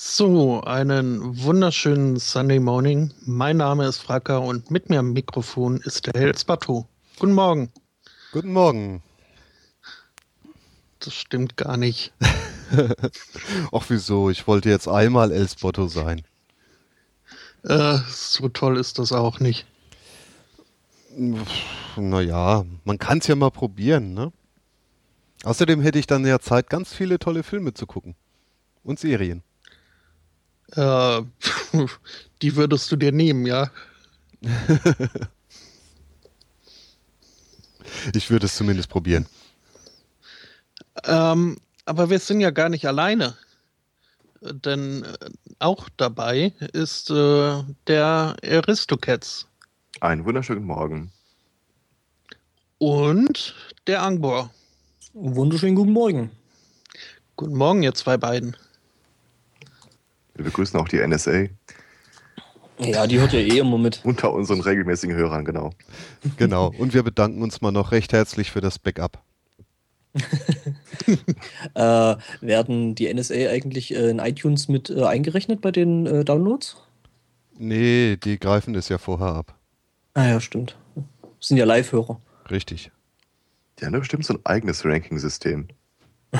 So, einen wunderschönen Sunday Morning. Mein Name ist Fracker und mit mir am Mikrofon ist der Helsbato. Guten Morgen. Guten Morgen. Das stimmt gar nicht. Ach wieso? Ich wollte jetzt einmal Elsbotto sein. Äh, so toll ist das auch nicht. Naja, man kann es ja mal probieren, ne? Außerdem hätte ich dann ja Zeit, ganz viele tolle Filme zu gucken. Und Serien. Äh, die würdest du dir nehmen, ja? ich würde es zumindest probieren. Ähm, aber wir sind ja gar nicht alleine. Denn äh, auch dabei ist äh, der Aristocats. Einen wunderschönen Morgen. Und der Angbor. Wunderschönen guten Morgen. Guten Morgen, ihr zwei beiden. Wir begrüßen auch die NSA. Ja, die hört ja eh immer mit. Unter unseren regelmäßigen Hörern, genau. Genau. Und wir bedanken uns mal noch recht herzlich für das Backup. äh, werden die NSA eigentlich äh, in iTunes mit äh, eingerechnet bei den äh, Downloads? Nee, die greifen das ja vorher ab. Ah ja, stimmt. Das sind ja Live-Hörer. Richtig. Die haben bestimmt so ein eigenes Ranking-System.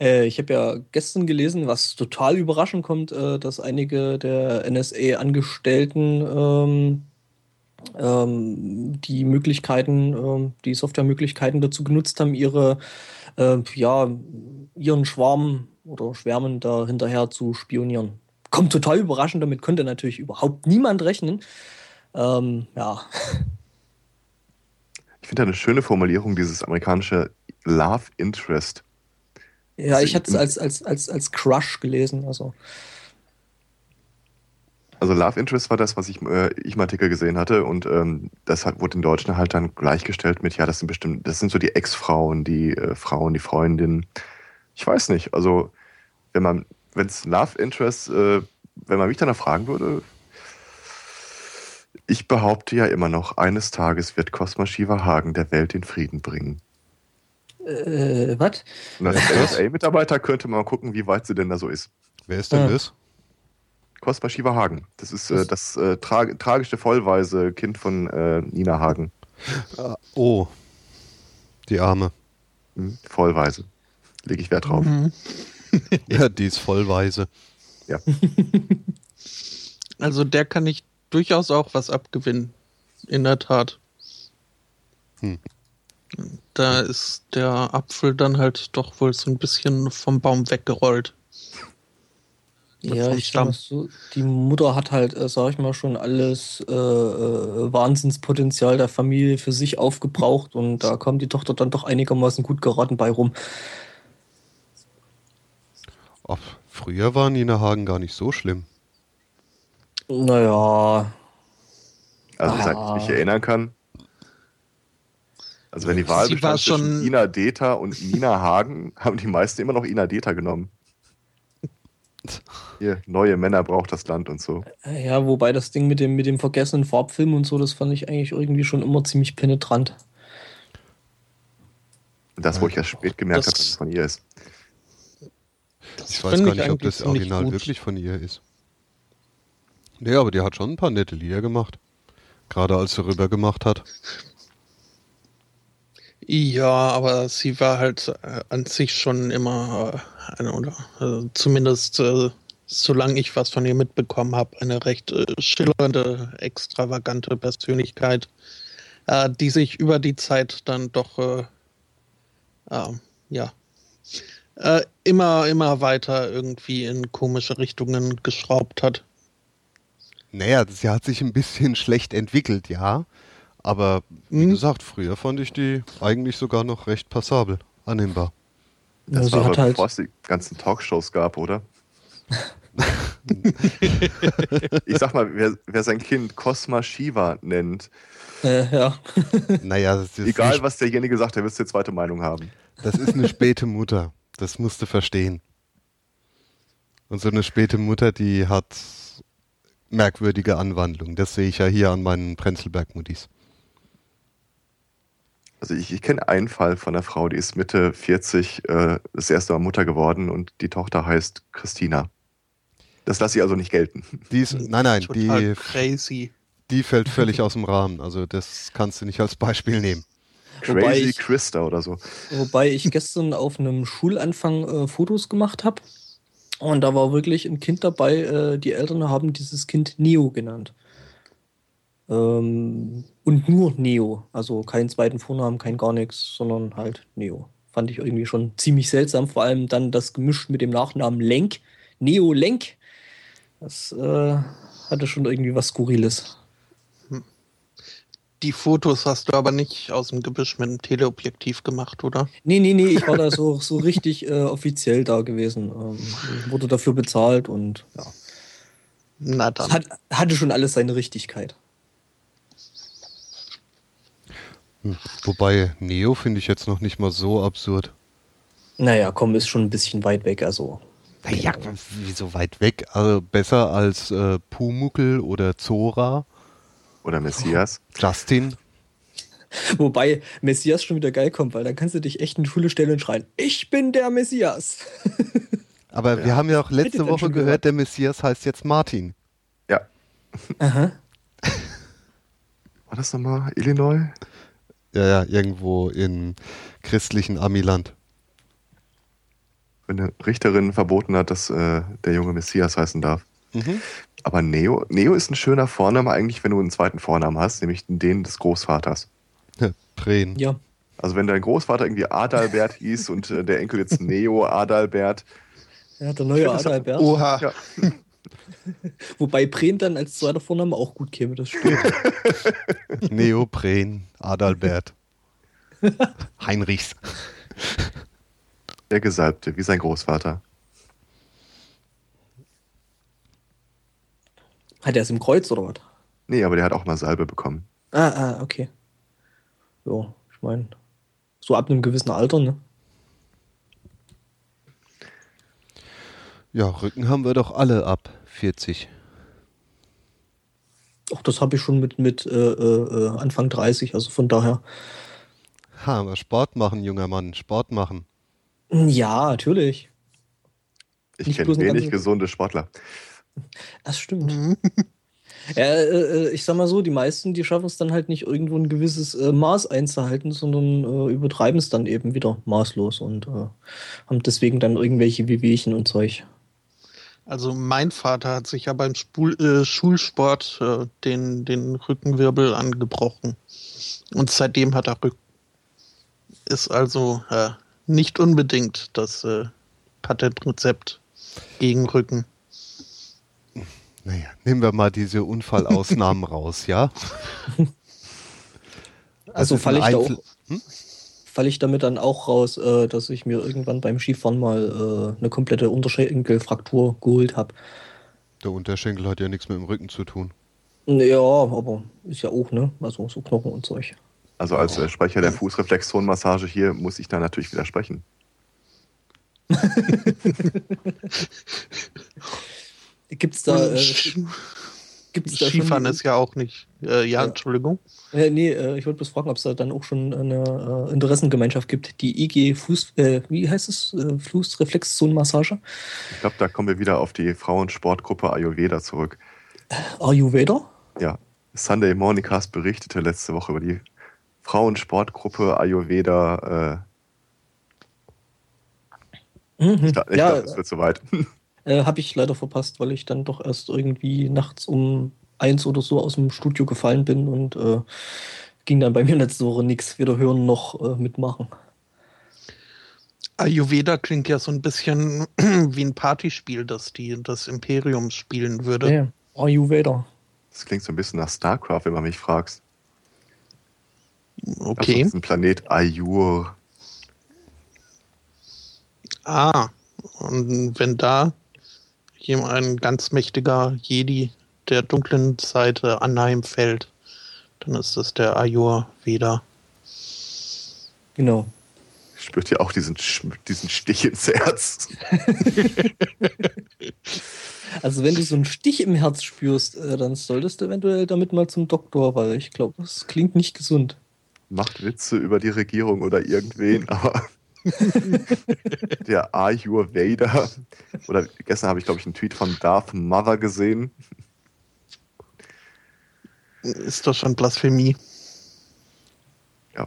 Äh, ich habe ja gestern gelesen, was total überraschend kommt, äh, dass einige der NSA-Angestellten ähm, ähm, die Möglichkeiten, ähm, die Softwaremöglichkeiten dazu genutzt haben, ihre, äh, ja, ihren Schwarm oder Schwärmen da hinterher zu spionieren. Kommt total überraschend, damit könnte natürlich überhaupt niemand rechnen. Ähm, ja. Ich finde eine schöne Formulierung, dieses amerikanische Love Interest. Ja, ich hatte es als, als, als, als Crush gelesen. Also. Also Love Interest war das, was ich, äh, ich im Artikel gesehen hatte und ähm, das hat, wurde in Deutschen halt dann gleichgestellt mit, ja, das sind bestimmt, das sind so die Ex-Frauen, die äh, Frauen, die Freundinnen. Ich weiß nicht, also wenn man, wenn es Love Interest, äh, wenn man mich danach fragen würde, ich behaupte ja immer noch, eines Tages wird Cosma Shiva Hagen der Welt den Frieden bringen. Äh, was? Und als NSA-Mitarbeiter könnte man mal gucken, wie weit sie denn da so ist. Wer ist denn Ah. das? Kostbar Shiva Hagen. Das ist äh, das äh, tra tragische vollweise Kind von äh, Nina Hagen. Ah, Oh, die Arme. Hm, vollweise. Lege ich Wert drauf. Mhm. Ja, die ist vollweise. Also der kann ich durchaus auch was abgewinnen. In der Tat. Hm. Da ist der Apfel dann halt doch wohl so ein bisschen vom Baum weggerollt. Ja, ich so, die Mutter hat halt, äh, sag ich mal, schon alles äh, äh, Wahnsinnspotenzial der Familie für sich aufgebraucht und da kommt die Tochter dann doch einigermaßen gut geraten bei rum. Ach, früher war Nina Hagen gar nicht so schlimm. Naja, Also, seit Ah. ich mich erinnern kann. Also, wenn die Wahl Sie bestand zwischen Ina Deta und Nina Hagen, haben die meisten immer noch Ina Deta genommen. Hier, neue Männer braucht das Land und so. ja, wobei das Ding mit dem, mit dem vergessenen Farbfilm und so, das fand ich eigentlich irgendwie schon immer ziemlich penetrant. Das, wo ich erst spät gemerkt Das- habe, dass es von ihr ist. Ich weiß gar ich nicht, ob das Original gut. wirklich von ihr ist. Nee, aber die hat schon ein paar nette Lieder gemacht. Gerade als sie rüber gemacht hat. Ja, aber sie war halt äh, an sich schon immer äh, eine, oder äh, zumindest äh, solange ich was von ihr mitbekommen habe, eine recht äh, schillernde, extravagante Persönlichkeit, äh, die sich über die Zeit dann doch äh, äh, ja äh, immer immer weiter irgendwie in komische Richtungen geschraubt hat. Naja, sie hat sich ein bisschen schlecht entwickelt, ja. Aber wie Mhm. gesagt, früher fand ich die eigentlich sogar noch recht passabel, annehmbar. Ja, Das sie war hat aber halt, bevor es die ganzen Talkshows gab, oder? ich sag mal, wer, wer sein Kind Cosma Shiva nennt, äh, ja, Naja, das ist, egal was derjenige sagt, der wird eine zweite Meinung haben. das ist eine späte Mutter. Das musst du verstehen. Und so eine späte Mutter, die hat merkwürdige Anwandlungen. Das sehe ich ja hier an meinen Prenzlberg-Muttis. Also ich, ich kenne einen Fall von einer Frau, die ist Mitte 40, äh, das erste Mal Mutter geworden und die Tochter heißt Christina. Das lasse ich also nicht gelten. Die ist, nein, nein, Total die, crazy. die fällt völlig aus dem Rahmen. Also das kannst du nicht als Beispiel nehmen. Wobei Crazy ich- Christa oder so. Wobei ich gestern auf einem Schulanfang äh, Fotos gemacht habe. Und da war wirklich ein Kind dabei. Äh, die Eltern haben dieses Kind Neo genannt. Ähm, und nur Neo. Also keinen zweiten Vornamen, kein gar nichts, sondern halt Neo. Fand ich irgendwie schon ziemlich seltsam. Vor allem dann das Gemisch mit dem Nachnamen Lenk. Neo Lenk. Das äh, hatte schon irgendwie was Skurriles. Die Fotos hast du aber nicht aus dem Gebüsch mit dem Teleobjektiv gemacht, oder? Nee, nee, nee, ich war da so, so richtig äh, offiziell da gewesen. Ähm, wurde dafür bezahlt und ja. Na dann. Hat, hatte schon alles seine Richtigkeit. Hm. Wobei Neo finde ich jetzt noch nicht mal so absurd. Naja, komm, ist schon ein bisschen weit weg. Also, Ja, wieso weit weg? Also besser als äh, Pumuckel oder Zora, Oder Messias. Justin. wobei Messias schon wieder geil kommt, weil dann kannst du dich echt in die Schule stellen und schreien: Ich bin der Messias. Aber wir haben ja auch letzte Woche gehört, gehört. der Messias heißt jetzt Martin. Ja. Aha. War das nochmal Illinois? Ja, ja, irgendwo in christlichen Amiland. Wenn eine Richterin verboten hat, dass äh, der junge Messias heißen darf. Mhm. Aber Neo, Neo ist ein schöner Vorname eigentlich, wenn du einen zweiten Vornamen hast, nämlich den des Großvaters. Prän. Ja. Also wenn dein Großvater irgendwie Adalbert hieß und äh, der Enkel jetzt Neo Adalbert, ja, der neue Adalbert. Oha. Ja. Wobei Prehn dann als zweiter Vorname auch gut käme, das stimmt. Neopren, Adalbert. Heinrichs. der Gesalbte, wie sein Großvater. Hat er es im Kreuz oder was? Nee, aber der hat auch mal Salbe bekommen. Ah, ah, okay. Ja, ich meine, so ab einem gewissen Alter, ne? Ja, Rücken haben wir doch alle ab 40. Auch das habe ich schon mit, mit äh, äh, Anfang 30, also von daher. Ha, aber Sport machen, junger Mann, Sport machen. Ja, natürlich. Ich kenne wenig gesunde Sportler. Das stimmt. Mhm. Ja, äh, äh, ich sag mal so, die meisten, die schaffen es dann halt nicht irgendwo ein gewisses äh, Maß einzuhalten, sondern äh, übertreiben es dann eben wieder maßlos und äh, haben deswegen dann irgendwelche Wehwehchen und Zeug. Also mein Vater hat sich ja beim Spul äh, Schulsport äh, den, den Rückenwirbel angebrochen. Und seitdem hat er Rücken. Ist also äh, nicht unbedingt das äh, Patentrezept gegen Rücken. Naja, nehmen wir mal diese Unfallausnahmen raus, ja? Also ist falle ich, da Einzel- auch- fall ich damit dann auch raus, äh, dass ich mir irgendwann beim Skifahren mal äh, eine komplette Unterschenkelfraktur geholt habe. Der Unterschenkel hat ja nichts mit dem Rücken zu tun. Ja, aber ist ja auch, ne? Also so Knochen und Zeug. Also als äh, Sprecher der Fußreflexzonenmassage hier muss ich da natürlich widersprechen. Gibt's da, äh, Sch- gibt's da Skifahren schon, ist ja auch nicht. Äh, ja, Ja. Entschuldigung. Äh, nee, äh, ich wollte bloß fragen, ob es da dann auch schon eine äh, Interessengemeinschaft gibt, die IG Fuß, äh, wie heißt es? Äh, Fußreflexzonenmassage? Ich glaube, da kommen wir wieder auf die Frauensportgruppe Ayurveda zurück. Ayurveda? Ja, Sunday Morning Cast berichtete letzte Woche über die Frauensportgruppe Ayurveda. Äh, Mhm. ich ich ja, dachte, es wird soweit. äh, habe ich leider verpasst, weil ich dann doch erst irgendwie nachts um eins oder so aus dem Studio gefallen bin und äh, ging dann bei mir letzte Woche nichts. Weder hören noch äh, mitmachen. Ayurveda klingt ja so ein bisschen wie ein Partyspiel, das die das Imperium spielen würde. Ja, Ayurveda. Das klingt so ein bisschen nach StarCraft, wenn man mich fragst. Also, Okay. das ist ein Planet Ayur. Ah, und wenn da ein ganz mächtiger Jedi der dunklen Seite anheimfällt, dann ist das der Ayurveda. Genau. Spürt ihr auch diesen, diesen Stich ins Herz? Also wenn du so einen Stich im Herz spürst, äh, dann solltest du eventuell damit mal zum Doktor, weil ich glaube, das klingt nicht gesund. macht Witze über die Regierung oder irgendwen, aber der Are You Vader? Oder gestern habe ich, glaube ich, einen Tweet von Darth Mother gesehen. Ist doch schon Blasphemie. Ja.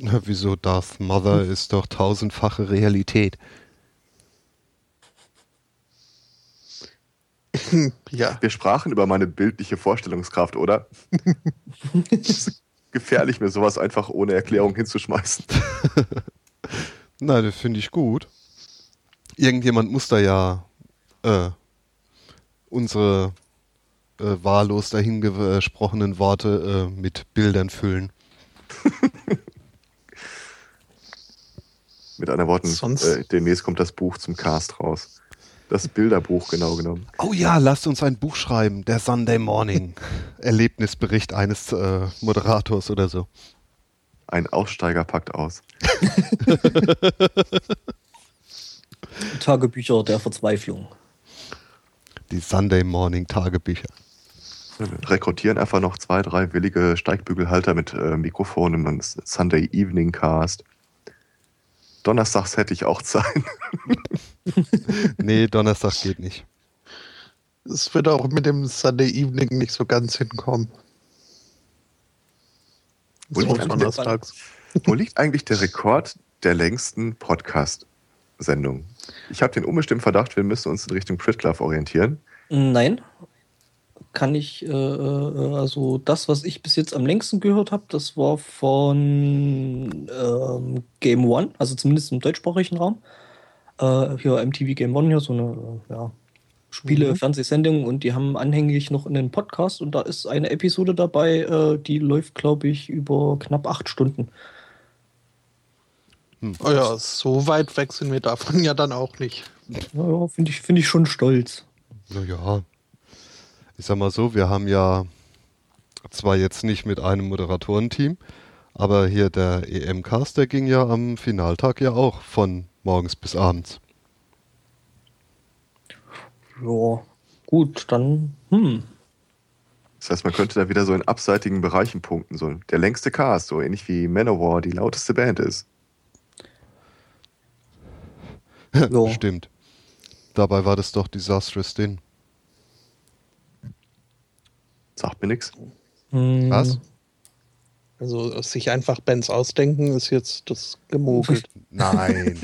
Na, wieso Darth Mother ist doch tausendfache Realität. ja. Wir sprachen über meine bildliche Vorstellungskraft, oder? gefährlich, mir sowas einfach ohne Erklärung hinzuschmeißen. Na, das finde ich gut. Irgendjemand muss da ja äh, unsere äh, wahllos dahingesprochenen Worte äh, mit Bildern füllen. mit anderen Worten, Sonst- äh, demnächst kommt das Buch zum Cast raus. Das Bilderbuch, genau genommen. Oh ja, lasst uns ein Buch schreiben, der Sunday Morning. Erlebnisbericht eines äh, Moderators oder so. Ein Aussteiger packt aus. Tagebücher der Verzweiflung. Die Sunday Morning Tagebücher. Rekrutieren einfach noch zwei, drei willige Steigbügelhalter mit äh, Mikrofonen und Sunday Evening Cast. Donnerstags hätte ich auch Zeit. Nee, Donnerstag geht nicht. Es wird auch mit dem Sunday Evening nicht so ganz hinkommen. Wo liegt, eigentlich, donnerstags. wo liegt eigentlich der Rekord der längsten Podcast-Sendung? Ich habe den unbestimmten Verdacht, wir müssen uns in Richtung Club orientieren. Nein. Kann ich, äh, äh, also das, was ich bis jetzt am längsten gehört habe, das war von ähm, Game One, also zumindest im deutschsprachigen Raum. Äh, hier MTV Game One, hier so eine ja, Spiele, Mhm. Fernsehsendung und die haben anhängig noch einen Podcast und da ist eine Episode dabei, äh, die läuft, glaube ich, über knapp acht Stunden. Oh ja, so weit weg sind wir davon ja dann auch nicht. Ja, finde ich, finde ich schon stolz. Naja, ich sag mal so, wir haben ja zwar jetzt nicht mit einem Moderatorenteam, aber hier der EM-Cast, der ging ja am Finaltag ja auch von morgens bis abends. Ja, gut, dann, hm. Das heißt, man könnte da wieder so in abseitigen Bereichen punkten. So der längste Cast, so ähnlich wie Manowar die lauteste Band ist. Ja. Stimmt. Dabei war das doch Disastrous Din. Sagt mir nichts. hm. Was? Also sich einfach Bands ausdenken ist jetzt das gemogelt. Nein.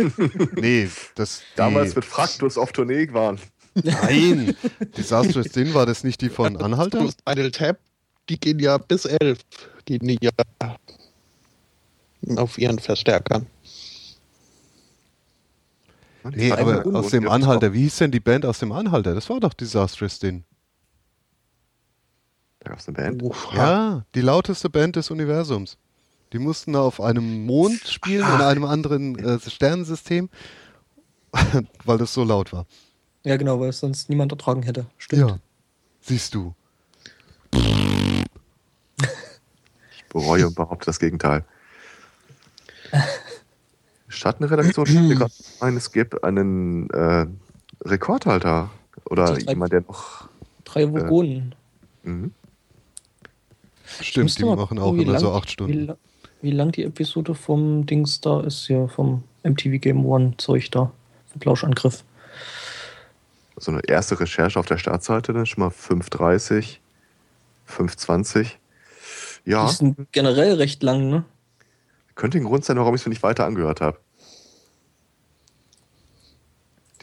nee, das. Damals die, mit Fraktus auf Tournee waren. Nein. Disastrous Din war das nicht die von Anhalter? Idle Tap, die gehen ja bis elf, gehen die ja auf ihren Verstärkern. Nee, aber aus dem Anhalter, wie hieß denn die Band aus dem Anhalter? Das war doch Disastrous Din. Da gab es eine Band. Ja, die lauteste Band des Universums. Die mussten da auf einem Mond spielen, in einem anderen äh, Sternensystem, weil das so laut war. Ja, genau, weil es sonst niemand ertragen hätte. Stimmt. Siehst du. Ich bereue und behaupte das Gegenteil. Schattenredaktion mir gerade ein, es gibt einen äh, Rekordhalter. Oder drei- jemand, der noch. Drei Vogonen. Mhm. Stimmt, die machen auch wie immer so lang- acht Wie, Stunden. la- wie lang die Episode vom Dings da ist, hier vom MTV Game One Zeug da. Vom Plauschangriff. So eine erste Recherche auf der Startseite, dann schon mal 5,30, 5,20. Ja, Die sind generell recht lang, ne? könnte ein Grund sein, warum ich es mir nicht weiter angehört habe.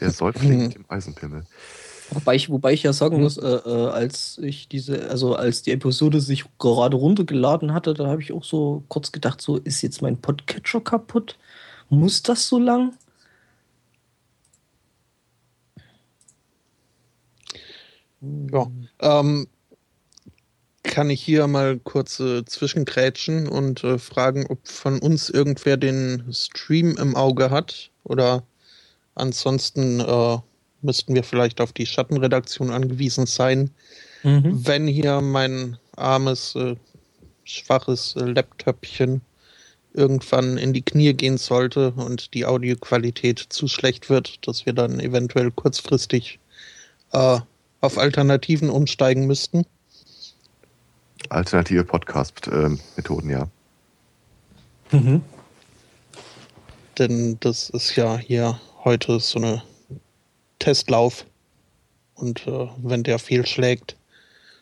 Der Säugling mit dem Eisenpimmel. Wobei ich, wobei ich ja sagen muss, äh, äh, als ich diese, also als die Episode sich gerade runtergeladen hatte, da habe ich auch so kurz gedacht, so ist jetzt mein Podcatcher kaputt? Muss das so lang? Ja. Ähm, kann ich hier mal kurz äh, zwischengrätschen und äh, fragen, ob von uns irgendwer den Stream im Auge hat? Oder ansonsten äh, müssten wir vielleicht auf die Schattenredaktion angewiesen sein, Mhm. wenn hier mein armes, äh, schwaches äh, Laptopchen irgendwann in die Knie gehen sollte und die Audioqualität zu schlecht wird, dass wir dann eventuell kurzfristig äh, auf Alternativen umsteigen müssten. Alternative Podcast-Methoden, ja. Mhm. Denn das ist ja hier heute so eine Testlauf. Und äh, wenn der fehlschlägt,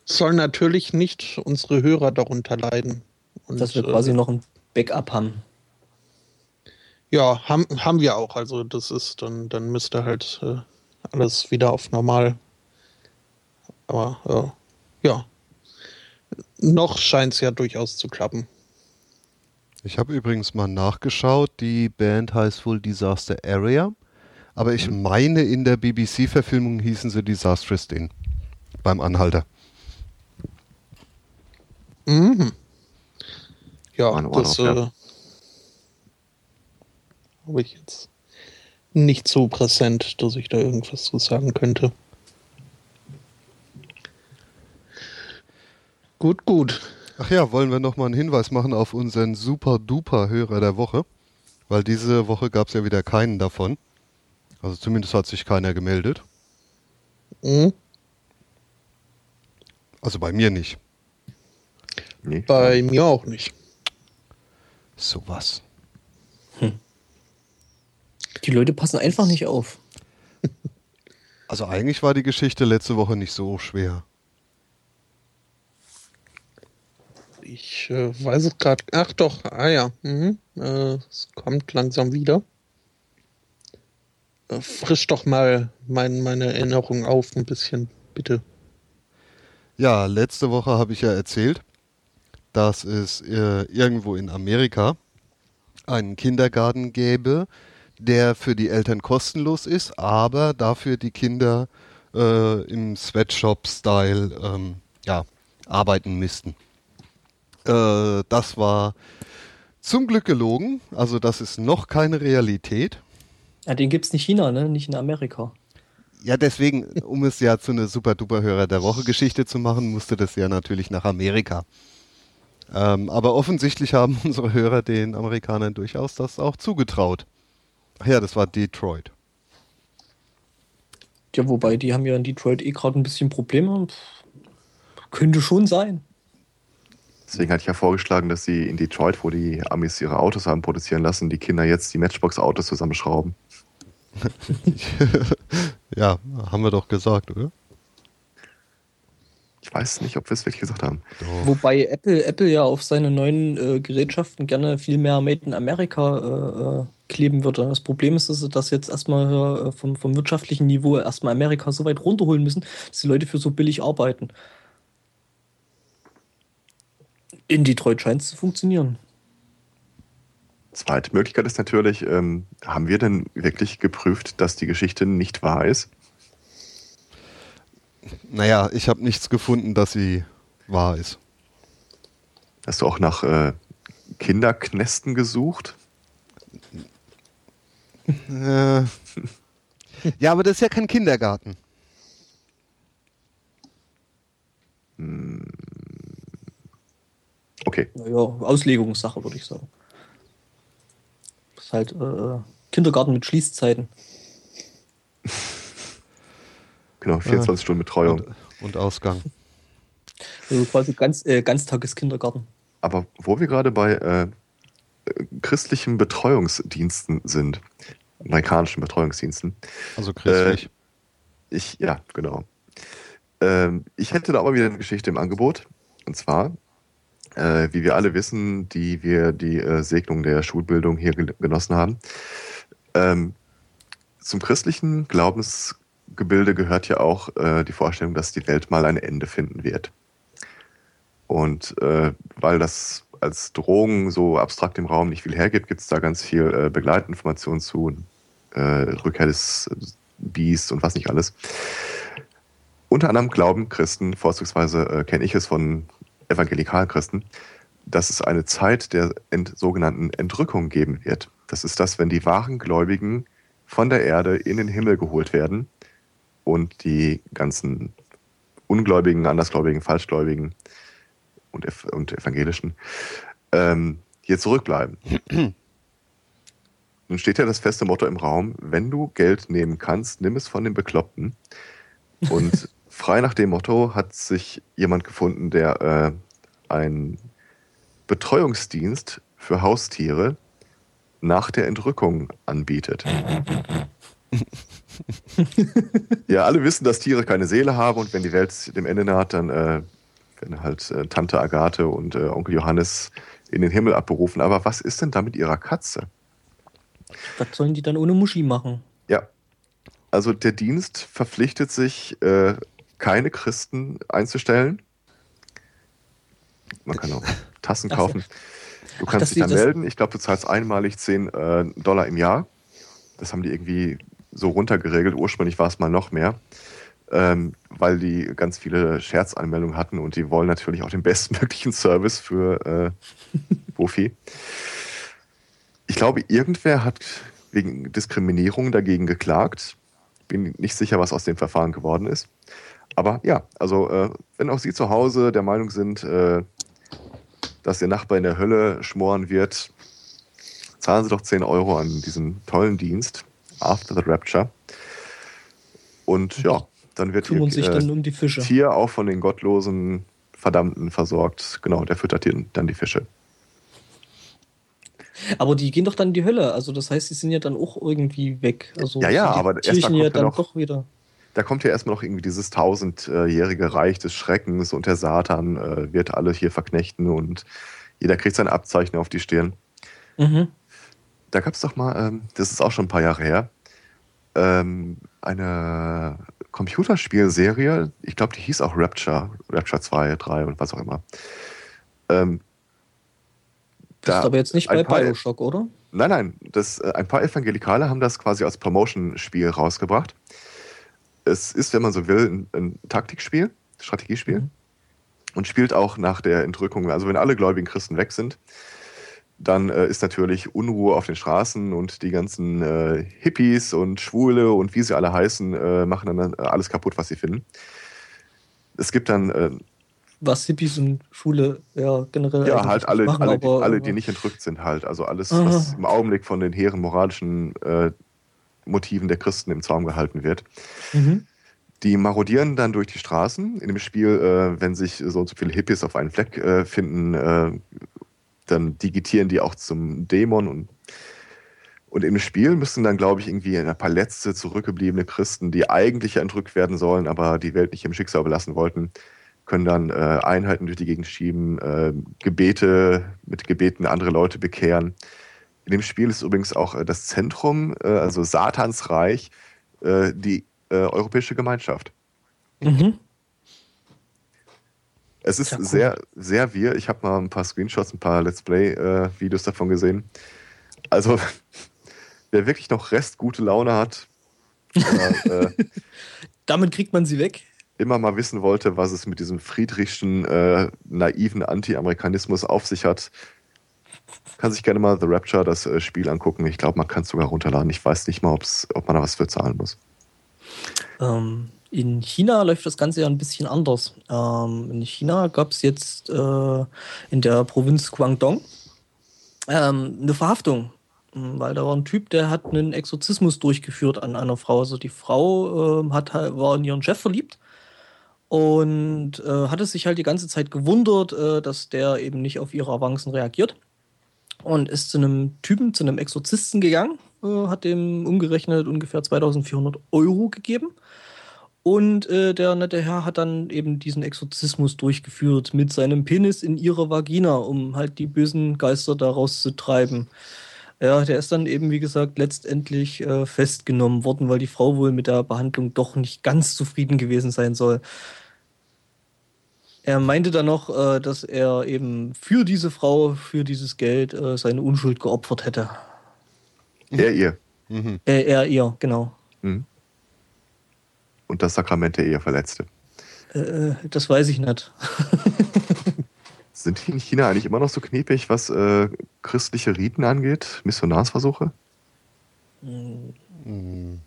soll natürlich nicht unsere Hörer darunter leiden. Und, Dass wir quasi äh, noch ein Backup haben. Ja, haben, haben wir auch. Also das ist, dann, dann müsste halt äh, alles wieder auf normal. Aber äh, ja, noch scheint es ja durchaus zu klappen. Ich habe übrigens mal nachgeschaut. Die Band heißt wohl Disaster Area. Aber ich mhm. meine, in der BBC-Verfilmung hießen sie Disastrous Din. Beim Anhalter. Mhm. Ja, das äh, habe ich jetzt nicht so präsent, dass ich da irgendwas zu sagen könnte. Gut, gut. Ach ja, wollen wir nochmal einen Hinweis machen auf unseren super-duper-Hörer der Woche? Weil diese Woche gab es ja wieder keinen davon. Also zumindest hat sich keiner gemeldet. Mhm. Also bei mir nicht. Nee. Bei mir auch nicht. Sowas. Hm. Die Leute passen einfach nicht auf. Also eigentlich war die Geschichte letzte Woche nicht so schwer. Ich äh, weiß es gerade. Ach doch, ah ja. Mhm. Äh, es kommt langsam wieder. Äh, frisch doch mal mein, meine Erinnerung auf ein bisschen, bitte. Ja, letzte Woche habe ich ja erzählt, dass es äh, irgendwo in Amerika einen Kindergarten gäbe, der für die Eltern kostenlos ist, aber dafür die Kinder äh, im Sweatshop-Style ähm, ja, arbeiten müssten. Äh, das war zum Glück gelogen, also das ist noch keine Realität. Ja, den gibt es nicht in China, ne? nicht in Amerika. Ja, deswegen, um es ja zu einer super-duper-Hörer der Woche-Geschichte zu machen, musste das ja natürlich nach Amerika. Ähm, aber offensichtlich haben unsere Hörer den Amerikanern durchaus das auch zugetraut. Ach ja, das war Detroit. Ja, wobei, die haben ja in Detroit eh gerade ein bisschen Probleme. Könnte schon sein. Deswegen hatte ich ja vorgeschlagen, dass sie in Detroit, wo die Amis ihre Autos haben produzieren lassen, die Kinder jetzt die Matchbox-Autos zusammenschrauben. ja, haben wir doch gesagt, oder? Ich weiß nicht, ob wir es wirklich gesagt haben. Doch. Wobei Apple, Apple ja auf seine neuen äh, Gerätschaften gerne viel mehr Made in America äh, äh kleben würde. Das Problem ist, dass sie das jetzt erstmal äh, vom, vom wirtschaftlichen Niveau erstmal Amerika so weit runterholen müssen, dass die Leute für so billig arbeiten. In Detroit scheint es zu funktionieren. Zweite Möglichkeit ist natürlich, ähm, haben wir denn wirklich geprüft, dass die Geschichte nicht wahr ist? Naja, ich habe nichts gefunden, dass sie wahr ist. Hast du auch nach äh, Kinderknästen gesucht? Äh, ja, aber das ist ja kein Kindergarten. Hm. Okay. Naja, Auslegungssache, würde ich sagen. Das ist halt äh, Kindergarten mit Schließzeiten. Genau, 24 ja. Stunden Betreuung. Und, und, Ausgang. Also quasi ganz, äh, Ganztageskindergarten. Aber wo wir gerade bei äh, christlichen Betreuungsdiensten sind, amerikanischen Betreuungsdiensten. Also christlich. Äh, ich, ja, genau. Ähm, ich hätte da aber wieder eine Geschichte im Angebot. Und zwar, äh, wie wir alle wissen, die wir die äh, Segnung der Schulbildung hier genossen haben. Ähm, zum christlichen Glaubensgebilde gehört ja auch äh, die Vorstellung, dass die Welt mal ein Ende finden wird. Und äh, weil das als Drogen so abstrakt im Raum nicht viel hergibt, gibt es da ganz viel äh, Begleitinformationen zu, äh, Rückkehr des Biest und was nicht alles. Unter anderem glauben Christen, vorzugsweise äh, kenne ich es von evangelikalen Christen, dass es eine Zeit der ent sogenannten Entrückung geben wird. Das ist das, wenn die wahren Gläubigen von der Erde in den Himmel geholt werden und die ganzen Ungläubigen, Andersgläubigen, Falschgläubigen und, und Evangelischen ähm, hier zurückbleiben. Nun steht ja das feste Motto im Raum, wenn du Geld nehmen kannst, nimm es von den Bekloppten. Und frei nach dem Motto hat sich jemand gefunden, der äh, einen Betreuungsdienst für Haustiere nach der Entrückung anbietet. ja, alle wissen, dass Tiere keine Seele haben und wenn die Welt dem Ende naht, dann äh, werden halt äh, Tante Agathe und äh, Onkel Johannes in den Himmel abberufen. Aber was ist denn da mit ihrer Katze? Was sollen die dann ohne Muschi machen? Ja. Also der Dienst verpflichtet sich, äh, keine Christen einzustellen. Man kann auch Tassen kaufen. Du kannst Ach, dich da melden. Ich glaube, du zahlst einmalig 10 äh, Dollar im Jahr. Das haben die irgendwie so runtergeregelt. Ursprünglich war es mal noch mehr, ähm, weil die ganz viele Scherzanmeldungen hatten und die wollen natürlich auch den bestmöglichen Service für äh, Profi. Ich glaube, irgendwer hat wegen Diskriminierung dagegen geklagt. Bin nicht sicher, was aus dem Verfahren geworden ist. Aber ja, also äh, wenn auch Sie zu Hause der Meinung sind, äh, dass Ihr Nachbar in der Hölle schmoren wird, zahlen Sie doch 10 Euro an diesen tollen Dienst, After the Rapture. Und ja, dann wird Ihr sich dann um die Fische. Tier auch von den gottlosen Verdammten versorgt. Genau, der füttert dann die Fische. Aber die gehen doch dann in die Hölle. Also das heißt, die sind ja dann auch irgendwie weg. Also ja, ja, aber erst ja dann noch, doch wieder. Da kommt ja erstmal noch irgendwie dieses tausendjährige Reich des Schreckens und der Satan äh, wird alle hier verknechten und jeder kriegt sein Abzeichen auf die Stirn. Mhm. Da gab es doch mal, ähm, das ist auch schon ein paar Jahre her, ähm, eine Computerspielserie, ich glaube, die hieß auch Rapture, Rapture 2, 3 und was auch immer. Ähm, das ist aber jetzt nicht bei Bioshock, oder? Nein, nein. Das, äh, ein paar Evangelikale haben das quasi als Promotion-Spiel rausgebracht. Es ist, wenn man so will, ein, ein Taktikspiel, Strategiespiel. Mhm. Und spielt auch nach der Entrückung. Also wenn alle gläubigen Christen weg sind, dann äh, ist natürlich Unruhe auf den Straßen und die ganzen äh, Hippies und Schwule und wie sie alle heißen, äh, machen dann äh, alles kaputt, was sie finden. Es gibt dann äh, was Hippies und Schule ja generell. Ja, halt alle, machen, alle, aber, die, alle, die nicht entrückt sind, halt. Also alles, aha. was im Augenblick von den hehren moralischen äh, Motiven der Christen im Zaum gehalten wird. Mhm. Die marodieren dann durch die Straßen. In dem Spiel, äh, wenn sich so und so viele Hippies auf einen Fleck äh, finden, äh, dann digitieren die auch zum Dämon und und im Spiel müssen dann, glaube ich, irgendwie ein paar letzte zurückgebliebene Christen, die eigentlich entrückt werden sollen, aber die Welt nicht im Schicksal belassen wollten, können dann äh, Einheiten durch die Gegend schieben, äh, Gebete mit Gebeten andere Leute bekehren. In dem Spiel ist übrigens auch äh, das Zentrum, äh, also Satans Reich, äh, die Europäische Gemeinschaft. Mhm. Es ist ja, cool. sehr, sehr wir. Ich habe mal ein paar Screenshots, ein paar Let's Play-Videos davon gesehen. Also, wer wirklich noch Rest gute Laune hat, oder, damit kriegt man sie weg immer mal wissen wollte, was es mit diesem friedrichschen, äh, naiven Anti-Amerikanismus auf sich hat, kann sich gerne mal The Rapture, das äh, Spiel angucken. Ich glaube, man kann es sogar runterladen. Ich weiß nicht mal, ob man da was für zahlen muss. Ähm, in China läuft das Ganze ja ein bisschen anders. Ähm, in China gab es jetzt äh, in der Provinz Guangdong ähm, eine Verhaftung weil da war ein Typ, der hat einen Exorzismus durchgeführt an einer Frau. Also die Frau äh, hat, war in ihren Chef verliebt und äh, hatte sich halt die ganze Zeit gewundert, äh, dass der eben nicht auf ihre Avancen reagiert. Und ist zu einem Typen, zu einem Exorzisten gegangen, äh, hat dem umgerechnet ungefähr 2400 Euro gegeben. Und äh, der nette Herr hat dann eben diesen Exorzismus durchgeführt mit seinem Penis in ihrer Vagina, um halt die bösen Geister da rauszutreiben. Ja, der ist dann eben, wie gesagt, letztendlich äh, festgenommen worden, weil die Frau wohl mit der Behandlung doch nicht ganz zufrieden gewesen sein soll. Er meinte dann noch, äh, dass er eben für diese Frau, für dieses Geld äh, seine Unschuld geopfert hätte. Er ihr. Mhm. Äh, er ihr, genau. Mhm. Und das Sakrament der Ehe verletzte. Äh, das weiß ich nicht. Sind die in China eigentlich immer noch so knepig, was äh, christliche Riten angeht? Missionarsversuche? Mhm.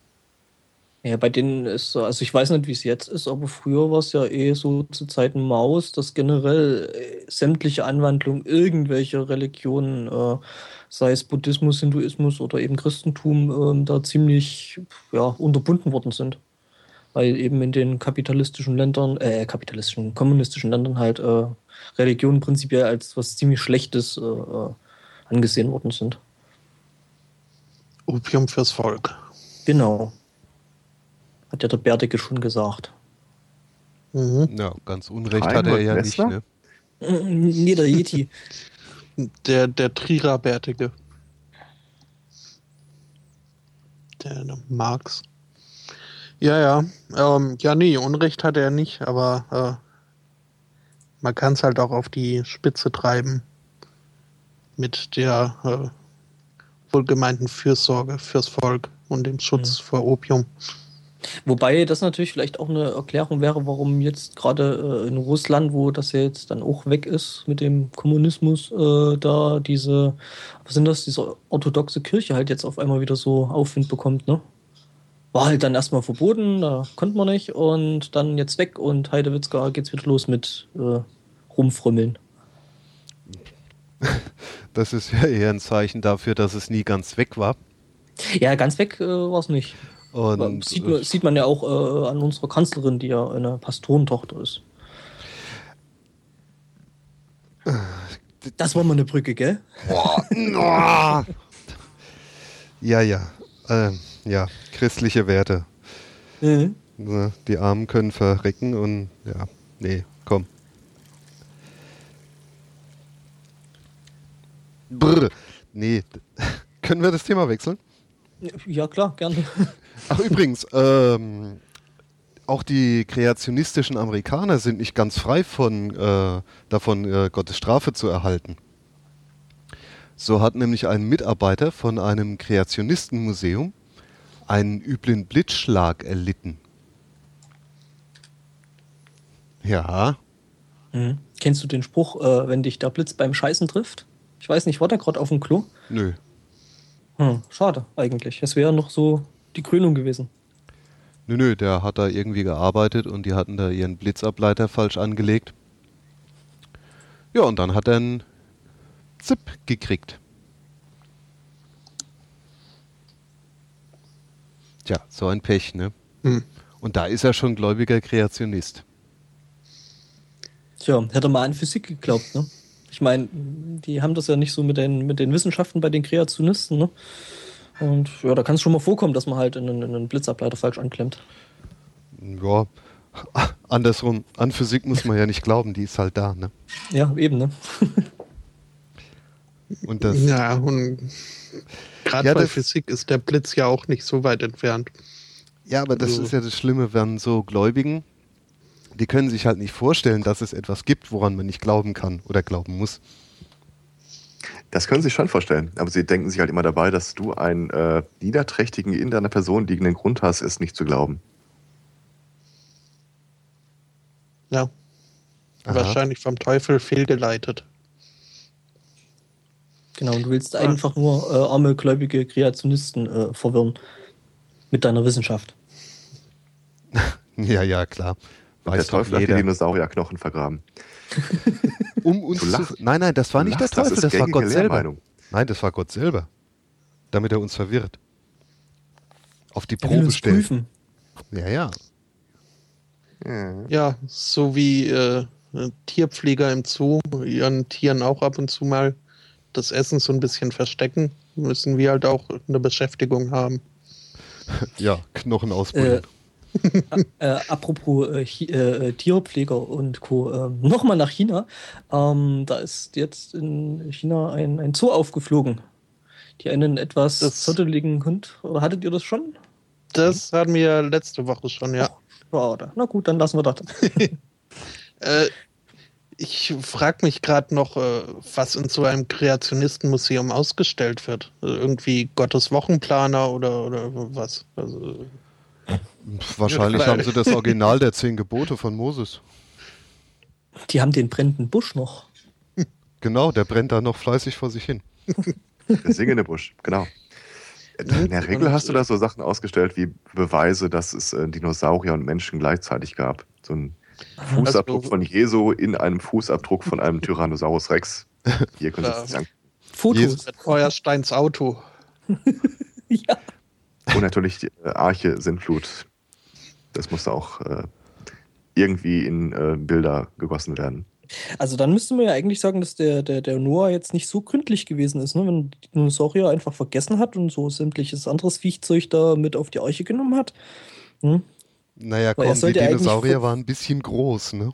Ja, bei denen ist so, also ich weiß nicht, wie es jetzt ist, aber früher war es ja eh so zu Zeiten Maus, dass generell äh, sämtliche Anwandlungen irgendwelcher Religionen, äh, sei es Buddhismus, Hinduismus oder eben Christentum, äh, da ziemlich ja, unterbunden worden sind. Weil eben in den kapitalistischen Ländern, äh, kapitalistischen, kommunistischen Ländern halt äh, Religion prinzipiell als was ziemlich Schlechtes äh, äh angesehen worden sind. Opium fürs Volk. Genau. Hat ja der Bärtige schon gesagt. Mhm. Ja, ganz Unrecht hat er ja nicht, ne? Nee, der Yeti. Der, der Trierer Bärtige. Der, der Marx. Ja, ja. Ähm, ja, nee, Unrecht hat er nicht, aber äh, man kann es halt auch auf die Spitze treiben mit der äh, wohlgemeinten Fürsorge fürs Volk und dem Schutz mhm. vor Opium. Wobei das natürlich vielleicht auch eine Erklärung wäre, warum jetzt gerade äh, in Russland, wo das ja jetzt dann auch weg ist mit dem Kommunismus, äh, da diese, was sind das, diese orthodoxe Kirche halt jetzt auf einmal wieder so Aufwind bekommt, ne? War halt dann erstmal verboten, da konnte man nicht und dann jetzt weg und Heidewitzka geht's wieder los mit äh, rumfrümmeln. Das ist ja eher ein Zeichen dafür, dass es nie ganz weg war. Ja, ganz weg äh, war es nicht. Und, sieht, man, sieht man ja auch äh, an unserer Kanzlerin, die ja eine Pastorentochter ist. Das war mal eine Brücke, gell? Boah. ja, ja. Äh, ja, christliche Werte. Mhm. Die Armen können verrecken und ja, nee, komm. Brr. Nee, können wir das Thema wechseln? Ja, klar, gerne. Ach, übrigens, ähm, auch die kreationistischen Amerikaner sind nicht ganz frei von, äh, davon, äh, Gottes Strafe zu erhalten. So hat nämlich ein Mitarbeiter von einem Kreationistenmuseum einen üblen Blitzschlag erlitten. Ja. Mhm. Kennst du den Spruch, äh, wenn dich der Blitz beim Scheißen trifft? Ich weiß nicht, war der gerade auf dem Klo? Nö. Hm, schade eigentlich. Es wäre noch so die Krönung gewesen. Nö, nö, der hat da irgendwie gearbeitet und die hatten da ihren Blitzableiter falsch angelegt. Ja, und dann hat er einen Zip gekriegt. Tja, so ein Pech, ne? Hm. Und da ist er schon gläubiger Kreationist. Tja, hätte er mal an Physik geglaubt, ne? Ich meine, die haben das ja nicht so mit den, mit den Wissenschaften bei den Kreationisten, ne? Und ja, da kann es schon mal vorkommen, dass man halt einen, einen Blitzableiter falsch anklemmt. Ja, andersrum, an Physik muss man ja nicht glauben, die ist halt da, ne? Ja, eben, ne? und das. Ja, und gerade ja, bei Physik ist der Blitz ja auch nicht so weit entfernt. Ja, aber das also. ist ja das Schlimme, wenn so Gläubigen die können sich halt nicht vorstellen, dass es etwas gibt, woran man nicht glauben kann oder glauben muss. Das können sie sich schon vorstellen, aber sie denken sich halt immer dabei, dass du einen äh, niederträchtigen in deiner Person liegenden Grund hast, es nicht zu glauben. Ja. Aha. Wahrscheinlich vom Teufel fehlgeleitet. Genau, und du willst einfach nur äh, arme, gläubige Kreationisten äh, verwirren. Mit deiner Wissenschaft. ja, ja, klar. Weiß der Teufel hat die Dinosaurierknochen vergraben. um uns zu, nein, nein, das war nicht lachst, der Teufel, das, das war Gott selber. Nein, das war Gott selber. Damit er uns verwirrt. Auf die Probe stellt. Prüfen. Ja, ja. Ja, so wie äh, Tierpfleger im Zoo ihren Tieren auch ab und zu mal das Essen so ein bisschen verstecken, müssen wir halt auch eine Beschäftigung haben. Ja, Knochen ausbuddeln. Äh, äh, apropos äh, äh, Tierpfleger und Co. Ähm, Nochmal nach China. Ähm, da ist jetzt in China ein, ein Zoo aufgeflogen. Die einen etwas zotteligen Hund. Oder hattet ihr das schon? Das hatten wir letzte Woche schon, ja. Oh, Na gut, dann lassen wir das. äh, ich frage mich gerade noch, äh, was in so einem Kreationistenmuseum ausgestellt wird. Also irgendwie Gottes Wochenplaner oder, oder was? Also, Wahrscheinlich ja, haben sie das Original der zehn Gebote von Moses. Die haben den brennenden Busch noch. Genau, der brennt da noch fleißig vor sich hin. Der singende Busch, genau. In der Regel hast du da so Sachen ausgestellt wie Beweise, dass es äh, Dinosaurier und Menschen gleichzeitig gab. So ein Fußabdruck also, von Jesu in einem Fußabdruck von einem Tyrannosaurus Rex. Hier könnt ihr es sagen. Fotos. Feuersteins Auto. ja. Und natürlich die äh, Arche Sintflut. Das musste auch äh, irgendwie in äh, Bilder gegossen werden. Also dann müsste man ja eigentlich sagen, dass der, der, der Noah jetzt nicht so gründlich gewesen ist, ne? wenn die Dinosaurier einfach vergessen hat und so sämtliches anderes Viechzeug da mit auf die Arche genommen hat. Hm? Naja, komm, die Dinosaurier waren ein bisschen groß, ne?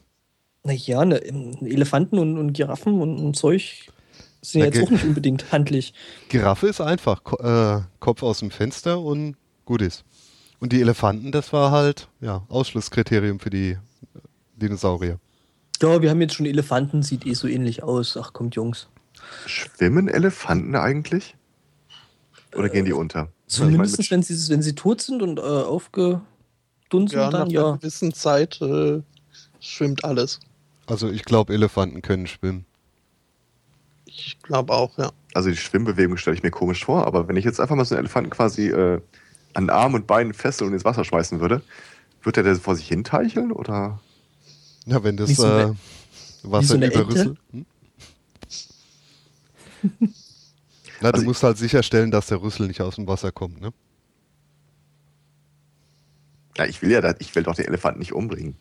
Naja, ne, Elefanten und, und Giraffen und, und Zeug sind ja, jetzt auch nicht unbedingt handlich. Giraffe ist einfach, Ko äh, Kopf aus dem Fenster und gut ist. Und die Elefanten, das war halt, ja, Ausschlusskriterium für die Dinosaurier. Ja, wir haben jetzt schon Elefanten, sieht eh so ähnlich aus. Ach, kommt Jungs. Schwimmen Elefanten eigentlich? Oder gehen die unter? Zumindest ich mein, wenn, sie, wenn sie tot sind und äh, aufgedunsen, ja, dann nach ja. einer gewissen Zeit äh, schwimmt alles. Also ich glaube, Elefanten können schwimmen. Ich glaube auch, ja. Also die Schwimmbewegung stelle ich mir komisch vor, aber wenn ich jetzt einfach mal so einen Elefanten quasi äh, an Arm und Beinen fesseln und ins Wasser schmeißen würde, wird der vor sich hin teicheln oder? Ja, wenn das so äh, Wasser so über Rüssel. Hm? Na, also du musst halt sicherstellen, dass der Rüssel nicht aus dem Wasser kommt, ne? Ja, ich will ja, ich will doch den Elefanten nicht umbringen.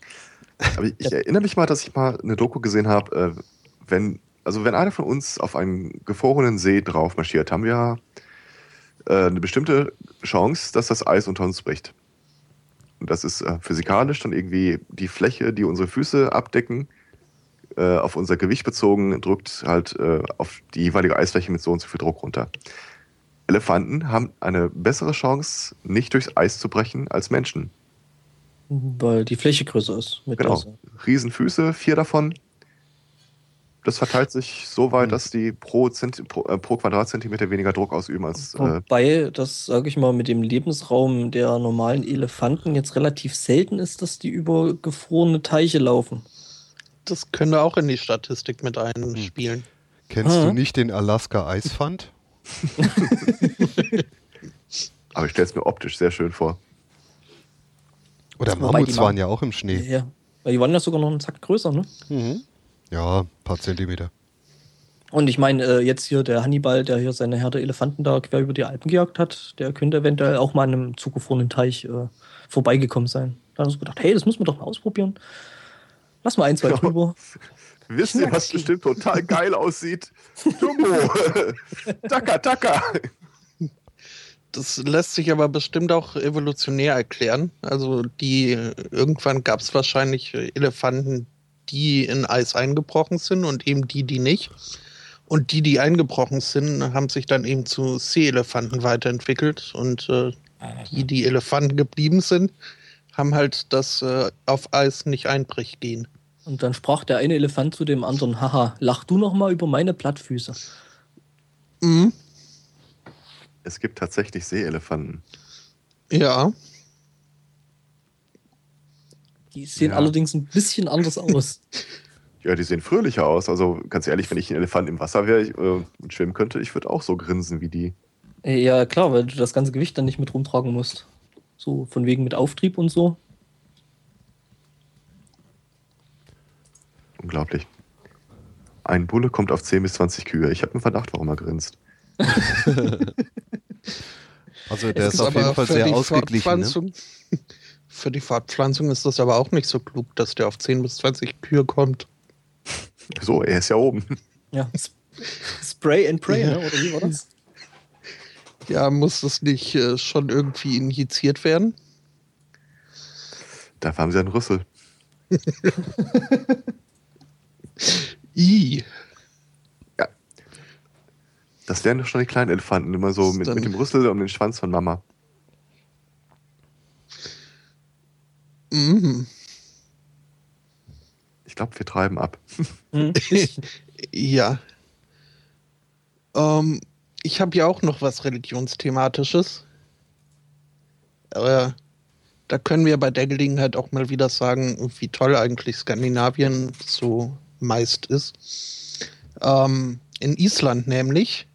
Aber ich, ich erinnere mich mal, dass ich mal eine Doku gesehen habe, äh, wenn, also wenn einer von uns auf einen gefrorenen See drauf marschiert, haben wir äh, eine bestimmte Chance, dass das Eis unter uns bricht. Und das ist äh, physikalisch dann irgendwie die Fläche, die unsere Füße abdecken, äh, auf unser Gewicht bezogen, drückt halt äh, auf die jeweilige Eisfläche mit so und so viel Druck runter. Elefanten haben eine bessere Chance, nicht durchs Eis zu brechen, als Menschen. Weil die Fläche größer ist. genau. Wasser. Riesenfüße, vier davon. Das verteilt sich so weit, mhm. dass die pro, Zent pro, äh, pro, Quadratzentimeter weniger Druck ausüben als. Äh Wobei, das sage ich mal, mit dem Lebensraum der normalen Elefanten jetzt relativ selten ist, dass die über gefrorene Teiche laufen. Das könnte auch in die Statistik mit einspielen. Kennst hm. du nicht den Alaska Eisfund? Aber ich stelle es mir optisch sehr schön vor. Oder Mammuts waren ja auch im Schnee. Ja, weil die waren ja sogar noch einen Zack größer, ne? Mhm. Ja, ein paar Zentimeter. Und ich meine, äh, jetzt hier der Hannibal, der hier seine Herde Elefanten da quer über die Alpen gejagt hat, der könnte eventuell auch mal an einem zugefrorenen Teich äh, vorbeigekommen sein. Da haben sie gedacht, hey, das muss man doch mal ausprobieren. Lass mal ein, zwei drüber. Wisst ihr, was bestimmt total geil aussieht? Dumbo! Taka, taka! Das lässt sich aber bestimmt auch evolutionär erklären. Also die irgendwann gab es wahrscheinlich Elefanten, die in Eis eingebrochen sind und eben die, die nicht. Und die, die eingebrochen sind, haben sich dann eben zu Seeelefanten weiterentwickelt. Und äh, die, die Elefanten geblieben sind, haben halt das äh, auf Eis nicht einbricht gehen. Und dann sprach der eine Elefant zu dem anderen, haha, lach du noch mal über meine Plattfüße. Mhm. Es gibt tatsächlich Seeelefanten. Ja. Die sehen ja. allerdings ein bisschen anders aus. Ja, die sehen fröhlicher aus. Also ganz ehrlich, wenn ich ein Elefant im Wasser wäre äh, und schwimmen könnte, ich würde auch so grinsen wie die. Ja, klar, weil du das ganze Gewicht dann nicht mit rumtragen musst. So von wegen mit Auftrieb und so. Unglaublich. Ein Bulle kommt auf 10 bis 20 Kühe. Ich habe einen Verdacht, warum er grinst. also der ist, ist auf jeden Fall sehr ausgeglichen. Ne? Für die Fortpflanzung ist das aber auch nicht so klug, dass der auf 10 bis 20 Kühe kommt. So, er ist ja oben. Ja, Spray and Pray, ja. ne? oder wie war das? Ja, muss das nicht äh, schon irgendwie injiziert werden? Da haben sie einen Rüssel. I. Ja. Das wären doch schon die kleinen Elefanten, immer so mit, mit dem Rüssel um den Schwanz von Mama. Mhm. Ich glaube, wir treiben ab. Mhm. ja. Ähm, ich habe ja auch noch was Religionsthematisches. Aber da können wir bei der Gelegenheit auch mal wieder sagen, wie toll eigentlich Skandinavien so meist ist. Ähm, in Island nämlich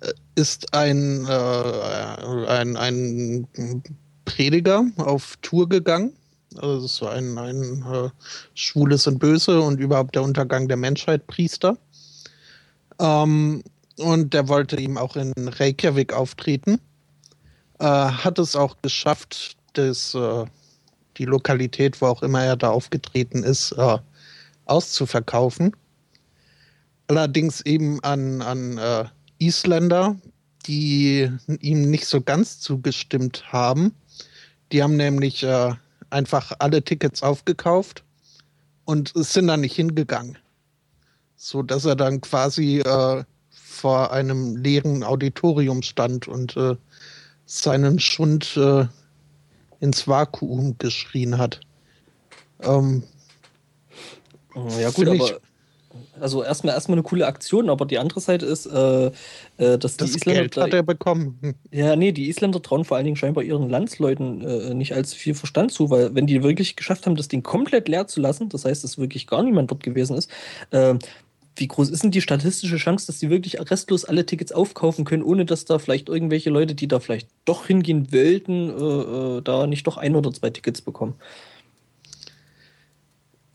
äh, ist ein, äh, ein, ein Prediger auf Tour gegangen. Also das war ein, ein äh, Schwules und Böse und überhaupt der Untergang der Menschheit Priester. Ähm, und der wollte ihm auch in Reykjavik auftreten. Äh, hat es auch geschafft, dass äh, die Lokalität, wo auch immer er da aufgetreten ist, äh, auszuverkaufen. Allerdings eben an, an äh, Isländer, die ihm nicht so ganz zugestimmt haben. Die haben nämlich äh, einfach alle Tickets aufgekauft und sind dann nicht hingegangen. So dass er dann quasi äh, vor einem leeren Auditorium stand und äh, seinen Schund äh, ins Vakuum geschrien hat. Ähm, ja gut, aber also erstmal erstmal eine coole Aktion, aber die andere Seite ist, äh, äh, dass das die Isländer Geld hat er bekommen. Ja, nee, die Isländer trauen vor allen Dingen scheinbar ihren Landsleuten äh, nicht allzu viel Verstand zu, weil wenn die wirklich geschafft haben, das Ding komplett leer zu lassen, das heißt, dass wirklich gar niemand dort gewesen ist, äh, wie groß ist denn die statistische Chance, dass die wirklich restlos alle Tickets aufkaufen können, ohne dass da vielleicht irgendwelche Leute, die da vielleicht doch hingehen wollten, äh, äh, da nicht doch ein oder zwei Tickets bekommen?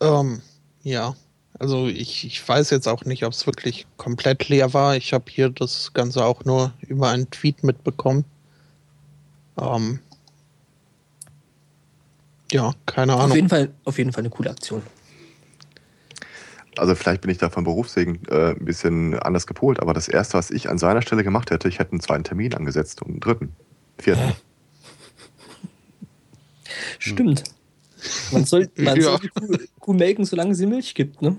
Ähm, ja, also ich, ich weiß jetzt auch nicht, ob es wirklich komplett leer war. Ich habe hier das Ganze auch nur über einen Tweet mitbekommen. Ähm, ja, keine Ahnung. Auf jeden Fall, auf jeden Fall eine coole Aktion. Also vielleicht bin ich da vom Berufswegen äh, ein bisschen anders gepolt, aber das Erste, was ich an seiner Stelle gemacht hätte, ich hätte einen zweiten Termin angesetzt und einen dritten, vierten. Stimmt. Man soll, man ja. soll die Kuh, Kuh, melken, solange sie Milch gibt, ne?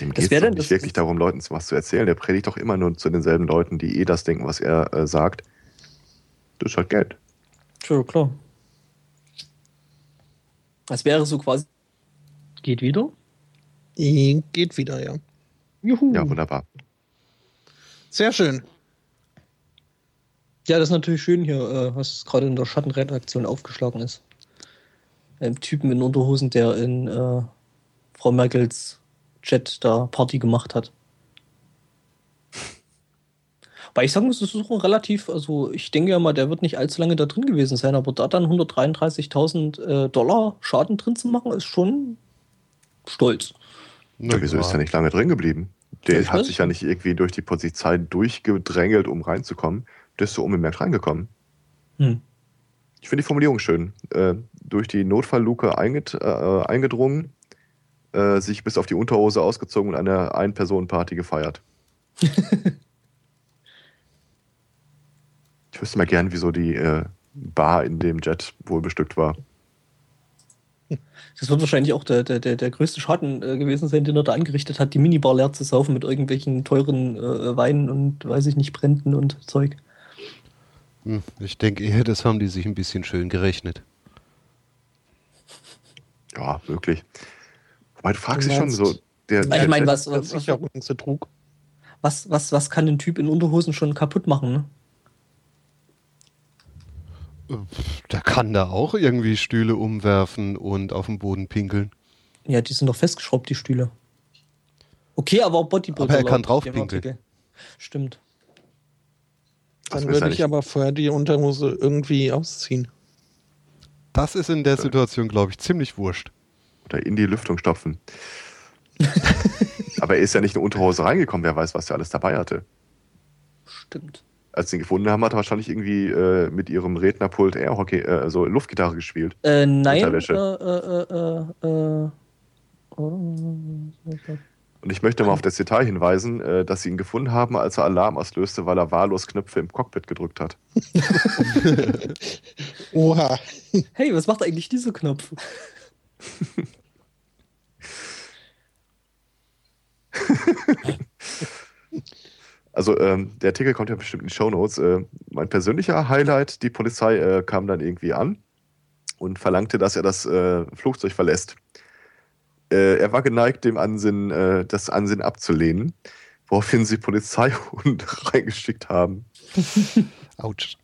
Dem geht es nicht wirklich darum, Leuten was zu erzählen. Der predigt doch immer nur zu denselben Leuten, die eh das denken, was er äh, sagt. Das ist halt Geld. Sure, klar. Das wäre so quasi. Geht wieder? Geht wieder, ja. Juhu. Ja, wunderbar. Sehr schön. Ja, das ist natürlich schön hier, äh, was gerade in der Schattenredaktion aufgeschlagen ist. Ein Typen in Unterhosen, der in äh, Frau Merkels Chat da Party gemacht hat. Weil ich sagen muss, das ist auch relativ, also ich denke ja mal, der wird nicht allzu lange da drin gewesen sein, aber da dann 133.000 äh, Dollar Schaden drin zu machen, ist schon stolz. Ja, wieso ist er nicht lange drin geblieben? Der hat sich ja nicht irgendwie durch die Polizei durchgedrängelt, um reinzukommen. Der ist so unbemerkt reingekommen. Hm. Ich finde die Formulierung schön. Äh, durch die Notfallluke einged äh, eingedrungen, äh, sich bis auf die Unterhose ausgezogen und eine Ein-Personen-Party gefeiert. ich wüsste mal gern, wieso die äh, Bar in dem Jet wohl bestückt war. Das wird wahrscheinlich auch der, der, der, größte Schaden äh, gewesen sein, den er da angerichtet hat, die Minibar leer zu saufen mit irgendwelchen teuren äh, Weinen und weiß ich nicht, Bränden und Zeug. Hm, ich denke eher, das haben die sich ein bisschen schön gerechnet. Ja, möglich. Weil du fragst dich schon so, der, der ich meine, was, was, was, was, was kann ein Typ in Unterhosen schon kaputt machen, ne? Der kann da auch irgendwie Stühle umwerfen und auf den Boden pinkeln. Ja, die sind doch festgeschraubt, die Stühle. Okay, aber Bodybuilder. Aber er kann drauf pinkeln. Stimmt. Dann würde ich aber vorher die Unterhose irgendwie ausziehen. Das ist in der Situation, glaube ich, ziemlich wurscht. Oder in die Lüftung stopfen. Aber er ist ja nicht in eine Unterhose reingekommen, wer weiß, was er alles dabei hatte. Stimmt. Als sie ihn gefunden haben, hat er wahrscheinlich irgendwie äh, mit ihrem Rednerpult Airhockey, äh, also Luftgitarre gespielt. Äh, nein. Äh, äh, äh, äh, und ich möchte mal auf das Detail hinweisen, äh, dass sie ihn gefunden haben, als er Alarm auslöste, weil er wahllos Knöpfe im Cockpit gedrückt hat. Oha. Hey, was macht eigentlich dieser Knopf? also ähm, der Artikel kommt ja bestimmt in die Show Notes. Äh, mein persönlicher Highlight, die Polizei äh, kam dann irgendwie an und verlangte, dass er das äh, Flugzeug verlässt. Äh, er war geneigt, dem Ansinnen, äh, das Ansinnen abzulehnen, woraufhin sie Polizeihunde reingeschickt haben. Autsch.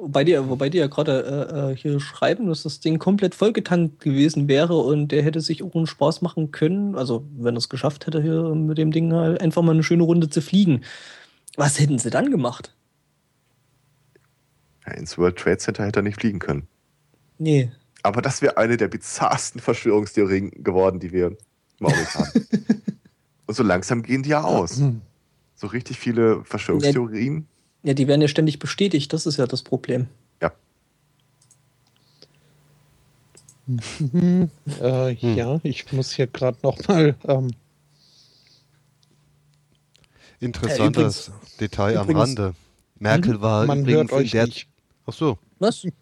Wobei die, wobei die ja gerade äh, äh, hier schreiben, dass das Ding komplett vollgetankt gewesen wäre und der hätte sich auch einen Spaß machen können, also wenn er es geschafft hätte, hier mit dem Ding halt einfach mal eine schöne Runde zu fliegen. Was hätten sie dann gemacht? Ja, ins World Trade Center hätte er nicht fliegen können. Nee. Aber das wäre eine der bizarrsten Verschwörungstheorien geworden, die wir im Augenblick haben. und so langsam gehen die ja aus. So richtig viele Verschwörungstheorien. Ja, die werden ja ständig bestätigt, das ist ja das Problem. Ja. Äh, hm. Ja, ich muss hier gerade noch mal. Ähm Interessantes äh, Detail am Rande. Merkel mhm. war man übrigens hört euch in der. Nicht. Ach so. Was?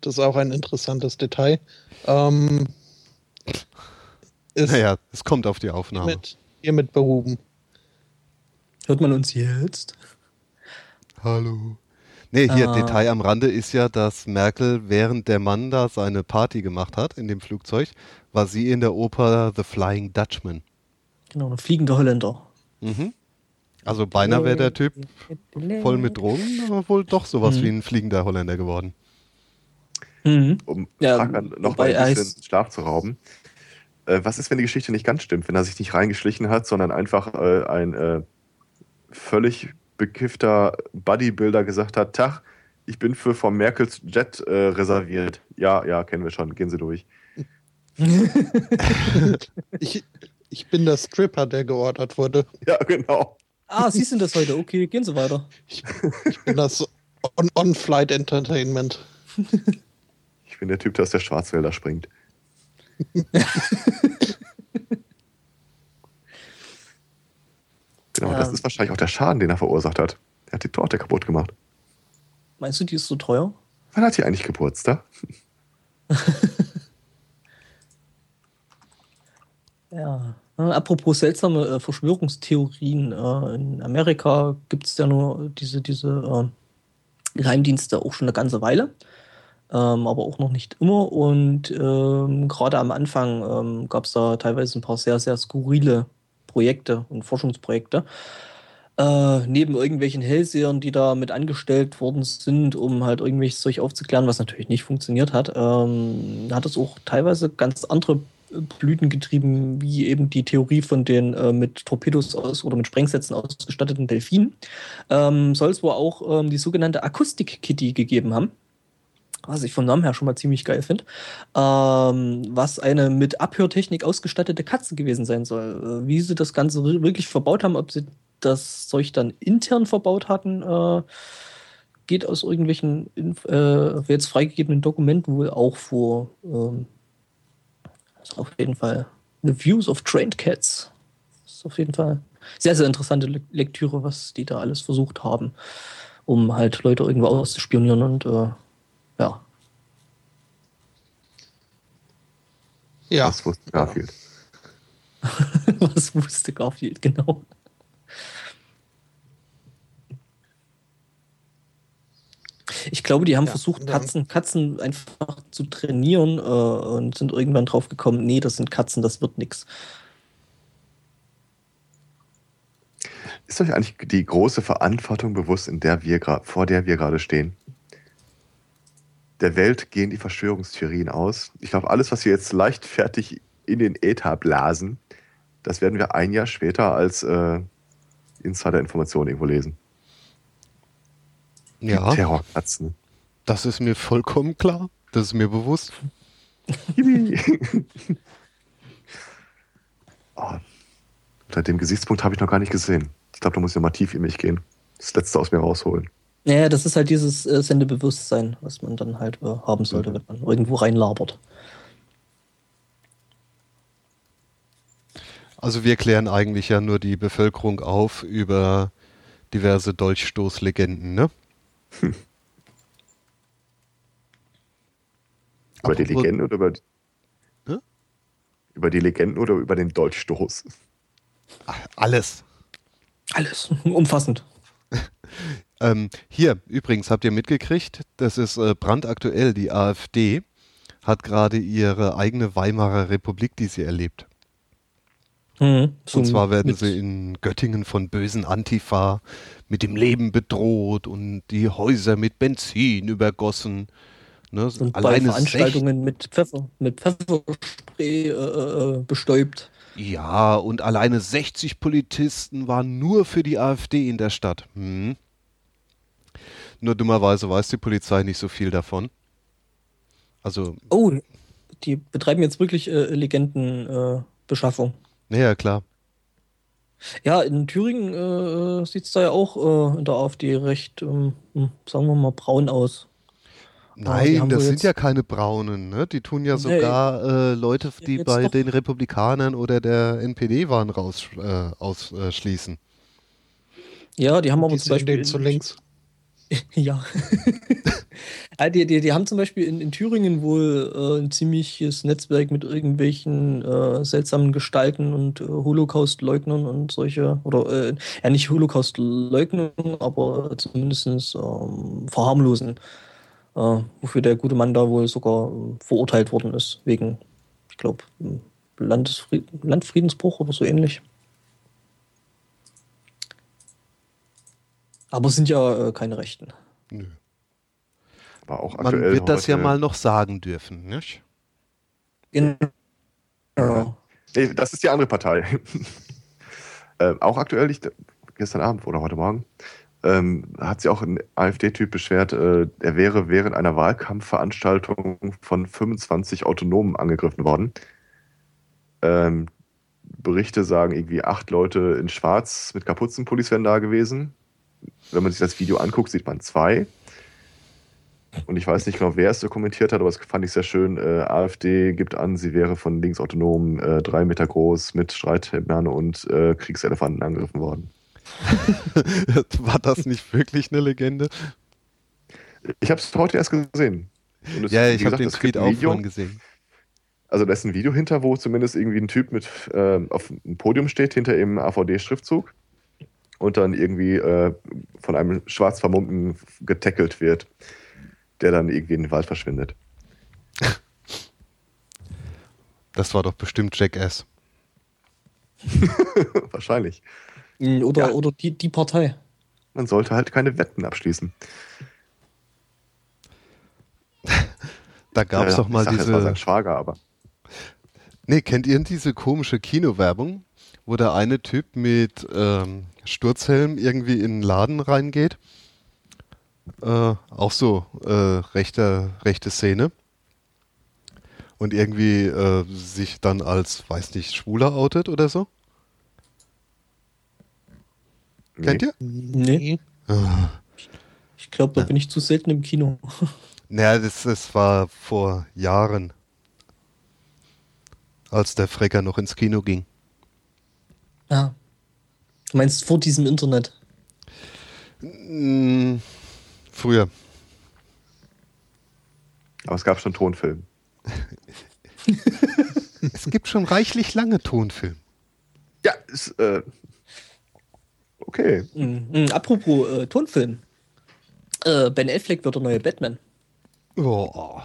Das ist auch ein interessantes Detail. Ähm, naja, es kommt auf die Aufnahme. Hiermit, hiermit behoben. Hört man uns jetzt? Hallo. Nee, hier ah. Detail am Rande ist ja, dass Merkel, während der Mann da seine Party gemacht hat in dem Flugzeug, war sie in der Oper The Flying Dutchman. Genau, ein fliegender Holländer. Mhm. Also beinahe wäre der Typ voll mit Drogen, aber wohl doch sowas mhm. wie ein fliegender Holländer geworden. Mhm. Um ja, noch mal ein bisschen Schlaf zu rauben. Äh, was ist, wenn die Geschichte nicht ganz stimmt, wenn er sich nicht reingeschlichen hat, sondern einfach äh, ein äh, völlig bekiffter Bodybuilder gesagt hat, Tach, ich bin für Frau Merkels Jet äh, reserviert. Ja, ja, kennen wir schon. Gehen Sie durch. ich, ich bin der Stripper, der geordert wurde. Ja, genau. Ah, Sie sind das heute. Okay, gehen Sie weiter. Ich, ich bin das On-Flight -on Entertainment. Ich bin der Typ, der aus der Schwarzwälder springt. genau, das ist wahrscheinlich auch der Schaden, den er verursacht hat. Er hat die Torte kaputt gemacht. Meinst du, die ist so teuer? Wann hat die eigentlich Geburtstag? ja. Apropos seltsame äh, Verschwörungstheorien. Äh, in Amerika gibt es ja nur diese, diese äh, Geheimdienste auch schon eine ganze Weile, ähm, aber auch noch nicht immer. Und ähm, gerade am Anfang ähm, gab es da teilweise ein paar sehr, sehr skurrile Projekte und Forschungsprojekte. Äh, neben irgendwelchen Hellsehern, die da mit angestellt worden sind, um halt irgendwelches Zeug aufzuklären, was natürlich nicht funktioniert hat, ähm, hat es auch teilweise ganz andere Blüten getrieben, wie eben die Theorie von den äh, mit Torpedos aus oder mit Sprengsätzen ausgestatteten Delfinen, ähm, soll es wohl auch ähm, die sogenannte Akustik-Kitty gegeben haben. Was ich vom Namen her schon mal ziemlich geil finde. Ähm, was eine mit Abhörtechnik ausgestattete Katze gewesen sein soll. Äh, wie sie das Ganze wirklich verbaut haben, ob sie das Zeug dann intern verbaut hatten, äh, geht aus irgendwelchen äh, jetzt freigegebenen Dokumenten wohl auch vor. Ähm, ist auf jeden Fall The Views of Trained Cats. Ist auf jeden Fall sehr, sehr interessante Lektüre, was die da alles versucht haben, um halt Leute irgendwo auszuspionieren und äh, ja. Ja. Was wusste Garfield? was wusste Garfield, genau. Ich glaube, die haben ja, versucht, Katzen, Katzen einfach zu trainieren äh, und sind irgendwann drauf gekommen, nee, das sind Katzen, das wird nichts. Ist euch eigentlich die große Verantwortung bewusst, in der wir vor der wir gerade stehen? Der Welt gehen die Verschwörungstheorien aus. Ich glaube, alles, was wir jetzt leichtfertig in den Äther blasen, das werden wir ein Jahr später als äh, Insider-Information irgendwo lesen. Ja. Terrorkatzen. Das ist mir vollkommen klar. Das ist mir bewusst. oh, unter dem Gesichtspunkt habe ich noch gar nicht gesehen. Ich glaube, da muss ich noch mal tief in mich gehen. Das Letzte aus mir rausholen. Ja, das ist halt dieses äh, Sendebewusstsein, was man dann halt äh, haben sollte, mhm. wenn man irgendwo reinlabert. Also wir klären eigentlich ja nur die Bevölkerung auf über diverse Dolchstoßlegenden, ne? Hm. Über die Legenden oder über, hm? über die Legenden oder über den Dolchstoß? Alles. Alles. Umfassend. ähm, hier, übrigens, habt ihr mitgekriegt, das ist äh, brandaktuell, die AfD hat gerade ihre eigene Weimarer Republik, die sie erlebt. Mhm, und zwar werden sie in Göttingen von bösen Antifa mit dem Leben bedroht und die Häuser mit Benzin übergossen. Ne? Und Alleine bei Veranstaltungen mit Pfeffer, mit Pfefferspray äh, äh, bestäubt. Ja, und alleine 60 Polizisten waren nur für die AfD in der Stadt. Hm. Nur dummerweise weiß die Polizei nicht so viel davon. Also. Oh, die betreiben jetzt wirklich äh, Legendenbeschaffung. Äh, ja, klar. Ja, in Thüringen äh, sieht es da ja auch äh, in der AfD recht, ähm, hm, sagen wir mal, braun aus. Nein, das sind ja keine Braunen, ne? Die tun ja sogar nee, äh, Leute, die bei den Republikanern oder der NPD waren, raus äh, ausschließen. ja, die haben aber Die zum Beispiel. zu links. Ja. die, die, die haben zum Beispiel in, in Thüringen wohl äh, ein ziemliches Netzwerk mit irgendwelchen äh, seltsamen Gestalten und äh, Holocaust-Leugnern und solche, oder äh, ja nicht Holocaust-Leugnern, aber zumindest ähm, verharmlosen. Äh, wofür der gute Mann da wohl sogar äh, verurteilt worden ist, wegen, ich glaube, Landfriedensbruch oder so ähnlich. Aber es sind ja äh, keine Rechten. Nö. Aber auch Man wird das ja mal noch sagen dürfen, nicht? Genau. Nee, das ist die andere Partei. äh, auch aktuell, ich, gestern Abend oder heute Morgen, ähm, hat sich auch ein AfD-Typ beschwert, äh, er wäre während einer Wahlkampfveranstaltung von 25 Autonomen angegriffen worden. Ähm, Berichte sagen, irgendwie acht Leute in Schwarz mit Kapuzenpullis wären da gewesen wenn man sich das Video anguckt, sieht man zwei. Und ich weiß nicht genau, wer es so kommentiert hat, aber das fand ich sehr schön. Äh, AfD gibt an, sie wäre von linksautonomen äh, drei Meter groß mit Streithämmern und äh, Kriegselefanten angegriffen worden. War das nicht wirklich eine Legende? Ich habe es heute erst gesehen. Es, ja, ich habe den Tweet auch vorhin gesehen. Also da ist ein Video hinter, wo zumindest irgendwie ein Typ mit äh, auf einem Podium steht, hinter ihm AVD-Schriftzug und dann irgendwie äh, von einem schwarz vermummten getackelt wird, der dann irgendwie in den Wald verschwindet. Das war doch bestimmt Jackass. Wahrscheinlich. Mm, oder, ja. oder die, die Partei. Man sollte halt keine Wetten abschließen. da gab es ja, doch mal diese. Das war sein Schwager, aber. Nee, kennt ihr diese komische Kinowerbung, wo der eine Typ mit ähm, Sturzhelm irgendwie in den Laden reingeht. Äh, auch so äh, rechte, rechte Szene. Und irgendwie äh, sich dann als, weiß nicht, Schwuler outet oder so. Nee. Kennt ihr? Nee. Ah. Ich glaube, da ja. bin ich zu selten im Kino. Naja, das, das war vor Jahren, als der Frecker noch ins Kino ging. Ja. Du meinst vor diesem Internet? Mm, früher. Aber es gab schon Tonfilm. es gibt schon reichlich lange Tonfilm. Ja, ist, äh, okay. Mhm. Apropos äh, Tonfilm. Äh, ben Affleck wird der neue Batman. Oh.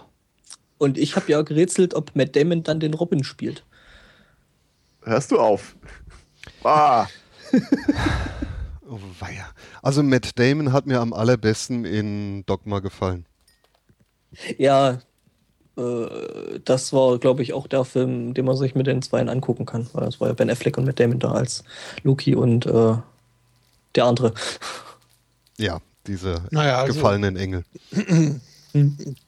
Und ich habe ja gerätselt, ob Matt Damon dann den Robin spielt. Hörst du auf? Ah. oh, weia. Also Matt Damon hat mir am allerbesten in Dogma gefallen. Ja, äh, das war, glaube ich, auch der Film, den man sich mit den Zweien angucken kann. Weil es war ja Ben Affleck und Matt Damon da als Loki und äh, der andere. Ja, diese naja, also, gefallenen Engel.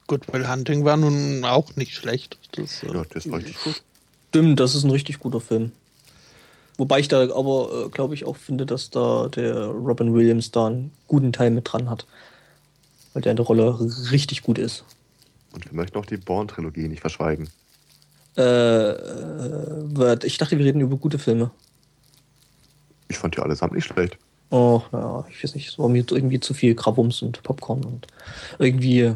Good Will Hunting war nun auch nicht schlecht. Das, äh, ja, das war richtig gut. Stimmt, das ist ein richtig guter Film. Wobei ich da aber, äh, glaube ich, auch finde, dass da der Robin Williams da einen guten Teil mit dran hat. Weil der in der Rolle richtig gut ist. Und wir möchten auch die Born-Trilogie nicht verschweigen. Äh, äh, ich dachte, wir reden über gute Filme. Ich fand die allesamt nicht schlecht. Oh, ja, ich weiß nicht, es war mir irgendwie zu viel Krabums und Popcorn und irgendwie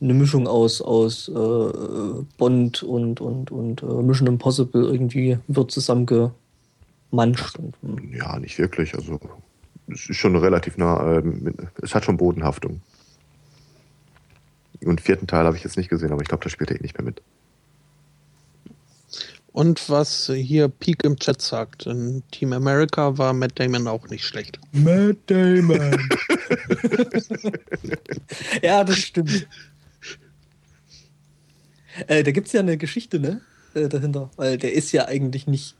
eine Mischung aus, aus äh, Bond und, und, und äh, Mission Impossible irgendwie wird zusammenge manscht. Ja, nicht wirklich. Also es ist schon relativ nah, äh, es hat schon Bodenhaftung. Und vierten Teil habe ich jetzt nicht gesehen, aber ich glaube, da spielt er eh nicht mehr mit. Und was hier Peak im Chat sagt, in Team America war Matt Damon auch nicht schlecht. Matt Damon. ja, das stimmt. Äh, da gibt es ja eine Geschichte, ne? Äh, dahinter. Weil der ist ja eigentlich nicht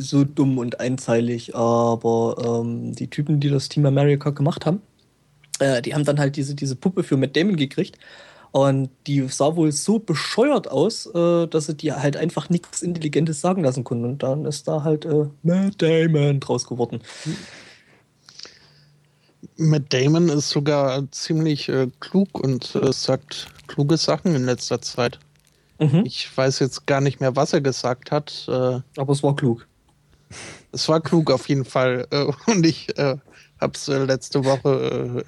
so dumm und einzeilig, aber ähm, die Typen, die das Team America gemacht haben, äh, die haben dann halt diese, diese Puppe für Matt Damon gekriegt. Und die sah wohl so bescheuert aus, äh, dass sie dir halt einfach nichts Intelligentes sagen lassen konnten. Und dann ist da halt äh, Matt Damon draus geworden. Matt Damon ist sogar ziemlich äh, klug und äh, sagt kluge Sachen in letzter Zeit. Mhm. Ich weiß jetzt gar nicht mehr, was er gesagt hat. Äh, Aber es war klug. Es war klug auf jeden Fall. Äh, und ich äh, habe es äh, letzte Woche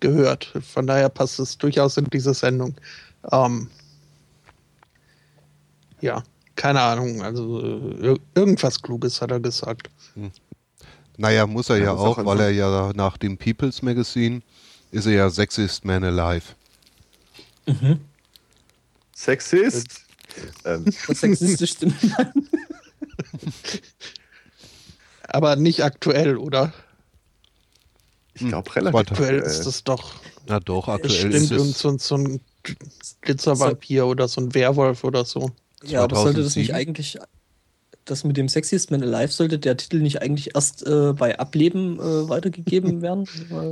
gehört. Von daher passt es durchaus in diese Sendung. Ähm, ja, keine Ahnung. Also irgendwas Kluges hat er gesagt. Hm. Naja, muss er ja, ja auch, weil er ja nach dem People's Magazine ist er ja Sexist Man Alive. Mhm. Sexist? Ähm. Das sexistischste Mann. Aber nicht aktuell, oder? Ich glaube relativ aktuell ist das doch. Na doch, aktuell ist es. So, so ein Glitzervampir oder so ein Werwolf oder so. Ja, 2007? aber sollte das nicht eigentlich das mit dem Sexiest Man Alive sollte der Titel nicht eigentlich erst äh, bei Ableben äh, weitergegeben werden?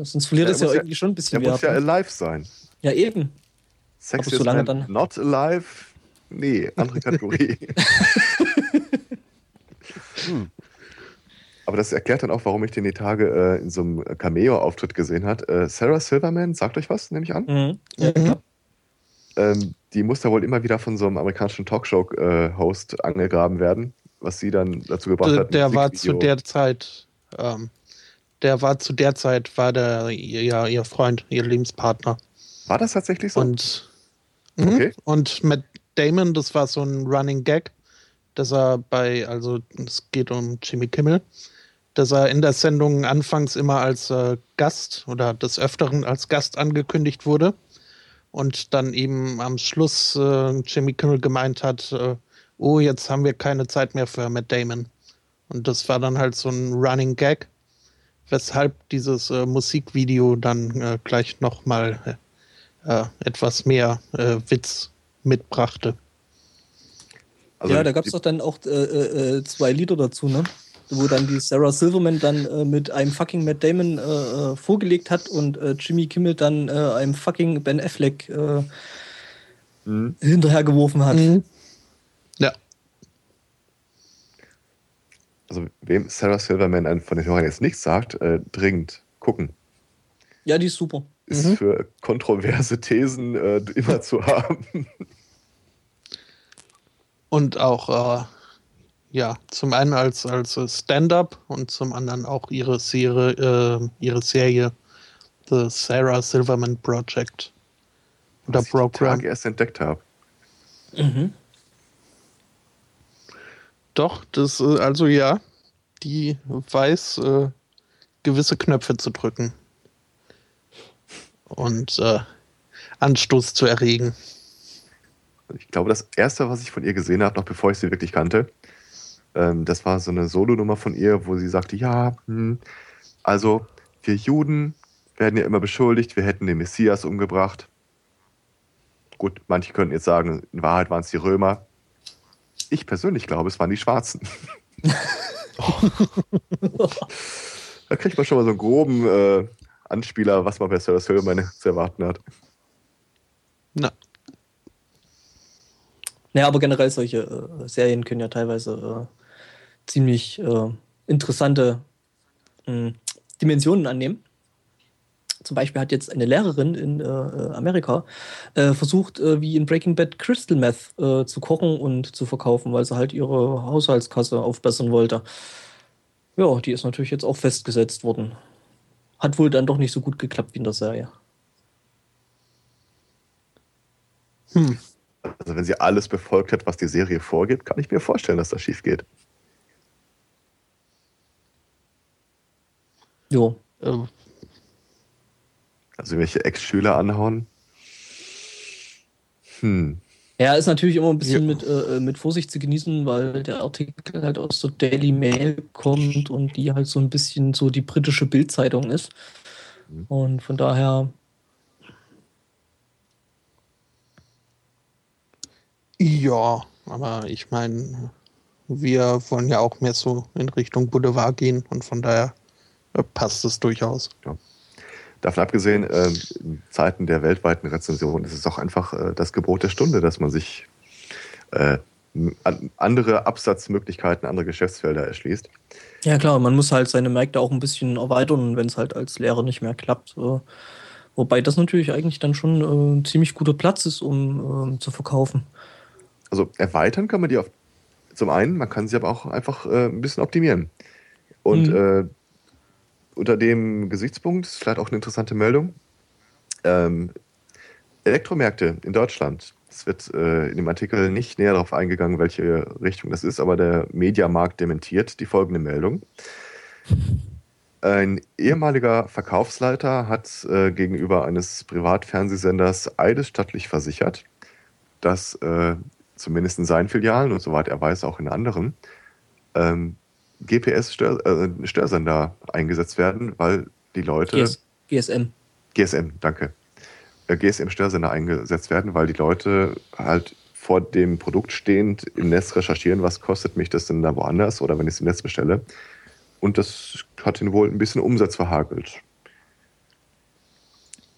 sonst verliert es ja, ja, irgendwie schon ein bisschen Der muss ja alive sein. Ja, eben. Sexiest Man dann not alive? Nee, andere Kategorie. hm. Aber das erklärt dann auch, warum ich den die Tage äh, in so einem Cameo-Auftritt gesehen habe. Äh, Sarah Silverman, sagt euch was, nehme ich an? Mhm. Mhm. Ähm, die muss da wohl immer wieder von so einem amerikanischen Talkshow-Host äh, angegraben werden was sie dann dazu gebracht der, hat. Der war zu der Zeit, ähm, der war zu der Zeit, war der ja, ihr Freund, ihr Lebenspartner. War das tatsächlich so? Und, mhm. okay. und mit Damon, das war so ein Running Gag, dass er bei, also es geht um Jimmy Kimmel, dass er in der Sendung anfangs immer als äh, Gast oder des Öfteren als Gast angekündigt wurde und dann eben am Schluss äh, Jimmy Kimmel gemeint hat, äh, oh, jetzt haben wir keine Zeit mehr für Matt Damon. Und das war dann halt so ein Running Gag, weshalb dieses äh, Musikvideo dann äh, gleich nochmal äh, äh, etwas mehr Witz mitbrachte. Also ja, da gab es doch dann auch äh, äh, zwei Lieder dazu, ne? Wo dann die Sarah Silverman dann mit einem fucking Matt Damon vorgelegt hat und Jimmy Kimmel dann einem fucking Ben Affleck mhm. hinterhergeworfen hat. Mhm. Ja. Also, wem Sarah Silverman von den Hörern jetzt nichts sagt, äh, dringend gucken. Ja, die ist super. Ist mhm. für kontroverse Thesen äh, immer zu haben. Und auch, äh, ja, zum einen als, als Stand-up und zum anderen auch ihre Serie, äh, ihre Serie The Sarah Silverman Project. Oder Was Program. Ich die erst entdeckt habe. Mhm. Doch, das, äh, also ja, die weiß, äh, gewisse Knöpfe zu drücken. Und äh, Anstoß zu erregen. Ich glaube, das erste, was ich von ihr gesehen habe, noch bevor ich sie wirklich kannte, ähm, das war so eine Solonummer von ihr, wo sie sagte: Ja, hm, also wir Juden werden ja immer beschuldigt, wir hätten den Messias umgebracht. Gut, manche könnten jetzt sagen, in Wahrheit waren es die Römer. Ich persönlich glaube, es waren die Schwarzen. da kriegt man schon mal so einen groben äh, Anspieler, was man bei Sarah Silverman zu erwarten hat. Na. Naja, aber generell solche äh, Serien können ja teilweise äh, ziemlich äh, interessante hm, Dimensionen annehmen. Zum Beispiel hat jetzt eine Lehrerin in äh, Amerika äh, versucht, äh, wie in Breaking Bad Crystal Meth äh, zu kochen und zu verkaufen, weil sie halt ihre Haushaltskasse aufbessern wollte. Ja, die ist natürlich jetzt auch festgesetzt worden. Hat wohl dann doch nicht so gut geklappt wie in der Serie. Hm. Also wenn sie alles befolgt hat, was die Serie vorgibt, kann ich mir vorstellen, dass das schief geht. Jo. Ähm, also welche Ex-Schüler anhauen? Hm. Ja, ist natürlich immer ein bisschen mit, äh, mit Vorsicht zu genießen, weil der Artikel halt aus der Daily Mail kommt und die halt so ein bisschen so die britische Bildzeitung ist. Mhm. Und von daher. Ja, aber ich meine, wir wollen ja auch mehr so in Richtung Boulevard gehen und von daher passt es durchaus. Ja. Davon abgesehen, äh, in Zeiten der weltweiten Rezension ist es auch einfach äh, das Gebot der Stunde, dass man sich äh, andere Absatzmöglichkeiten, andere Geschäftsfelder erschließt. Ja klar, man muss halt seine Märkte auch ein bisschen erweitern, wenn es halt als Lehrer nicht mehr klappt. Wobei das natürlich eigentlich dann schon äh, ein ziemlich guter Platz ist, um äh, zu verkaufen. Also erweitern kann man die auf, zum einen, man kann sie aber auch einfach äh, ein bisschen optimieren. Und mhm. unter dem Gesichtspunkt ist vielleicht auch eine interessante Meldung. Ähm, Elektromärkte in Deutschland. Es wird äh, in dem Artikel nicht näher darauf eingegangen, welche Richtung das ist, aber der Mediamarkt dementiert die folgende Meldung. Ein ehemaliger Verkaufsleiter hat äh, gegenüber eines Privatfernsehsenders eidesstattlich versichert, dass äh, zumindest in seinen Filialen und soweit er weiß auch in anderen ähm, GPS-Störsender äh, eingesetzt werden, weil die Leute. GS GSM. GSM, danke. Äh, GSM-Störsender eingesetzt werden, weil die Leute halt vor dem Produkt stehend im Netz recherchieren, was kostet mich das denn da woanders oder wenn ich es im Netz bestelle. Und das hat ihn wohl ein bisschen Umsatz verhagelt.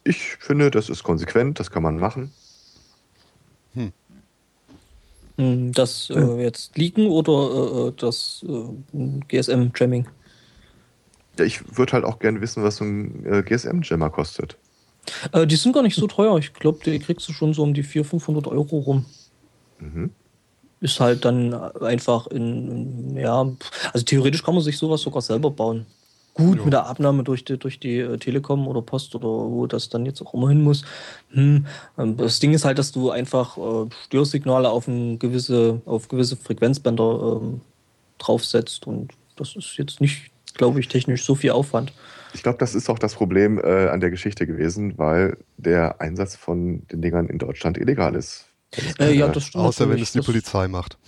Ich finde, das ist konsequent, das kann man machen. Hm. Hm das äh, jetzt liegen oder äh, äh das äh, GSM-Jamming? Ja, ich würde halt auch gerne wissen, was so ein äh, GSM-Jammer kostet. Äh, die sind gar nicht so teuer. Ich glaube, die kriegst du schon so um die 400, 500 Euro rum. Mhm ist halt dann einfach in, ja, also theoretisch kann man sich sowas sogar selber bauen. Gut, ja. mit der Abnahme durch die, durch die äh, Telekom oder Post oder wo das dann jetzt auch immer hin muss. Hm. Ähm, das Ding ist halt, dass du einfach äh, Störsignale auf, ein gewisse, auf gewisse Frequenzbänder ähm, draufsetzt und das ist jetzt nicht, glaube ich, technisch so viel Aufwand. Ich glaube, das ist auch das Problem äh, an der Geschichte gewesen, weil der Einsatz von den Dingern in Deutschland illegal ist. Äh, ja, das stimmt. Außer wenn es die Polizei macht.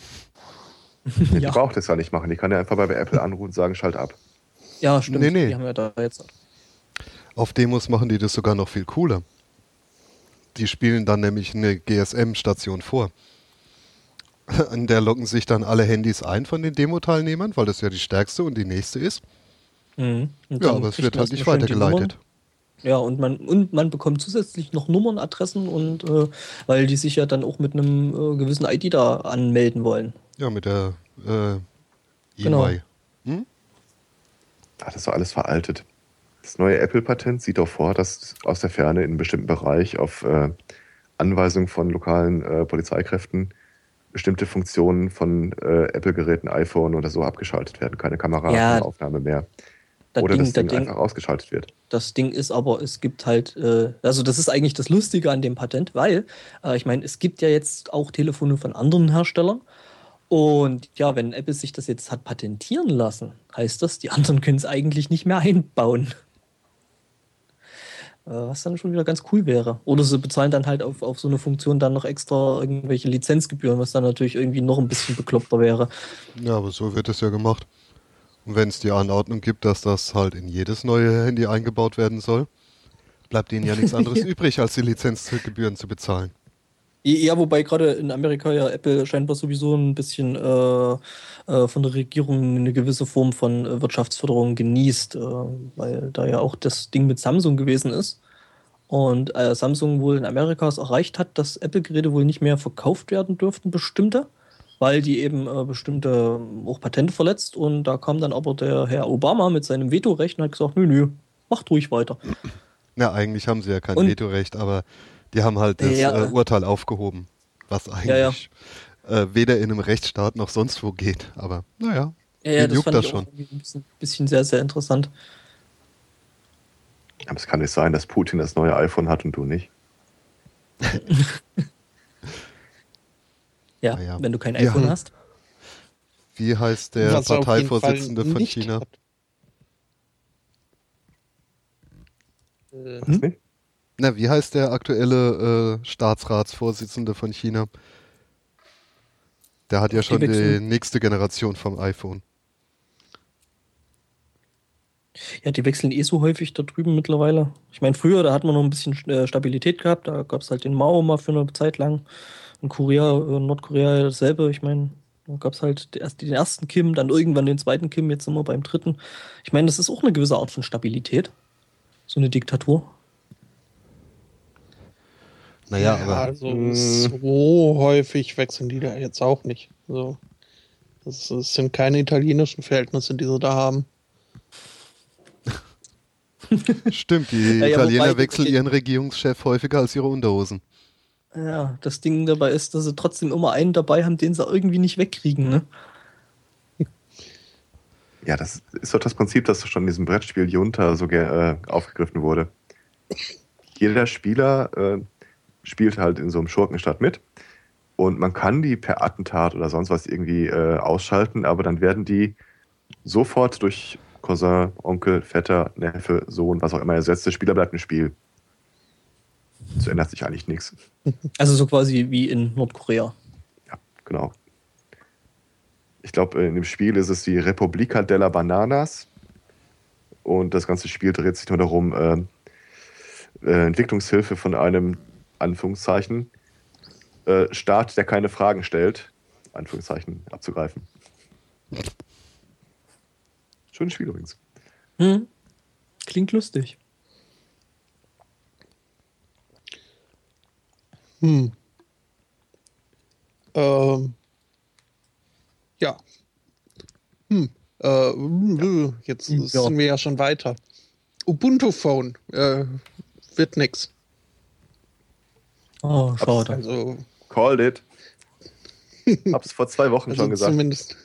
Die ja. braucht es ja nicht machen. Die kann ja einfach bei Apple anrufen und sagen, schalt ab. Ja, stimmt. Nee, nee. Die haben ja da jetzt. Auf Demos machen die das sogar noch viel cooler. Die spielen dann nämlich eine GSM-Station vor. An der locken sich dann alle Handys ein von den Demo-Teilnehmern, weil das ja die stärkste und die nächste ist. Mhm. Ja, aber es wird halt nicht weitergeleitet. Ja, und man, und man bekommt zusätzlich noch Nummern, Adressen und äh, weil die sich ja dann auch mit einem äh, gewissen ID da anmelden wollen. Ja, mit der äh, EY. Genau. Das ist doch alles veraltet. Das neue Apple-Patent sieht doch vor, dass aus der Ferne in einem bestimmten Bereich auf äh, Anweisung von lokalen äh, Polizeikräften bestimmte Funktionen von äh, Apple-Geräten, iPhone oder so abgeschaltet werden. Keine Kameraaufnahme ja. mehr. Das Oder Ding, das Ding, das Ding einfach ausgeschaltet wird. Das Ding ist aber, es gibt halt, äh, also das ist eigentlich das Lustige an dem Patent, weil, äh, ich meine, es gibt ja jetzt auch Telefone von anderen Herstellern. Und ja, wenn Apple sich das jetzt hat patentieren lassen, heißt das, die anderen können es eigentlich nicht mehr einbauen. Äh, was dann schon wieder ganz cool wäre. Oder sie bezahlen dann halt auf, auf so eine Funktion dann noch extra irgendwelche Lizenzgebühren, was dann natürlich irgendwie noch ein bisschen bekloppter wäre. Ja, aber so wird es ja gemacht. Und wenn es die Anordnung gibt, dass das halt in jedes neue Handy eingebaut werden soll, bleibt ihnen ja nichts anderes übrig, als die Lizenzgebühren zu bezahlen. Ja, wobei gerade in Amerika ja Apple scheinbar sowieso ein bisschen äh, äh, von der Regierung eine gewisse Form von äh, Wirtschaftsförderung genießt, äh, weil da ja auch das Ding mit Samsung gewesen ist. Und äh, Samsung wohl in Amerika es erreicht hat, dass Apple-Geräte wohl nicht mehr verkauft werden dürften, bestimmte weil die eben äh, bestimmte auch Patente verletzt. Und da kam dann aber der Herr Obama mit seinem Vetorecht und hat gesagt, nö, nö, macht ruhig weiter. Ja, eigentlich haben sie ja kein Vetorecht, aber die haben halt das ja, äh, Urteil aufgehoben, was eigentlich ja, äh, weder in einem Rechtsstaat noch sonst wo geht. Aber naja, ja, ja, das fand das ich schon. ein bisschen, bisschen sehr, sehr interessant. Aber es kann nicht sein, dass Putin das neue iPhone hat und du nicht. Ja, naja. wenn du kein iPhone ja. hast. Wie heißt der Was Parteivorsitzende von China? Äh, hm? Na, wie heißt der aktuelle äh, Staatsratsvorsitzende von China? Der hat ja schon die, die nächste Generation vom iPhone. Ja, die wechseln eh so häufig da drüben mittlerweile. Ich meine, früher, da hat man noch ein bisschen äh, Stabilität gehabt. Da gab es halt den Mao mal für eine Zeit lang. In Korea, äh, Nordkorea dasselbe. Ich meine, da gab es halt den ersten Kim, dann irgendwann den zweiten Kim, jetzt sind wir beim dritten. Ich meine, das ist auch eine gewisse Art von Stabilität. So eine Diktatur. Naja, ja, aber. Also so häufig wechseln die da jetzt auch nicht. Also, das, das sind keine italienischen Verhältnisse, die sie da haben. Stimmt, die Ja, ja, Italiener wobei- wechseln ihren Regierungschef häufiger als ihre Unterhosen. Ja, das Ding dabei ist, dass sie trotzdem immer einen dabei haben, den sie irgendwie nicht wegkriegen, ne? Ja, das ist doch das Prinzip, das schon in diesem Brettspiel Junta so äh, aufgegriffen wurde. Jeder Spieler äh, spielt halt in so einem Schurkenstadt mit und man kann die per Attentat oder sonst was irgendwie äh, ausschalten, aber dann werden die sofort durch Cousin, Onkel, Vetter, Neffe, Sohn, was auch immer ersetzt. Der Spieler bleibt im Spiel. Es ändert sich eigentlich nichts. Also so quasi wie in Nordkorea. Ja, genau. Ich glaube, in dem Spiel ist es die Republica della Bananas. Und das ganze Spiel dreht sich nur darum, äh, äh, Entwicklungshilfe von einem, Anführungszeichen, äh, Staat, der keine Fragen stellt, Anführungszeichen, abzugreifen. Schönes Spiel übrigens. Hm? Klingt lustig. Hm. Ähm. Ja. Hm. Äh, jetzt Ja. sind wir ja schon weiter. Ubuntu Phone. Äh, wird nix. Oh, schade. Also, Called it. Hab's vor zwei Wochen also schon gesagt. zumindest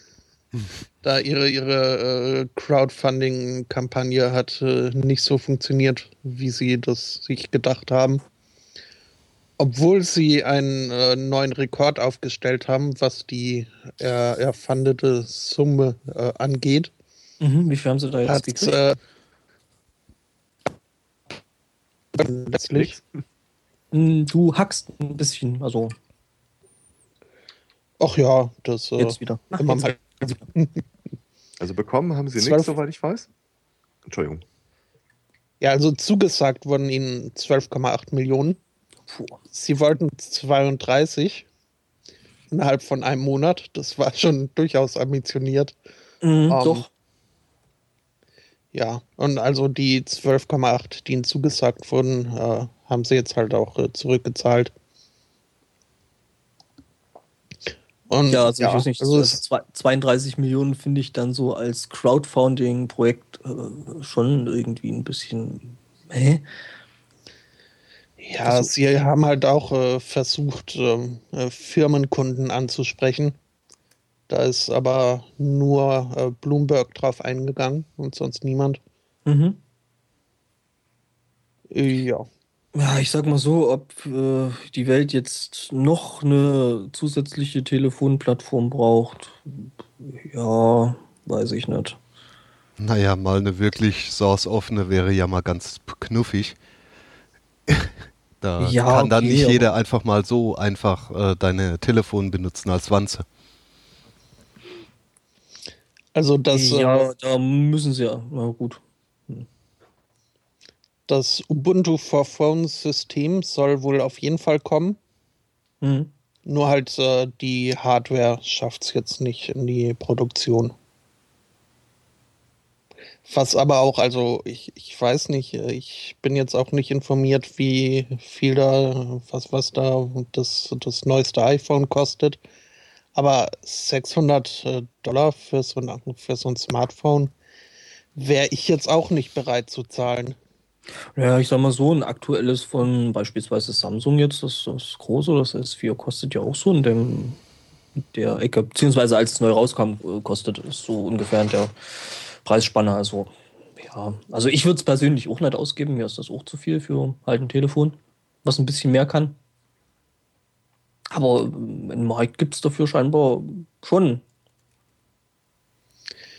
da ihre, ihre äh, Crowdfunding-Kampagne hat äh, nicht so funktioniert, wie sie das sich gedacht haben. Obwohl sie einen äh, neuen Rekord aufgestellt haben, was die äh, erfandete Summe äh, angeht. Mhm, wie viel haben sie da jetzt gekriegt? letztlich Du hackst ein bisschen, also Ach ja, das äh, jetzt wieder. Ach, immer jetzt mal. Also bekommen haben sie nichts, soweit ich weiß. Entschuldigung. Ja, also zugesagt wurden ihnen 12,8 Millionen. Puh. Sie wollten 32 innerhalb von einem Monat. Das war schon durchaus ambitioniert. Mhm, Ähm, doch. Ja, und also die 12,8, die ihnen zugesagt wurden, äh, haben sie jetzt halt auch äh, zurückgezahlt. Und Ja, also ich weiß nicht, also also es, zwei- 32 Millionen finde ich dann so als Crowdfunding-Projekt äh, schon irgendwie ein bisschen. Hä? ja, also- sie haben halt auch äh, versucht, ähm, äh, Firmenkunden anzusprechen. Da ist aber nur äh, Bloomberg drauf eingegangen und sonst niemand. Mhm. Ja. Ja, ich sag mal so, ob äh, die Welt jetzt noch eine zusätzliche Telefonplattform braucht, ja, weiß ich nicht. Naja, mal eine wirklich source-offene wäre ja mal ganz knuffig. da Ja, kann dann okay, nicht aber- jeder einfach mal so einfach äh, deine Telefon benutzen als Wanze. Also das, ja, äh, da müssen sie ja. Na gut. das Ubuntu for Phones System soll wohl auf jeden Fall kommen. Mhm. Nur halt äh, die Hardware schafft es jetzt nicht in die Produktion. Was aber auch, also ich, ich weiß nicht, äh, ich bin jetzt auch nicht informiert, wie viel da, was, was da das, das neueste iPhone kostet. Aber 600 äh, Dollar für so ein, für so ein Smartphone wäre ich jetzt auch nicht bereit zu zahlen. Ja, ich sag mal so, ein aktuelles von beispielsweise Samsung jetzt, das, das große, das S4 kostet ja auch so in dem der Ecke, beziehungsweise als es neu rauskam, äh, kostet es so ungefähr in der Preisspanne. Also, ja, also ich würde es persönlich auch nicht ausgeben, mir ist das auch zu viel für halt ein Telefon, was ein bisschen mehr kann. Aber ähm, im Markt gibt es dafür scheinbar schon.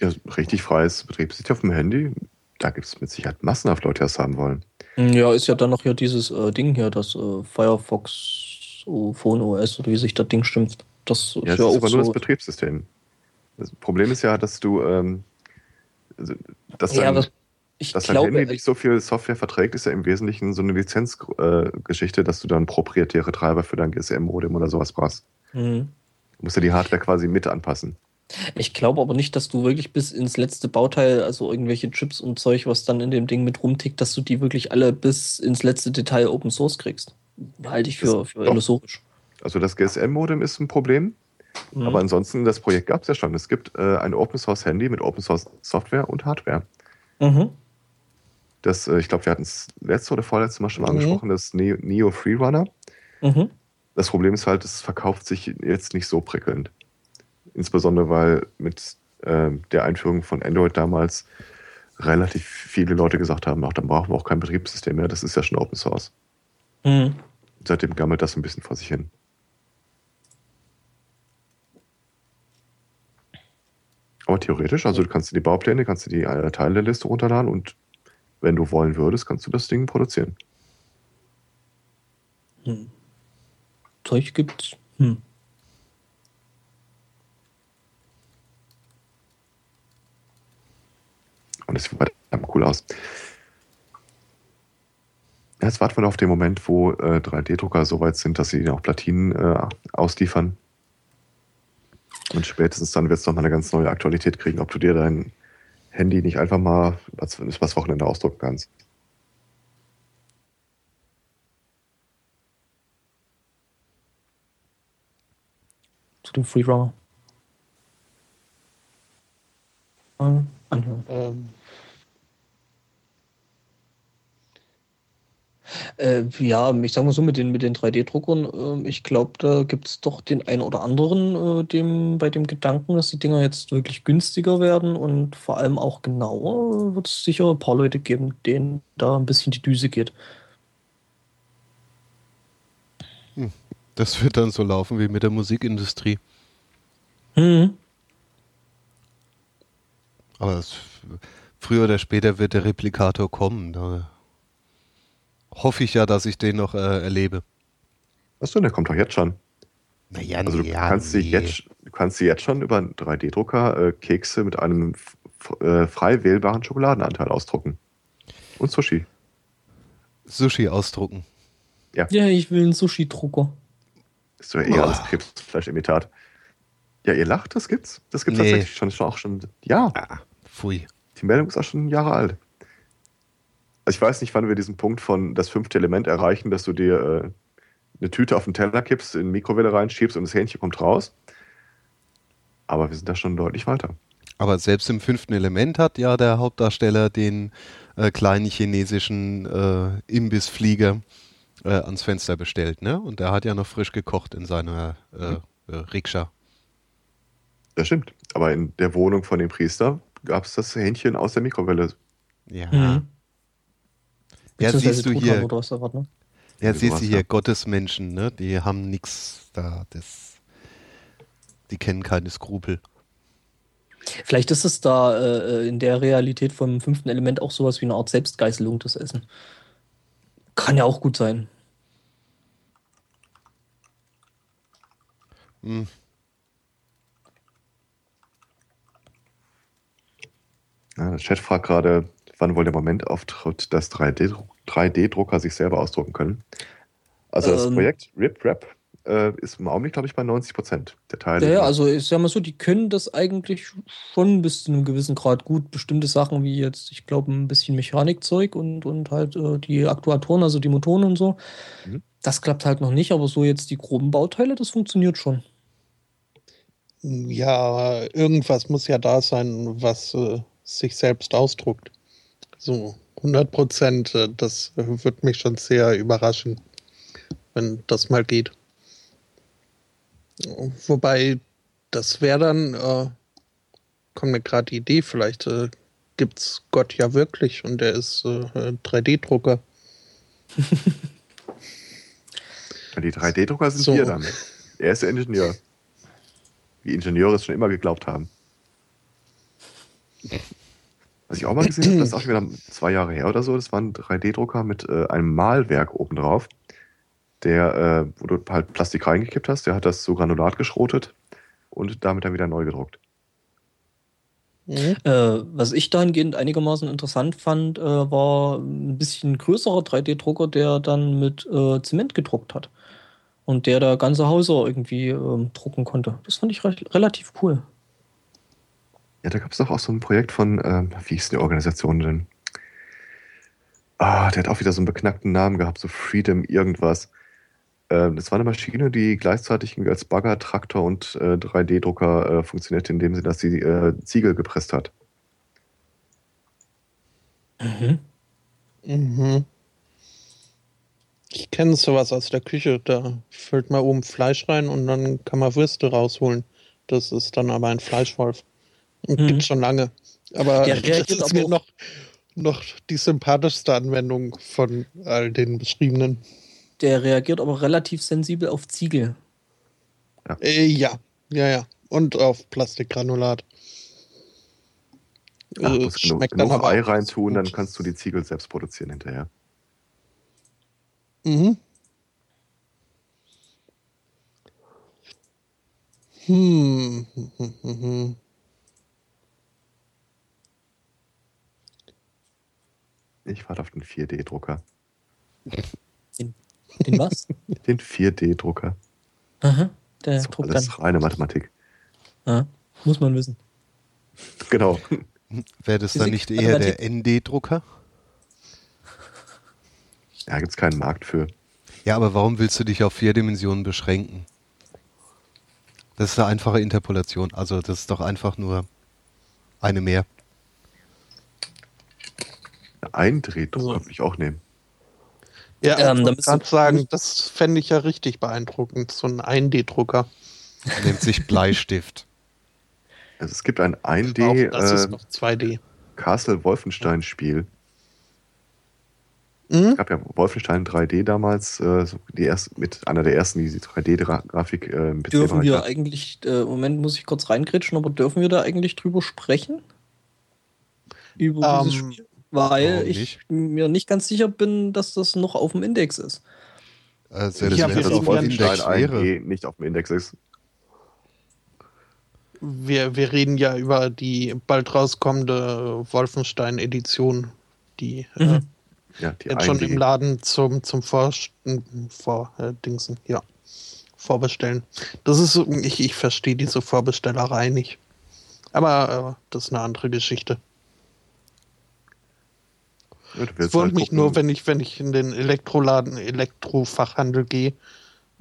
Ja, richtig freies Betriebssystem auf dem Handy. Da gibt es mit Sicherheit massenhaft Leute, die das haben wollen. Ja, ist ja dann noch hier dieses äh, Ding hier, das äh, Firefox oh, Phone OS oder wie sich das Ding schimpft. Das ist Ja, ja, ist auch aber nur das so. Betriebssystem. Das Problem ist ja, dass du, ähm, also, dass Ja, dein, aber ich dass dein glaube, Handy nicht so viel Software verträgt, ist ja im Wesentlichen so eine Lizenzgeschichte, äh, dass du dann proprietäre Treiber für dein GSM-Modem oder sowas brauchst. Mhm. Du musst ja die Hardware quasi mit anpassen. ich glaube aber nicht, dass du wirklich bis ins letzte Bauteil, also irgendwelche Chips und Zeug, was dann in dem Ding mit rumtickt, dass du die wirklich alle bis ins letzte Detail Open Source kriegst. Halte ich für, für illusorisch. Also das GSM-Modem ist ein Problem. Mhm. Aber ansonsten, das Projekt gab es ja schon. Es gibt äh, ein Open Source Handy mit Open Source Software und Hardware. Mhm. Das, äh, ich glaube, wir hatten es letzte oder vorletzte Mal schon mhm. angesprochen, das Neo, Neo Freerunner. Mhm. Das Problem ist halt, es verkauft sich jetzt nicht so prickelnd. Insbesondere, weil mit äh, der Einführung von Android damals relativ viele Leute gesagt haben, ach, dann brauchen wir auch kein Betriebssystem mehr, das ist ja schon Open Source. Mhm. Seitdem gammelt das ein bisschen vor sich hin. Aber theoretisch, also du kannst dir die Baupläne, kannst du die äh, Teilliste runterladen und wenn du wollen würdest, kannst du das Ding produzieren. Hm. Zeug gibt's. Hm. Und es sieht verdammt cool aus. Jetzt warten wir auf den Moment, wo äh, 3D-Drucker so weit sind, dass sie auch Platinen äh, ausliefern. Und spätestens dann wird es nochmal eine ganz neue Aktualität kriegen, ob du dir dein Handy nicht einfach mal was, was Wochenende ausdrucken kannst. Zu dem Freerunner. Ähm, ähm, Äh, ja, ich sage mal so, mit den, mit den 3D-Druckern, äh, ich glaube, da gibt es doch den einen oder anderen, äh, dem, bei dem Gedanken, dass die Dinger jetzt wirklich günstiger werden und vor allem auch genauer, wird es sicher ein paar Leute geben, denen da ein bisschen die Düse geht. Hm. Das wird dann so laufen wie mit der Musikindustrie. Mhm. Aber es, früher oder später wird der Replikator kommen. Da hoffe ich ja, dass ich den noch äh, erlebe. Achso, der kommt doch jetzt schon. Naja, also du ja, kannst, nee. jetzt, du kannst dir jetzt schon über einen 3D-Drucker äh, Kekse mit einem äh, frei wählbaren Schokoladenanteil ausdrucken. Und Sushi. Sushi ausdrucken. Ja. Ja, ich will einen Sushi-Drucker. Ist doch eher als Krebsfleischimitat. Ja, ihr lacht, das gibt's. Das gibt's nee. tatsächlich schon, schon auch schon. Ja. Ah, pfui. Die Meldung ist auch schon Jahre alt. Also ich weiß nicht, wann wir diesen Punkt von das fünfte Element erreichen, dass du dir äh, eine Tüte auf den Teller kippst, in die Mikrowelle reinschiebst und das Hähnchen kommt raus. Aber wir sind da schon deutlich weiter. Aber selbst im fünften Element hat ja der Hauptdarsteller den äh, kleinen chinesischen äh, Imbissflieger äh, ans Fenster bestellt, ne? Und der hat ja noch frisch gekocht in seiner äh, mhm. Rikscha. Das stimmt. Aber in der Wohnung von dem Priester gab es das Hähnchen aus der Mikrowelle. Ja. Mhm. Ja, siehst du hier. Erwartet, ne? Ja, siehst du hier, ja. Gottesmenschen, ne? Die haben nichts da. Das, die kennen keine Skrupel. Vielleicht ist es da äh, in der Realität vom fünften Element auch sowas wie eine Art Selbstgeißelung, das Essen. Kann ja auch gut sein. Hm. Ja, der Chat fragt gerade, wann wohl der Moment auftritt, dass 3D-Drucker sich selber ausdrucken können. Also das ähm, Projekt RipRap äh, ist im Augenblick, glaube ich, bei 90 Prozent der Teile. Ja, ja, also ich sag mal so, die können das eigentlich schon bis zu einem gewissen Grad gut. Bestimmte Sachen wie jetzt, ich glaube, ein bisschen Mechanikzeug und, und halt äh, die Aktuatoren, also die Motoren und so. Mhm. Das klappt halt noch nicht, aber so jetzt die groben Bauteile, das funktioniert schon. Ja, irgendwas muss ja da sein, was äh, sich selbst ausdruckt. So, 100 Prozent, äh, das wird mich schon sehr überraschen, wenn das mal geht. Wobei, das wäre dann, äh, kommt mir gerade die Idee, vielleicht äh, gibt es Gott ja wirklich und der ist äh, 3D-Drucker. die 3D-Drucker sind so. wir dann. Er ist der Ingenieur. Wie Ingenieure es schon immer geglaubt haben. Was ich auch mal gesehen habe, das ist auch schon wieder zwei Jahre her oder so, das war ein 3D-Drucker mit äh, einem Malwerk obendrauf, der, äh, wo du halt Plastik reingekippt hast, der hat das zu Granulat geschrotet und damit dann wieder neu gedruckt. Mhm. Äh, was ich dahingehend einigermaßen interessant fand, äh, war ein bisschen größerer 3D-Drucker, der dann mit äh, Zement gedruckt hat. Und der da ganze Häuser irgendwie ähm, drucken konnte. Das fand ich re relativ cool. Ja, da gab es doch auch so ein Projekt von, ähm, wie hieß die Organisation denn? Ah, der hat auch wieder so einen beknackten Namen gehabt, so Freedom irgendwas. Äh, Äh, das war eine Maschine, die gleichzeitig als Bagger, Traktor und äh, 3D-Drucker äh, funktionierte, indem sie dass sie äh, Ziegel gepresst hat. Mhm. Mhm. Ich kenne sowas aus der Küche. Da füllt man oben Fleisch rein und dann kann man Würste rausholen. Das ist dann aber ein Fleischwolf. Mhm. Gibt schon lange. Aber ja, das ist mir noch, noch die sympathischste Anwendung von all den beschriebenen. Der reagiert aber relativ sensibel auf Ziegel. Ja, äh, ja, ja, ja. Und auf Plastikgranulat. Ach, also, schmeckt genug, dann genug Ei reintun, dann kannst du die Ziegel selbst produzieren hinterher. Mhm. Hm. Ich warte auf den 4D-Drucker. Den, den, was? Den 4D-Drucker. Aha, der das druckt alles dann. reine Mathematik. Ah, muss man wissen. Genau. Wäre das dann nicht eher der ND-Drucker? Ja, gibt es keinen Markt für. Ja, aber warum willst du dich auf vier Dimensionen beschränken? Das ist eine einfache Interpolation. Also das ist doch einfach nur eine mehr. Ein Drehdrucker also. würde ich auch nehmen. Ja, ähm, ich kann sagen, das fände ich ja richtig beeindruckend, so ein 1D-Drucker. Nennt sich Bleistift. Also es gibt ein 1D. Das äh, ist noch 2D. Castle Wolfenstein Spiel. Mhm. Es gab ja Wolfenstein 3D damals, äh, die erst, mit einer der ersten, die die 3D-Grafik äh, im PC Dürfen wir hat. eigentlich, äh, Moment, muss ich kurz reingrätschen, aber dürfen wir da eigentlich drüber sprechen? Über um, dieses ähm, Spiel? Weil ich mir nicht ganz sicher bin, dass das noch auf dem Index ist. Also, das, das auf dem Index wäre. nicht auf dem Index ist. Wir, wir reden ja über die bald rauskommende Wolfenstein-Edition, die äh, mhm. äh, ja, jetzt schon im Laden zum, zum Vor, vor äh, Dingsen, ja, vorbestellen. Das ist, ich, ich verstehe diese Vorbestellerei nicht. Aber äh, das ist eine andere Geschichte. Wundert halt mich nur, wenn ich, wenn ich in den Elektroladen, Elektrofachhandel gehe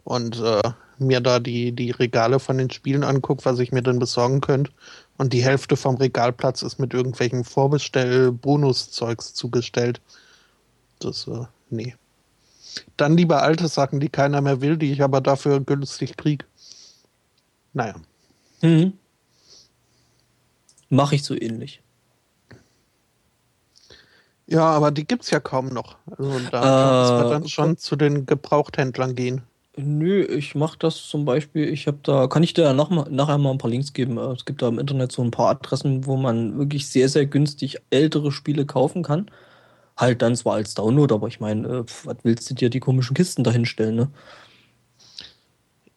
und äh, mir da die, die Regale von den Spielen angucke, was ich mir dann besorgen könnte. Und die Hälfte vom Regalplatz ist mit irgendwelchen Vorbestell-Bonuszeugs zugestellt. Das, äh, nee. Dann lieber alte Sachen, die keiner mehr will, die ich aber dafür günstig kriege. Naja. Mhm. Mache ich so ähnlich. Ja, aber die gibt es ja kaum noch. Also da äh, muss man dann schon zu den Gebrauchthändlern gehen. Nö, ich mache das zum Beispiel, ich habe da, kann ich dir noch mal, nachher mal ein paar Links geben. Äh, es gibt da im Internet so ein paar Adressen, wo man wirklich sehr, sehr günstig ältere Spiele kaufen kann. Halt dann zwar als Download, aber ich meine, äh, was willst du dir die komischen Kisten dahinstellen, ne?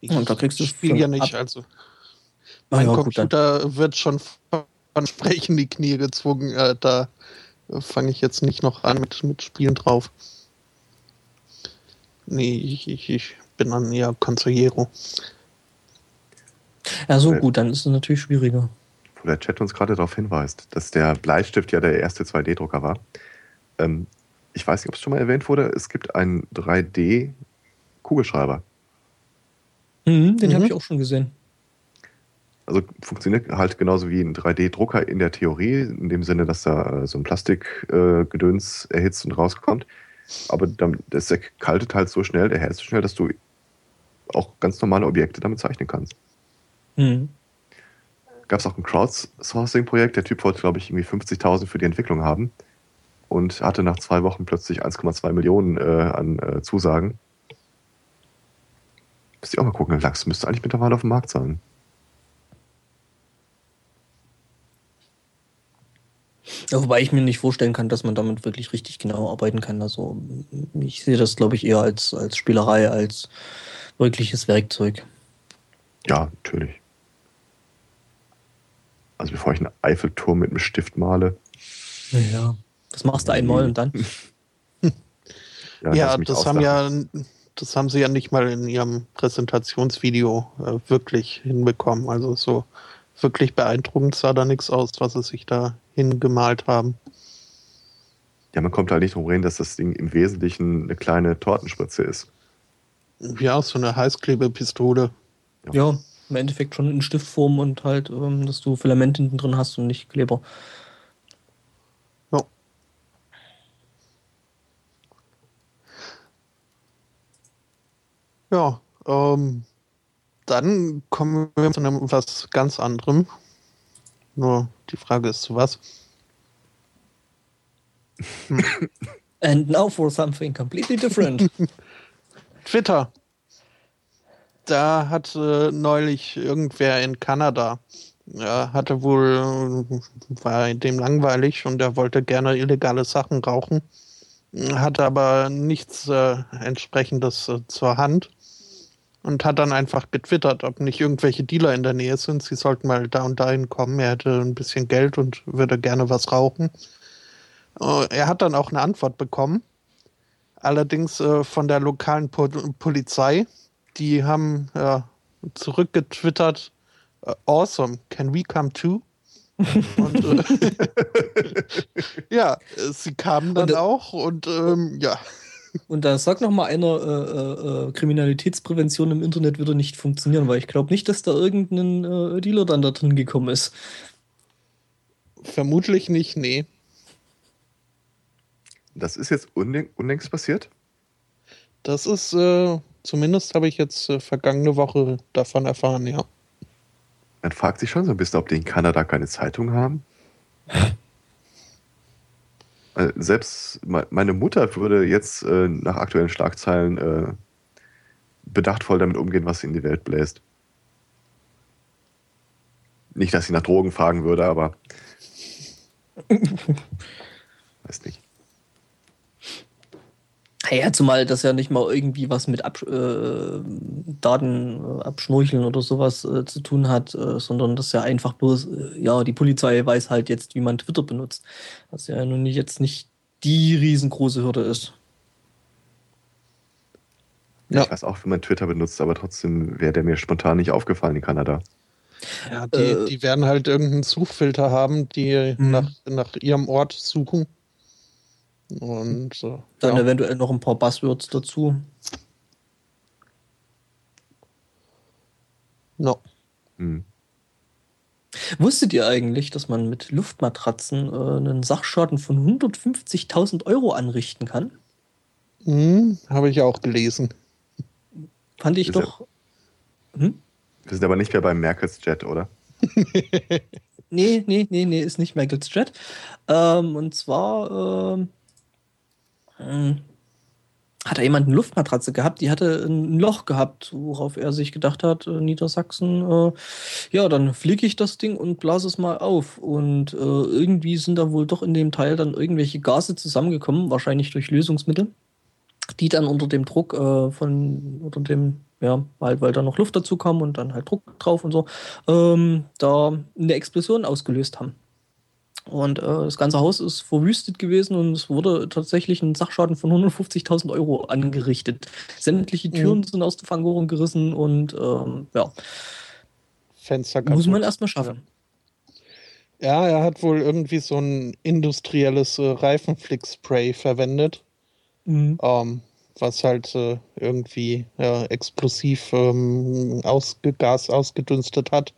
Ich Und da kriegst du Spiel ja nicht, ab. also. Mein ja, Computer gut, wird schon von Sprechen die Knie gezwungen, äh, da fange ich jetzt nicht noch an mit, mit Spielen drauf. Nee, ich, ich, ich bin dann eher Consigliero. Ja, so gut, dann ist es natürlich schwieriger. Wo der Chat uns gerade darauf hinweist, dass der Bleistift ja der erste 2D-Drucker war. Ähm, ich weiß nicht, ob es schon mal erwähnt wurde, es gibt einen 3D-Kugelschreiber. Mhm, den mhm. habe ich auch schon gesehen. Also funktioniert halt genauso wie ein 3D-Drucker in der Theorie, in dem Sinne, dass da äh, so ein Plastikgedöns äh, erhitzt und rauskommt. Aber dann, das kaltet halt so schnell, der hält so schnell, dass du auch ganz normale Objekte damit zeichnen kannst. Mhm. Gab es auch ein Crowdsourcing-Projekt. Der Typ wollte, glaube ich, irgendwie 50.000 für die Entwicklung haben und hatte nach zwei Wochen plötzlich 1,2 Millionen äh, an äh, Zusagen. Müsst ihr auch mal gucken, Lachs müsste eigentlich mittlerweile auf dem Markt sein. Ja, wobei ich mir nicht vorstellen kann, dass man damit wirklich richtig genau arbeiten kann. Also ich sehe das, glaube ich, eher als, als Spielerei, als wirkliches Werkzeug. Ja, natürlich. Also bevor ich einen Eiffelturm mit einem Stift male. Ja, das machst du einmal und dann. ja, ja das haben ja, das haben sie ja nicht mal in ihrem Präsentationsvideo äh, wirklich hinbekommen. Also so wirklich beeindruckend sah da nichts aus, was sie sich da hingemalt haben. Ja, man kommt halt nicht drum reden, dass das Ding im Wesentlichen eine kleine Tortenspritze ist. Ja, so eine Heißklebepistole. Ja. ja, im Endeffekt schon in Stiftform und halt, ähm, dass du Filament hinten drin hast und nicht Kleber. Ja. Ja, ähm, dann kommen wir zu einem was ganz anderem. Nur die Frage ist zu was. Hm. And now for something completely different. Twitter. Da hat äh, neulich irgendwer in Kanada, ja, hatte wohl, war dem langweilig und er wollte gerne illegale Sachen rauchen, hatte aber nichts äh, entsprechendes äh, zur Hand und hat dann einfach getwittert, ob nicht irgendwelche Dealer in der Nähe sind. Sie sollten mal da und dahin kommen. Er hätte ein bisschen Geld und würde gerne was rauchen. Äh, er hat dann auch eine Antwort bekommen. Allerdings äh, von der lokalen po Polizei. Die haben äh, zurückgetwittert, äh, awesome, can we come too? und, äh, ja, sie kamen dann und, auch und ähm, ja. Und da sagt noch mal einer, äh, äh, Kriminalitätsprävention im Internet würde nicht funktionieren, weil ich glaube nicht, dass da irgendein äh, Dealer dann da drin gekommen ist. Vermutlich nicht, nee. Das ist jetzt unlängst passiert? Das ist, äh, zumindest habe ich jetzt äh, vergangene Woche davon erfahren, ja. Man fragt sich schon so ein bisschen, ob die in Kanada keine Zeitung haben. Äh, selbst meine Mutter würde jetzt äh, nach aktuellen Schlagzeilen äh, bedachtvoll damit umgehen, was sie in die Welt bläst. Nicht, dass sie nach Drogen fragen würde, aber. weiß nicht. Ja, zumal das ja nicht mal irgendwie was mit Ab äh, Daten äh, abschnorcheln oder sowas äh, zu tun hat, äh, sondern das ja einfach bloß, äh, ja, die Polizei weiß halt jetzt, wie man Twitter benutzt. Was ja nun nicht, jetzt nicht die riesengroße Hürde ist. Ja. Ich weiß auch, wie man Twitter benutzt, aber trotzdem wäre der mir spontan nicht aufgefallen in Kanada. Ja, die, äh, die werden halt irgendeinen Suchfilter haben, die mhm. nach, nach ihrem Ort suchen und äh, dann ja. eventuell noch ein paar Buzzwords dazu. No. Hm. Wusstet ihr eigentlich, dass man mit Luftmatratzen äh, einen Sachschaden von 150.000 Euro anrichten kann? Hm, Habe ich auch gelesen. Fand ich wir doch. Sind, hm? Wir sind aber nicht mehr beim Merkels Jet, oder? nee, nee, nee, nee, ist nicht Merkels Jet. Ähm, und zwar ähm, hm. hat da jemand eine Luftmatratze gehabt, die hatte ein Loch gehabt, worauf er sich gedacht hat, äh, Niedersachsen, äh, ja, dann fliege ich das Ding und blase es mal auf. Und äh, irgendwie sind da wohl doch in dem Teil dann irgendwelche Gase zusammengekommen, wahrscheinlich durch Lösungsmittel, die dann unter dem Druck äh, von, unter dem, ja, halt, weil da noch Luft dazu kam und dann halt Druck drauf und so, ähm, da eine Explosion ausgelöst haben. Und äh, das ganze Haus ist verwüstet gewesen und es wurde tatsächlich ein Sachschaden von 150.000 Euro angerichtet. Sämtliche Türen mhm. sind aus der Fangoren gerissen und ähm, ja. Fenster kaputt. Muss man erstmal schaffen. Ja, er hat wohl irgendwie so ein industrielles äh, Reifenflick-Spray verwendet, mhm. ähm, was halt äh, irgendwie explosiv ähm, ausge Gas ausgedünstet hat.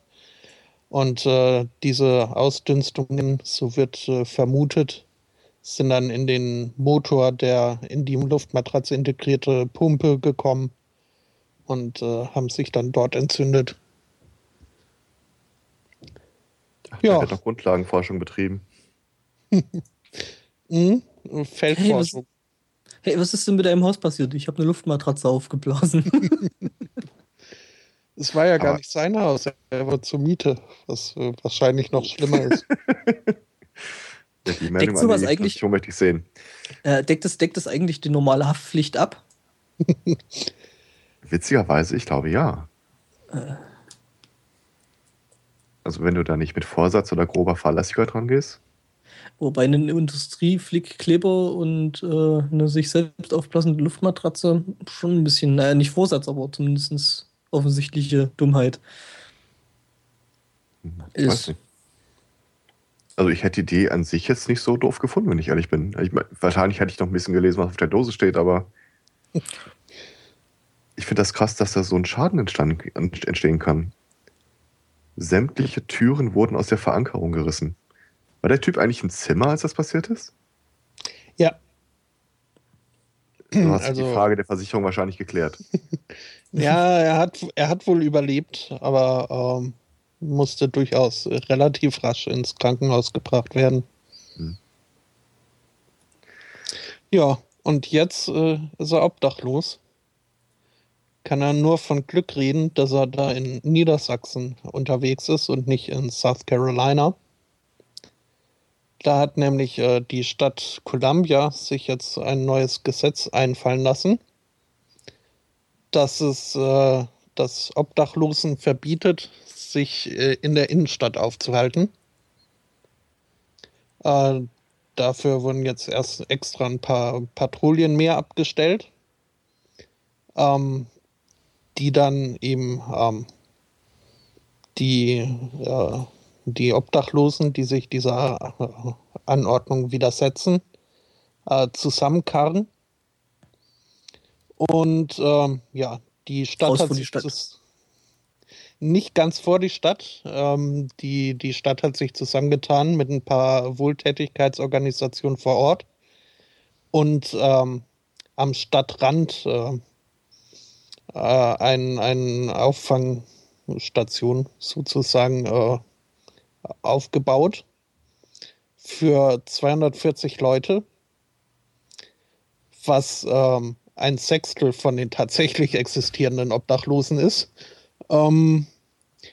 Und äh, diese Ausdünstungen, so wird äh, vermutet, sind dann in den Motor der in die Luftmatratze integrierte Pumpe gekommen und äh, haben sich dann dort entzündet. Ach, ja. wird noch Grundlagenforschung betrieben. mhm. Feldforschung. Hey was, hey, was ist denn mit deinem Haus passiert? Ich habe eine Luftmatratze aufgeblasen. Es war ja gar Aber nicht sein Haus, er war zur Miete, was äh, wahrscheinlich noch schlimmer ist. ja, die Meldung deckt sowas eigentlich, möchte ich sehen. Äh, deckt, das, deckt das eigentlich die normale Haftpflicht ab? Witzigerweise, ich glaube ja. Äh. Also wenn du da nicht mit Vorsatz oder grober Fahrlässigkeit dran gehst. Wobei eine Industrieflickkleber und äh, eine sich selbst aufblasende Luftmatratze schon ein bisschen, naja, nicht Vorsatz, aber zumindest offensichtliche Dummheit ist. Also ich hätte die Idee an sich jetzt nicht so doof gefunden, wenn ich ehrlich bin. Ich, wahrscheinlich hätte ich noch ein bisschen gelesen, was auf der Dose steht, aber ich finde das krass, dass da so ein Schaden entstehen kann. Sämtliche Türen wurden aus der Verankerung gerissen. War der Typ eigentlich im Zimmer, als das passiert ist? Ja. Du hast also, die Frage der Versicherung wahrscheinlich geklärt. ja, er hat, er hat wohl überlebt, aber ähm, musste durchaus relativ rasch ins Krankenhaus gebracht werden. Hm. Ja, und jetzt äh, ist er obdachlos. Kann er nur von Glück reden, dass er da in Niedersachsen unterwegs ist und nicht in South Carolina. Da hat nämlich äh, die Stadt Columbia sich jetzt ein neues Gesetz einfallen lassen, dass es äh, das Obdachlosen verbietet, sich äh, in der Innenstadt aufzuhalten. Äh, dafür wurden jetzt erst extra ein paar Patrouillen mehr abgestellt, ähm, die dann eben ähm, die, äh, die Obdachlosen, die sich dieser äh, Anordnung widersetzen, äh, zusammenkarren. Und ähm, ja, die Stadt hat sich das nicht ganz vor die Stadt. Ähm, die, die Stadt hat sich zusammengetan mit ein paar Wohltätigkeitsorganisationen vor Ort. Und ähm, am Stadtrand äh, äh, ein, ein Auffangstation sozusagen äh, aufgebaut für 240 Leute, was ähm, ein Sechstel von den tatsächlich existierenden Obdachlosen ist. Ähm,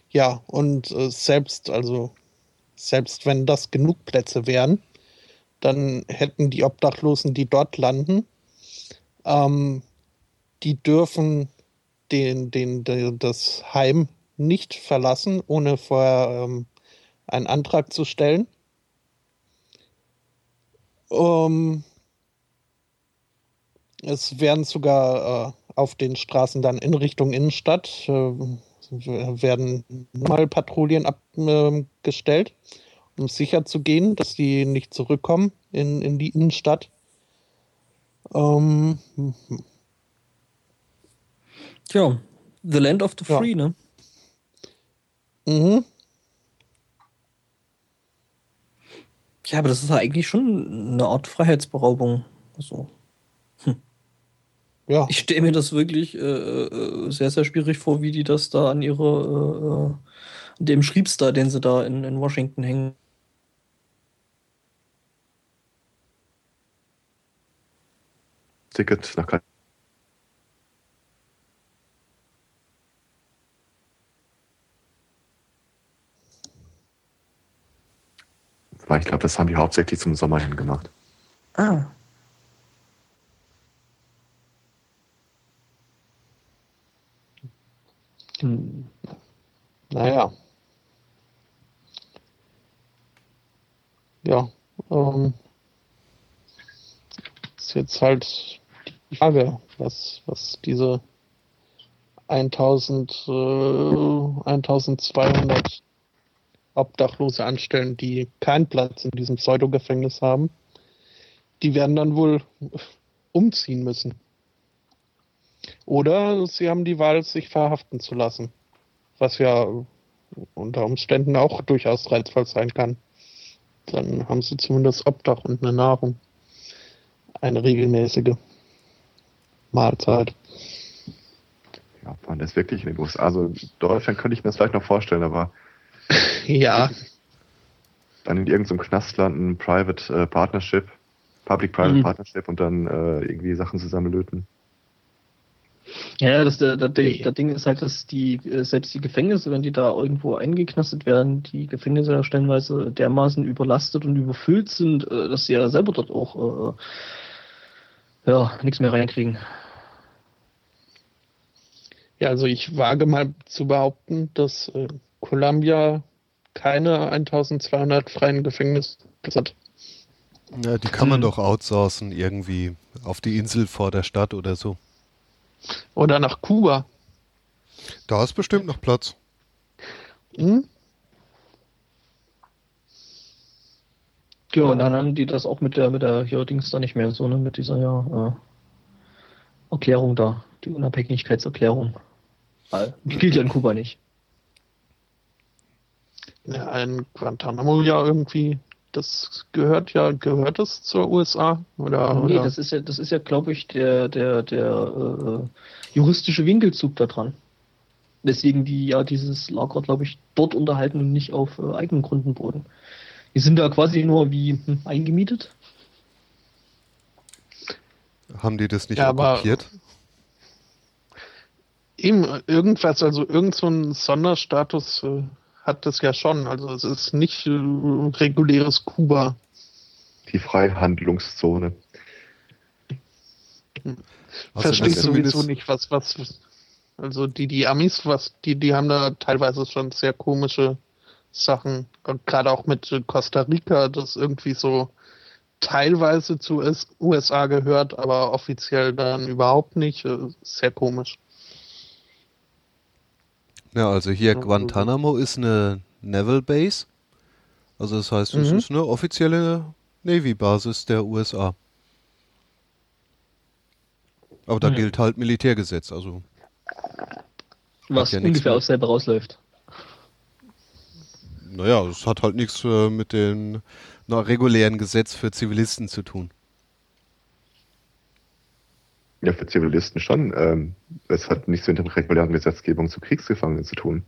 ja, und äh, selbst, also selbst wenn das genug Plätze wären, dann hätten die Obdachlosen, die dort landen, ähm, die dürfen den, den, den, das Heim nicht verlassen, ohne vorher ähm, einen Antrag zu stellen. Um, es werden sogar äh, auf den Straßen dann in Richtung Innenstadt äh, werden mal Patrouillen abgestellt, äh, um sicher zu gehen, dass die nicht zurückkommen in, in die Innenstadt. Ähm, Tja, The Land of the Free, ja. ne? Mhm. Ja, aber das ist ja eigentlich schon eine Art Freiheitsberaubung. Also. Hm. Ja. Ich stelle mir das wirklich äh, äh, sehr, sehr schwierig vor, wie die das da an ihre, äh, dem Schriebstar, den sie da in, in Washington hängen. Ticket nach Kalifornien. Weil ich glaube, das haben die hauptsächlich zum Sommer hin gemacht. Ah. Hm. Naja. Ja. Ähm, ist jetzt halt die Frage, was, was diese 1000, äh, 1200 Obdachlose anstellen, die keinen Platz in diesem Pseudo-Gefängnis haben, die werden dann wohl umziehen müssen. Oder sie haben die Wahl, sich verhaften zu lassen. Was ja unter Umständen auch durchaus reizvoll sein kann. Dann haben sie zumindest Obdach und eine Nahrung. Eine regelmäßige Mahlzeit. Ja, man ist wirklich in den USA. Also Deutschland könnte ich mir das vielleicht noch vorstellen, aber ja. Dann in irgendeinem Knast landen, Private äh, Partnership, Public-Private mhm. Partnership und dann äh, irgendwie Sachen zusammenlöten. Ja, das, der, der, der Ding ist halt, dass die, äh, selbst die Gefängnisse, wenn die da irgendwo eingeknastet werden, die Gefängnisse ja stellenweise dermaßen überlastet und überfüllt sind, äh, dass sie ja selber dort auch äh, ja, nichts mehr reinkriegen. Ja, also ich wage mal zu behaupten, dass äh, Columbia keine 1200 freien Gefängnisse hat. Ja, die kann man hm. doch outsourcen irgendwie auf die Insel vor der Stadt oder so. Oder nach Kuba. Da ist bestimmt noch Platz. Hm? Ja, und dann haben die das auch mit der, mit der hier Dings da nicht mehr so, ne, mit dieser ja, äh, Erklärung da. die Unabhängigkeitserklärung. Die gilt ja in Kuba nicht. Ja, in Guantanamo ja irgendwie, das gehört ja, gehört es zur USA? Oder, nee, oder? das ist ja, das ist ja, glaube ich, der, der, der äh, juristische Winkelzug da dran. Weswegen die ja dieses Lager, glaube ich, dort unterhalten und nicht auf äh, eigenen Gründen boden. Die sind da quasi nur wie hm, eingemietet. Haben die das nicht Ja, okkupiert? Eben, irgendwas, also irgend so ein Sonderstatus äh, hat das ja schon. Also es ist nicht äh, reguläres Kuba. Die Freihandlungszone. Also Verstehe sowieso nicht, was, was, also die, die Amis, was, die, die haben da teilweise schon sehr komische Sachen. Und gerade auch mit äh, Costa Rica, das irgendwie so teilweise zu US USA gehört, aber offiziell dann überhaupt nicht. Äh, Sehr komisch. Ja, also hier Guantanamo ist eine Naval Base. Also das heißt, es Mhm. ist eine offizielle Navy-Basis der USA. Aber da Ja. gilt halt Militärgesetz, also Was ja ungefähr auf selber rausläuft. naja, es hat halt nichts äh, mit dem regulären Gesetz für Zivilisten zu tun. Ja, für Zivilisten schon. Ähm, es hat nichts mit der regulären Gesetzgebung zu Kriegsgefangenen zu tun.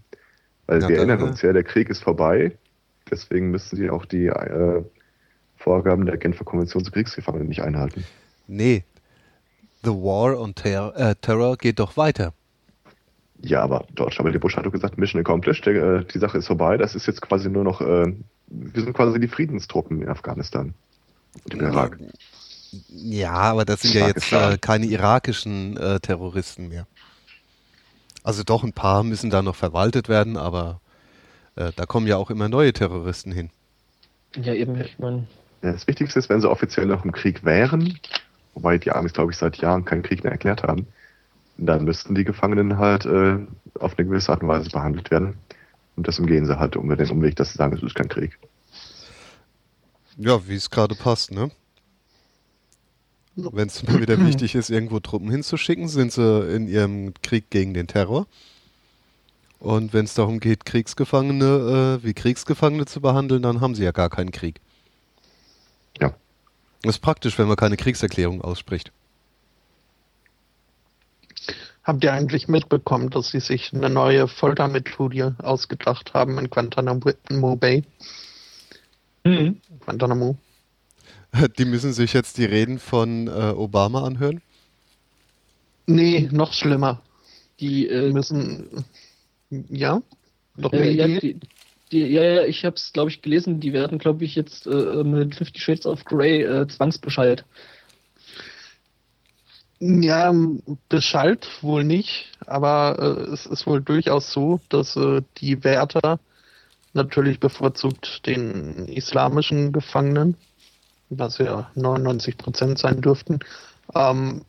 Weil Ja, wir erinnern uns ja, der Krieg ist vorbei. Deswegen müssen sie auch die äh, Vorgaben der Genfer Konvention zu Kriegsgefangenen nicht einhalten. Nee, The War on Ter äh, Terror geht doch weiter. Ja, aber George W. Bush hat doch gesagt, Mission accomplished, der, äh, die Sache ist vorbei. Das ist jetzt quasi nur noch, äh, wir sind quasi die Friedenstruppen in Afghanistan. Und im Irak. Ja, aber das sind ja jetzt äh, keine irakischen äh, Terroristen mehr. Also doch, ein paar müssen da noch verwaltet werden, aber äh, da kommen ja auch immer neue Terroristen hin. Ja, eben, ich meine, Ja, das Wichtigste ist, wenn sie offiziell noch im Krieg wären, wobei die Amis, glaube ich, seit Jahren keinen Krieg mehr erklärt haben, dann müssten die Gefangenen halt äh, auf eine gewisse Art und Weise behandelt werden. Und das umgehen sie halt über den Umweg, dass sie sagen, es ist kein Krieg. Ja, wie es gerade passt, ne? Wenn es mal wieder wichtig ist, irgendwo Truppen hinzuschicken, sind sie in ihrem Krieg gegen den Terror. Und wenn es darum geht, Kriegsgefangene äh, wie Kriegsgefangene zu behandeln, dann haben sie ja gar keinen Krieg. Ja. Das ist praktisch, wenn man keine Kriegserklärung ausspricht. Habt ihr eigentlich mitbekommen, dass sie sich eine neue Foltermethode ausgedacht haben in Guantanamo Bay? Mhm. Guantanamo. Die müssen sich jetzt die Reden von äh, Obama anhören. Nee, noch schlimmer. die, äh, müssen. Ja? Doch äh, ja, die, die, ja, ja, ich habe es, glaube ich, gelesen, die werden, glaube ich, jetzt äh, mit Fifty Shades of Grey äh, zwangsbeschallt. Ja, beschallt wohl nicht, aber äh, es ist wohl durchaus so, dass äh, die Wärter natürlich bevorzugt den islamischen Gefangenen, was ja 99 Prozent sein dürften, ähm,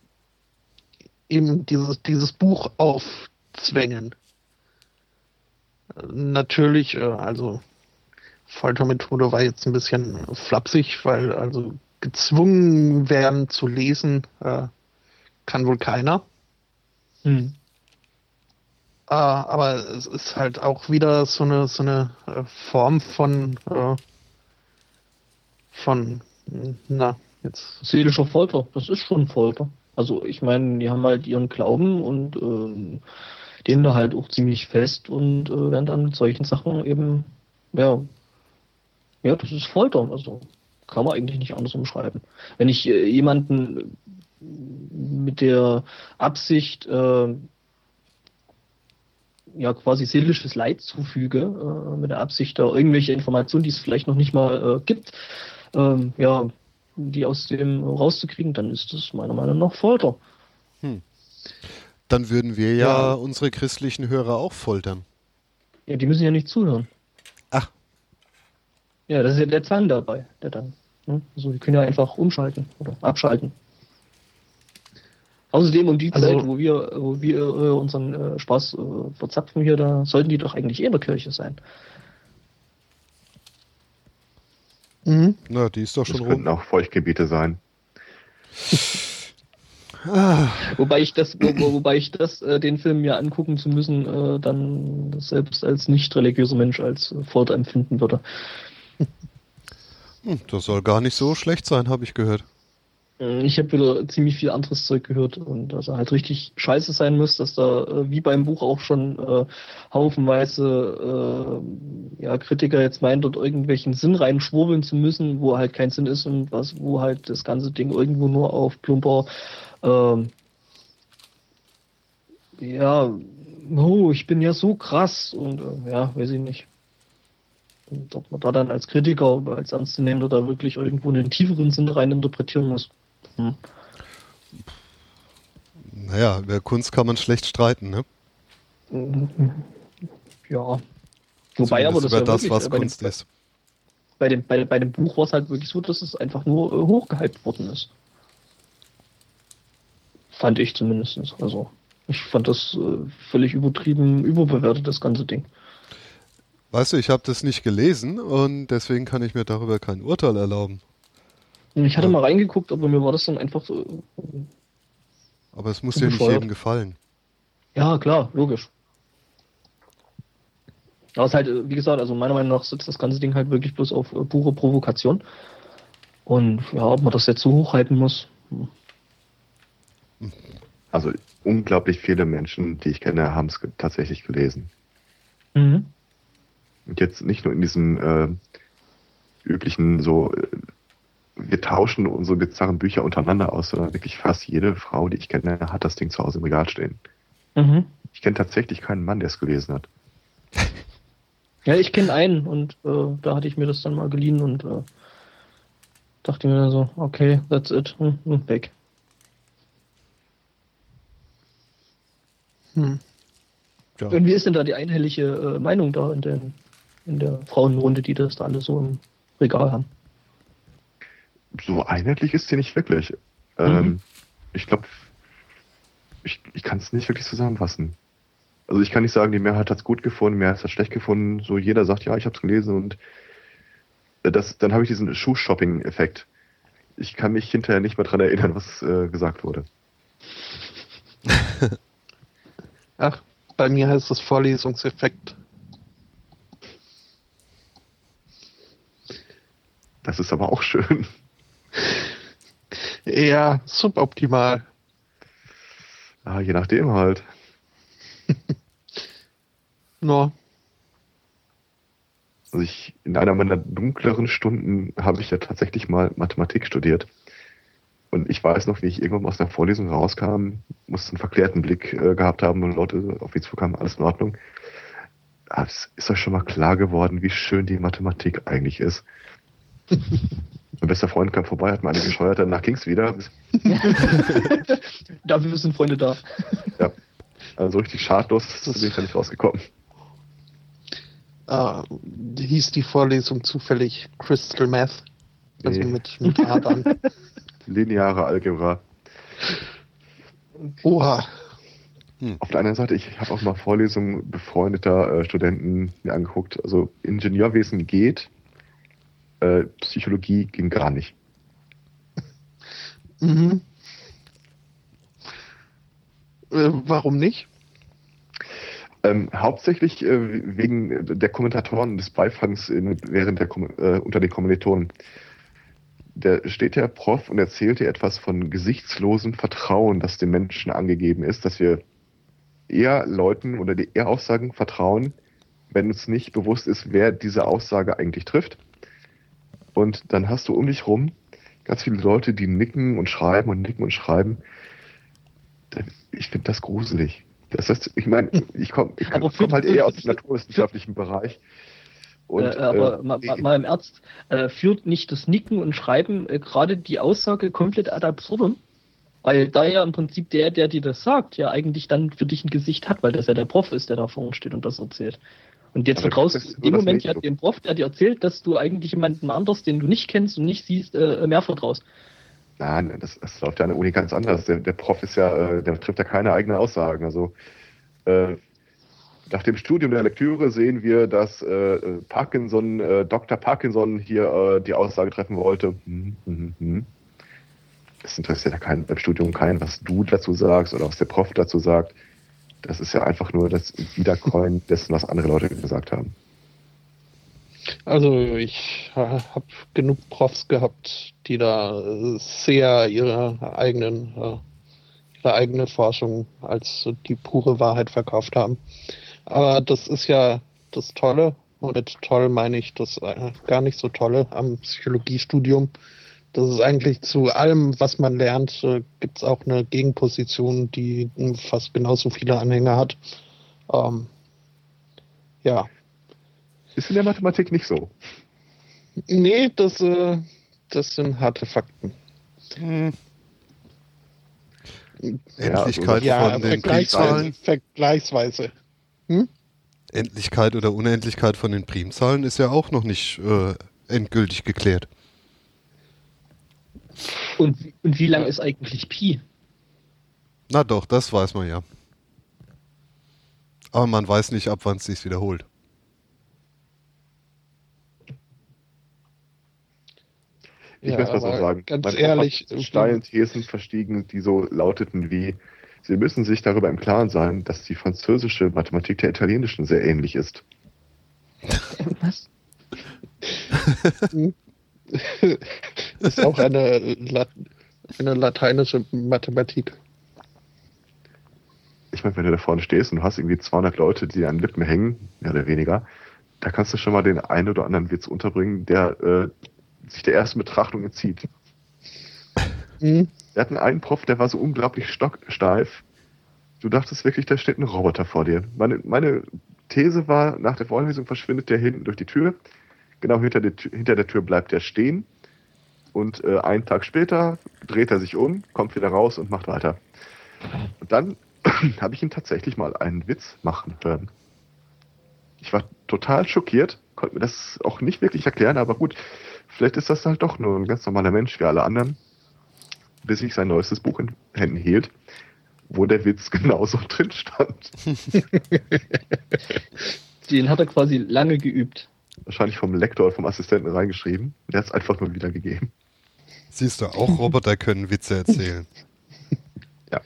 eben dieses, dieses Buch aufzwängen. Natürlich, äh, also Foltermethode war jetzt ein bisschen flapsig, weil also gezwungen werden zu lesen, äh, kann wohl keiner. Hm. Äh, aber es ist halt auch wieder so eine, so eine äh, Form von, äh, von, na, jetzt. Seelischer Folter, das ist schon Folter. Also ich meine, die haben halt ihren Glauben und ähm, den da halt auch ziemlich fest und äh, werden dann mit solchen Sachen eben, ja, ja, das ist Folter. Also kann man eigentlich nicht anders umschreiben. Wenn ich äh, jemanden mit der Absicht, äh, ja quasi seelisches Leid zufüge, äh, mit der Absicht, da irgendwelche Informationen, die es vielleicht noch nicht mal äh, gibt, ähm, ja, die aus dem rauszukriegen, dann ist das meiner Meinung nach Folter. Dann würden wir ja, Ja. unsere christlichen Hörer auch foltern. Ja, die müssen ja nicht zuhören. Ach. Ja, das ist ja der Zwang dabei, der dann. Ne? Also die können ja einfach umschalten oder abschalten. Außerdem um die Also- Zeit, wo wir, wo wir äh, unseren äh, Spaß äh, verzapfen hier, da sollten die doch eigentlich eh in der Kirche sein. Mhm. Na, die ist doch Das schon könnten rum. auch Feuchtgebiete sein. Ah. Wobei ich das, wo, wobei ich das, äh, den Film mir angucken zu müssen, äh, dann selbst als nicht religiöser Mensch als Folter empfinden würde. Hm, das soll gar nicht so schlecht sein, habe ich gehört. Äh, ich habe wieder ziemlich viel anderes Zeug gehört und dass er halt richtig scheiße sein muss, dass da äh, wie beim Buch auch schon äh, haufenweise äh, ja, Kritiker jetzt meinen, dort irgendwelchen Sinn reinschwurbeln zu müssen, wo halt kein Sinn ist und was, wo halt das ganze Ding irgendwo nur auf plumper ähm, ja, oh, ich bin ja so krass und äh, ja, weiß ich nicht. Und ob man da dann als Kritiker, als Ernstzunehmender da wirklich irgendwo einen tieferen Sinn rein interpretieren muss. Hm. Naja, über Kunst kann man schlecht streiten, ne? Ja. Wobei aber das, über ja das was Kunst dem, ist. Bei dem, bei, bei dem Buch war es halt wirklich so, dass es einfach nur äh, hochgehypt worden ist. Fand ich zumindest. Also, ich fand das äh, völlig übertrieben, überbewertet, das ganze Ding. Weißt du, ich habe das nicht gelesen und deswegen kann ich mir darüber kein Urteil erlauben. Ich hatte ja. mal reingeguckt, aber mir war das dann einfach so. Aber es muss dir nicht jedem gefallen. Ja, klar, logisch. Aber es ist halt, wie gesagt, also meiner Meinung nach sitzt das ganze Ding halt wirklich bloß auf äh, pure Provokation. Und ja, ob man das jetzt so hochhalten muss. Hm. Also unglaublich viele Menschen, die ich kenne, haben es tatsächlich gelesen. Mhm. Und jetzt nicht nur in diesem äh, üblichen so äh, wir tauschen unsere bizarren Bücher untereinander aus, sondern wirklich fast jede Frau, die ich kenne, hat das Ding zu Hause im Regal stehen. Mhm. Ich kenne tatsächlich keinen Mann, der es gelesen hat. Ja, ich kenne einen und äh, da hatte ich mir das dann mal geliehen und äh, dachte mir dann so, okay, that's it, hm, hm, weg. Hm. Ja. Und wie ist denn da die einhellige äh, Meinung da in, den, in der Frauenrunde, die das da alle so im Regal haben? So einheitlich ist sie nicht wirklich. Ähm, mhm. Ähm, ich glaube, ich, ich kann es nicht wirklich zusammenfassen. Also ich kann nicht sagen, die Mehrheit hat es gut gefunden, die Mehrheit hat es schlecht gefunden. So jeder sagt, ja, ich habe es gelesen und äh, das, dann habe ich diesen Schuh-Shopping-Effekt. Ich kann mich hinterher nicht mehr dran erinnern, was äh, gesagt wurde. Ach, bei mir heißt das Vorlesungseffekt. Das ist aber auch schön. Ja, suboptimal. Ah, je nachdem halt. no. Also ich, in einer meiner dunkleren Stunden habe ich ja tatsächlich mal Mathematik studiert. Und ich weiß noch, wie ich irgendwann aus der Vorlesung rauskam, musste einen verklärten Blick äh, gehabt haben und Leute auf mich zukamen, alles in Ordnung. Aber es ist euch schon mal klar geworden, wie schön die Mathematik eigentlich ist. Mein bester Freund kam vorbei, hat mir eine gescheuert, danach ging es wieder. Dafür sind Freunde da. Ja, also richtig schadlos ich da nicht rausgekommen. Ah, hieß die Vorlesung zufällig Crystal Math? Also nee. mit, mit Adern. Lineare Algebra. Oha. Hm. Auf der anderen Seite, ich habe auch mal Vorlesungen befreundeter äh, Studenten mir angeguckt. Also Ingenieurwesen geht, äh, Psychologie ging gar nicht. Mhm. Äh, warum nicht? Ähm, hauptsächlich äh, wegen der Kommentatoren des Beifangs in, während der äh, unter den Kommilitonen. Da steht der Prof und erzählt dir etwas von gesichtslosem Vertrauen, das den Menschen angegeben ist, dass wir eher Leuten oder die eher Aussagen vertrauen, wenn uns nicht bewusst ist, wer diese Aussage eigentlich trifft. Und dann hast du um dich rum ganz viele Leute, die nicken und schreiben und nicken und schreiben. Ich finde das gruselig. Das heißt, ich meine, ich komme ich komm halt eher aus dem naturwissenschaftlichen Bereich. Und, äh, aber äh, mal, mal, im Ernst, äh, führt nicht das Nicken und Schreiben äh, gerade die Aussage komplett ad absurdum? Weil da ja im Prinzip der, der dir das sagt, ja eigentlich dann für dich ein Gesicht hat, weil das ja der Prof ist, der da vorne steht und das erzählt. Und jetzt vertraust du in dem Moment ja dem Prof, der dir erzählt, dass du eigentlich jemanden anders, den du nicht kennst und nicht siehst, äh, mehr vertraust. Nein, das, das läuft ja an der Uni ganz anders. Der, der Prof ist ja, äh, der trifft ja keine eigenen Aussagen. Also äh, nach dem Studium der Lektüre sehen wir, dass äh, Parkinson, äh, Dr. Parkinson hier äh, die Aussage treffen wollte. Hm, hm, hm. das interessiert ja keinen beim Studium keinen, was du dazu sagst oder was der Prof dazu sagt. Das ist ja einfach nur das Wiedercoin dessen, was andere Leute gesagt haben. Also ich habe genug Profs gehabt, die da sehr ihre eigenen ihre eigene Forschung als die pure Wahrheit verkauft haben. Aber das ist ja das Tolle, und mit toll meine ich das äh, gar nicht so tolle am Psychologiestudium. Das ist eigentlich zu allem, was man lernt, äh, gibt es auch eine Gegenposition, die fast genauso viele Anhänger hat. Ähm, ja. Ist in der Mathematik nicht so. Nee, das, äh, das sind harte Fakten. Hm. Endlichkeit ja, von den Primzahlen. Vergleichsweise. Hm? Endlichkeit oder Unendlichkeit von den Primzahlen ist ja auch noch nicht äh, endgültig geklärt. Und, und wie lang ist eigentlich Pi? Na doch, das weiß man ja. Aber man weiß nicht, ab wann es sich wiederholt. Ich ja, möchte das auch sagen. Ganz Man ehrlich. Steilen Thesen verstiegen, die so lauteten wie, Sie müssen sich darüber im Klaren sein, dass die französische Mathematik der italienischen sehr ähnlich ist. Was? ist auch eine, Lat eine lateinische Mathematik. Ich meine, wenn du da vorne stehst und du hast irgendwie 200 Leute, die an Lippen hängen, mehr oder weniger, da kannst du schon mal den einen oder anderen Witz unterbringen, der äh, sich der ersten Betrachtung entzieht. Mhm. Wir hatten einen Prof, der war so unglaublich stocksteif. Du dachtest wirklich, da steht ein Roboter vor dir. Meine, meine These war, nach der Vorlesung verschwindet der hinten durch die Tür. Genau hinter der, hinter der Tür bleibt er stehen. Und äh, einen Tag später dreht er sich um, kommt wieder raus und macht weiter. Und dann habe ich ihn tatsächlich mal einen Witz machen hören. Ich war total schockiert, konnte mir das auch nicht wirklich erklären, aber gut, Vielleicht ist das halt doch nur ein ganz normaler Mensch wie alle anderen, bis ich sein neuestes Buch in Händen hielt, wo der Witz genauso drin stand. Den hat er quasi lange geübt. Wahrscheinlich vom Lektor oder vom Assistenten reingeschrieben. Der hat es einfach nur wiedergegeben. Siehst du, auch Roboter können Witze erzählen. ja.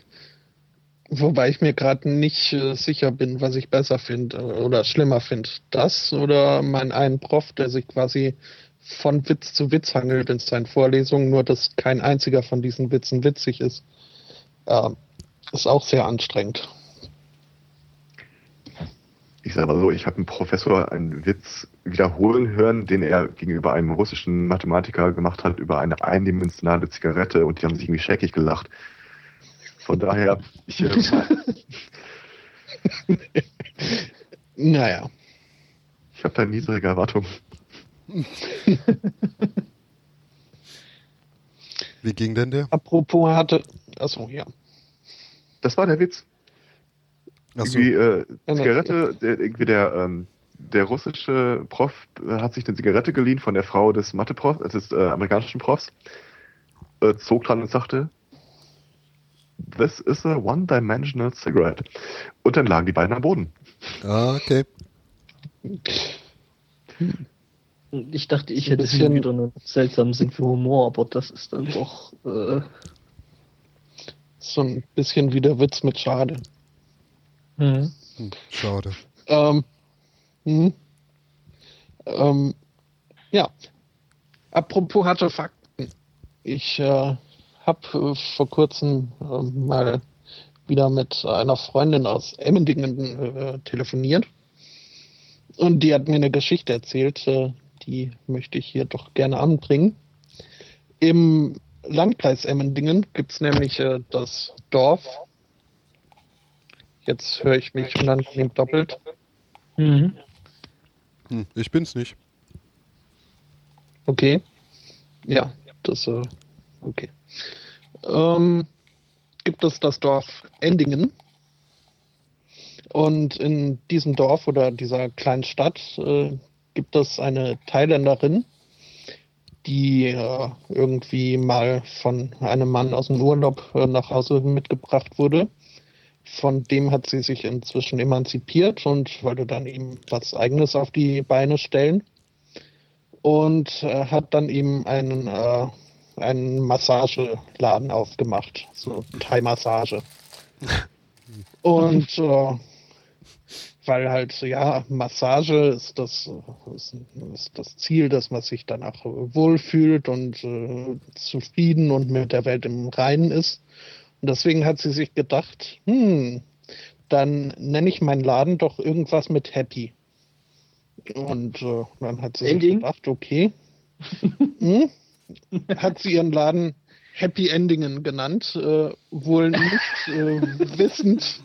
Wobei ich mir gerade nicht äh, sicher bin, was ich besser finde äh, oder schlimmer finde. Das oder mein einen Prof, der sich quasi von Witz zu Witz hangelt in seinen Vorlesungen, nur dass kein einziger von diesen Witzen witzig ist. Äh, ist auch sehr anstrengend. Ich sage mal so, ich habe einen Professor einen Witz wiederholen hören, den er gegenüber einem russischen Mathematiker gemacht hat über eine eindimensionale Zigarette und die haben sich irgendwie schäckig gelacht. Von daher, ich. Äh, naja. Ich habe da niedrige Erwartungen. Wie ging denn der? Apropos hatte. Achso, ja. Das war der Witz. Achso. Irgendwie, äh, Zigarette, der, irgendwie der, ähm, der russische Prof hat sich eine Zigarette geliehen von der Frau des Mathe-Profs, äh, des äh, amerikanischen Profs, äh, zog dran und sagte, This is a one-dimensional cigarette. Und dann lagen die beiden am Boden. Ah, okay. Ich dachte, ich hätte hier wieder einen seltsamen Sinn für Humor, aber das ist dann doch äh so ein bisschen wie der Witz mit Schade. Mhm. Schade. Ähm, hm. ähm, ja. Apropos harte Fakten. Ich äh, habe äh, vor kurzem äh, mal wieder mit einer Freundin aus Emmendingen äh, telefoniert. Und die hat mir eine Geschichte erzählt, äh, die möchte ich hier doch gerne anbringen. Im Landkreis Emmendingen gibt es nämlich äh, das Dorf. Jetzt höre ich mich unangenehm doppelt. Mhm. Hm, ich bin's nicht. Okay. Ja, das äh, okay. Ähm, gibt es das Dorf Endingen. Und in diesem Dorf oder dieser kleinen Stadt äh, gibt es eine Thailänderin, die äh, irgendwie mal von einem Mann aus dem Urlaub äh, nach Hause mitgebracht wurde. Von dem hat sie sich inzwischen emanzipiert und wollte dann eben was Eigenes auf die Beine stellen. Und äh, hat dann eben einen, äh, einen Massageladen aufgemacht, so Thai-Massage. Und äh, weil halt, ja, Massage ist das, ist, das Ziel, dass man sich danach wohlfühlt und äh, zufrieden und mit der Welt im Reinen ist. Und deswegen hat sie sich gedacht, hm, dann nenne ich meinen Laden doch irgendwas mit Happy. Und äh, dann hat sie Ending. sich gedacht, okay, hm, hat sie ihren Laden Happy Endingen genannt, äh, wohl nicht äh, wissend,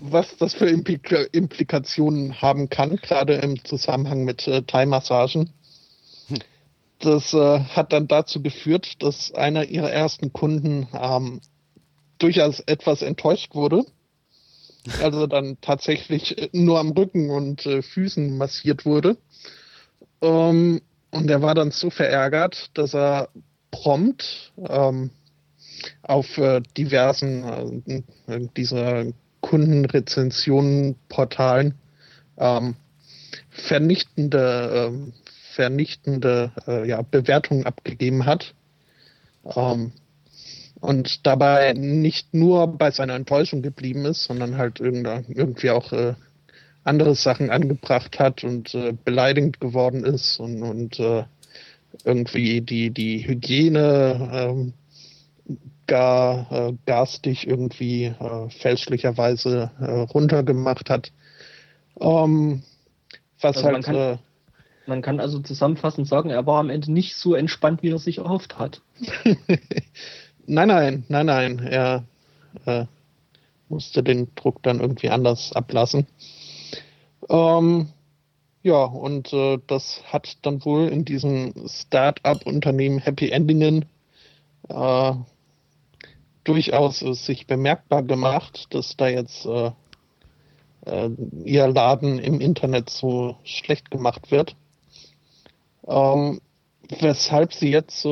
was das für Implika Implikationen haben kann, gerade im Zusammenhang mit äh, Thai-Massagen. Das äh, hat dann dazu geführt, dass einer ihrer ersten Kunden ähm, durchaus etwas enttäuscht wurde. Also dann tatsächlich äh, nur am Rücken und äh, Füßen massiert wurde. Ähm, und er war dann so verärgert, dass er prompt ähm, auf äh, diversen äh, dieser Kundenrezensionenportalen ähm, vernichtende, äh, vernichtende äh, ja, Bewertungen abgegeben hat. Ähm, und dabei nicht nur bei seiner Enttäuschung geblieben ist, sondern halt irgendwie auch äh, andere Sachen angebracht hat und äh, beleidigend geworden ist und, und äh, irgendwie die, die Hygiene ähm, gar äh, garstig irgendwie äh, fälschlicherweise äh, runtergemacht hat. Ähm, was also halt. Man kann, man kann also zusammenfassend sagen, er war am Ende nicht so entspannt, wie er sich erhofft hat. nein, nein, nein, nein. Er äh, musste den Druck dann irgendwie anders ablassen. Ähm, ja, und äh, das hat dann wohl in diesem Start-up-Unternehmen Happy Endingen äh, durchaus äh, sich bemerkbar gemacht, dass da jetzt äh, äh, ihr Laden im Internet so schlecht gemacht wird. Ähm, weshalb sie jetzt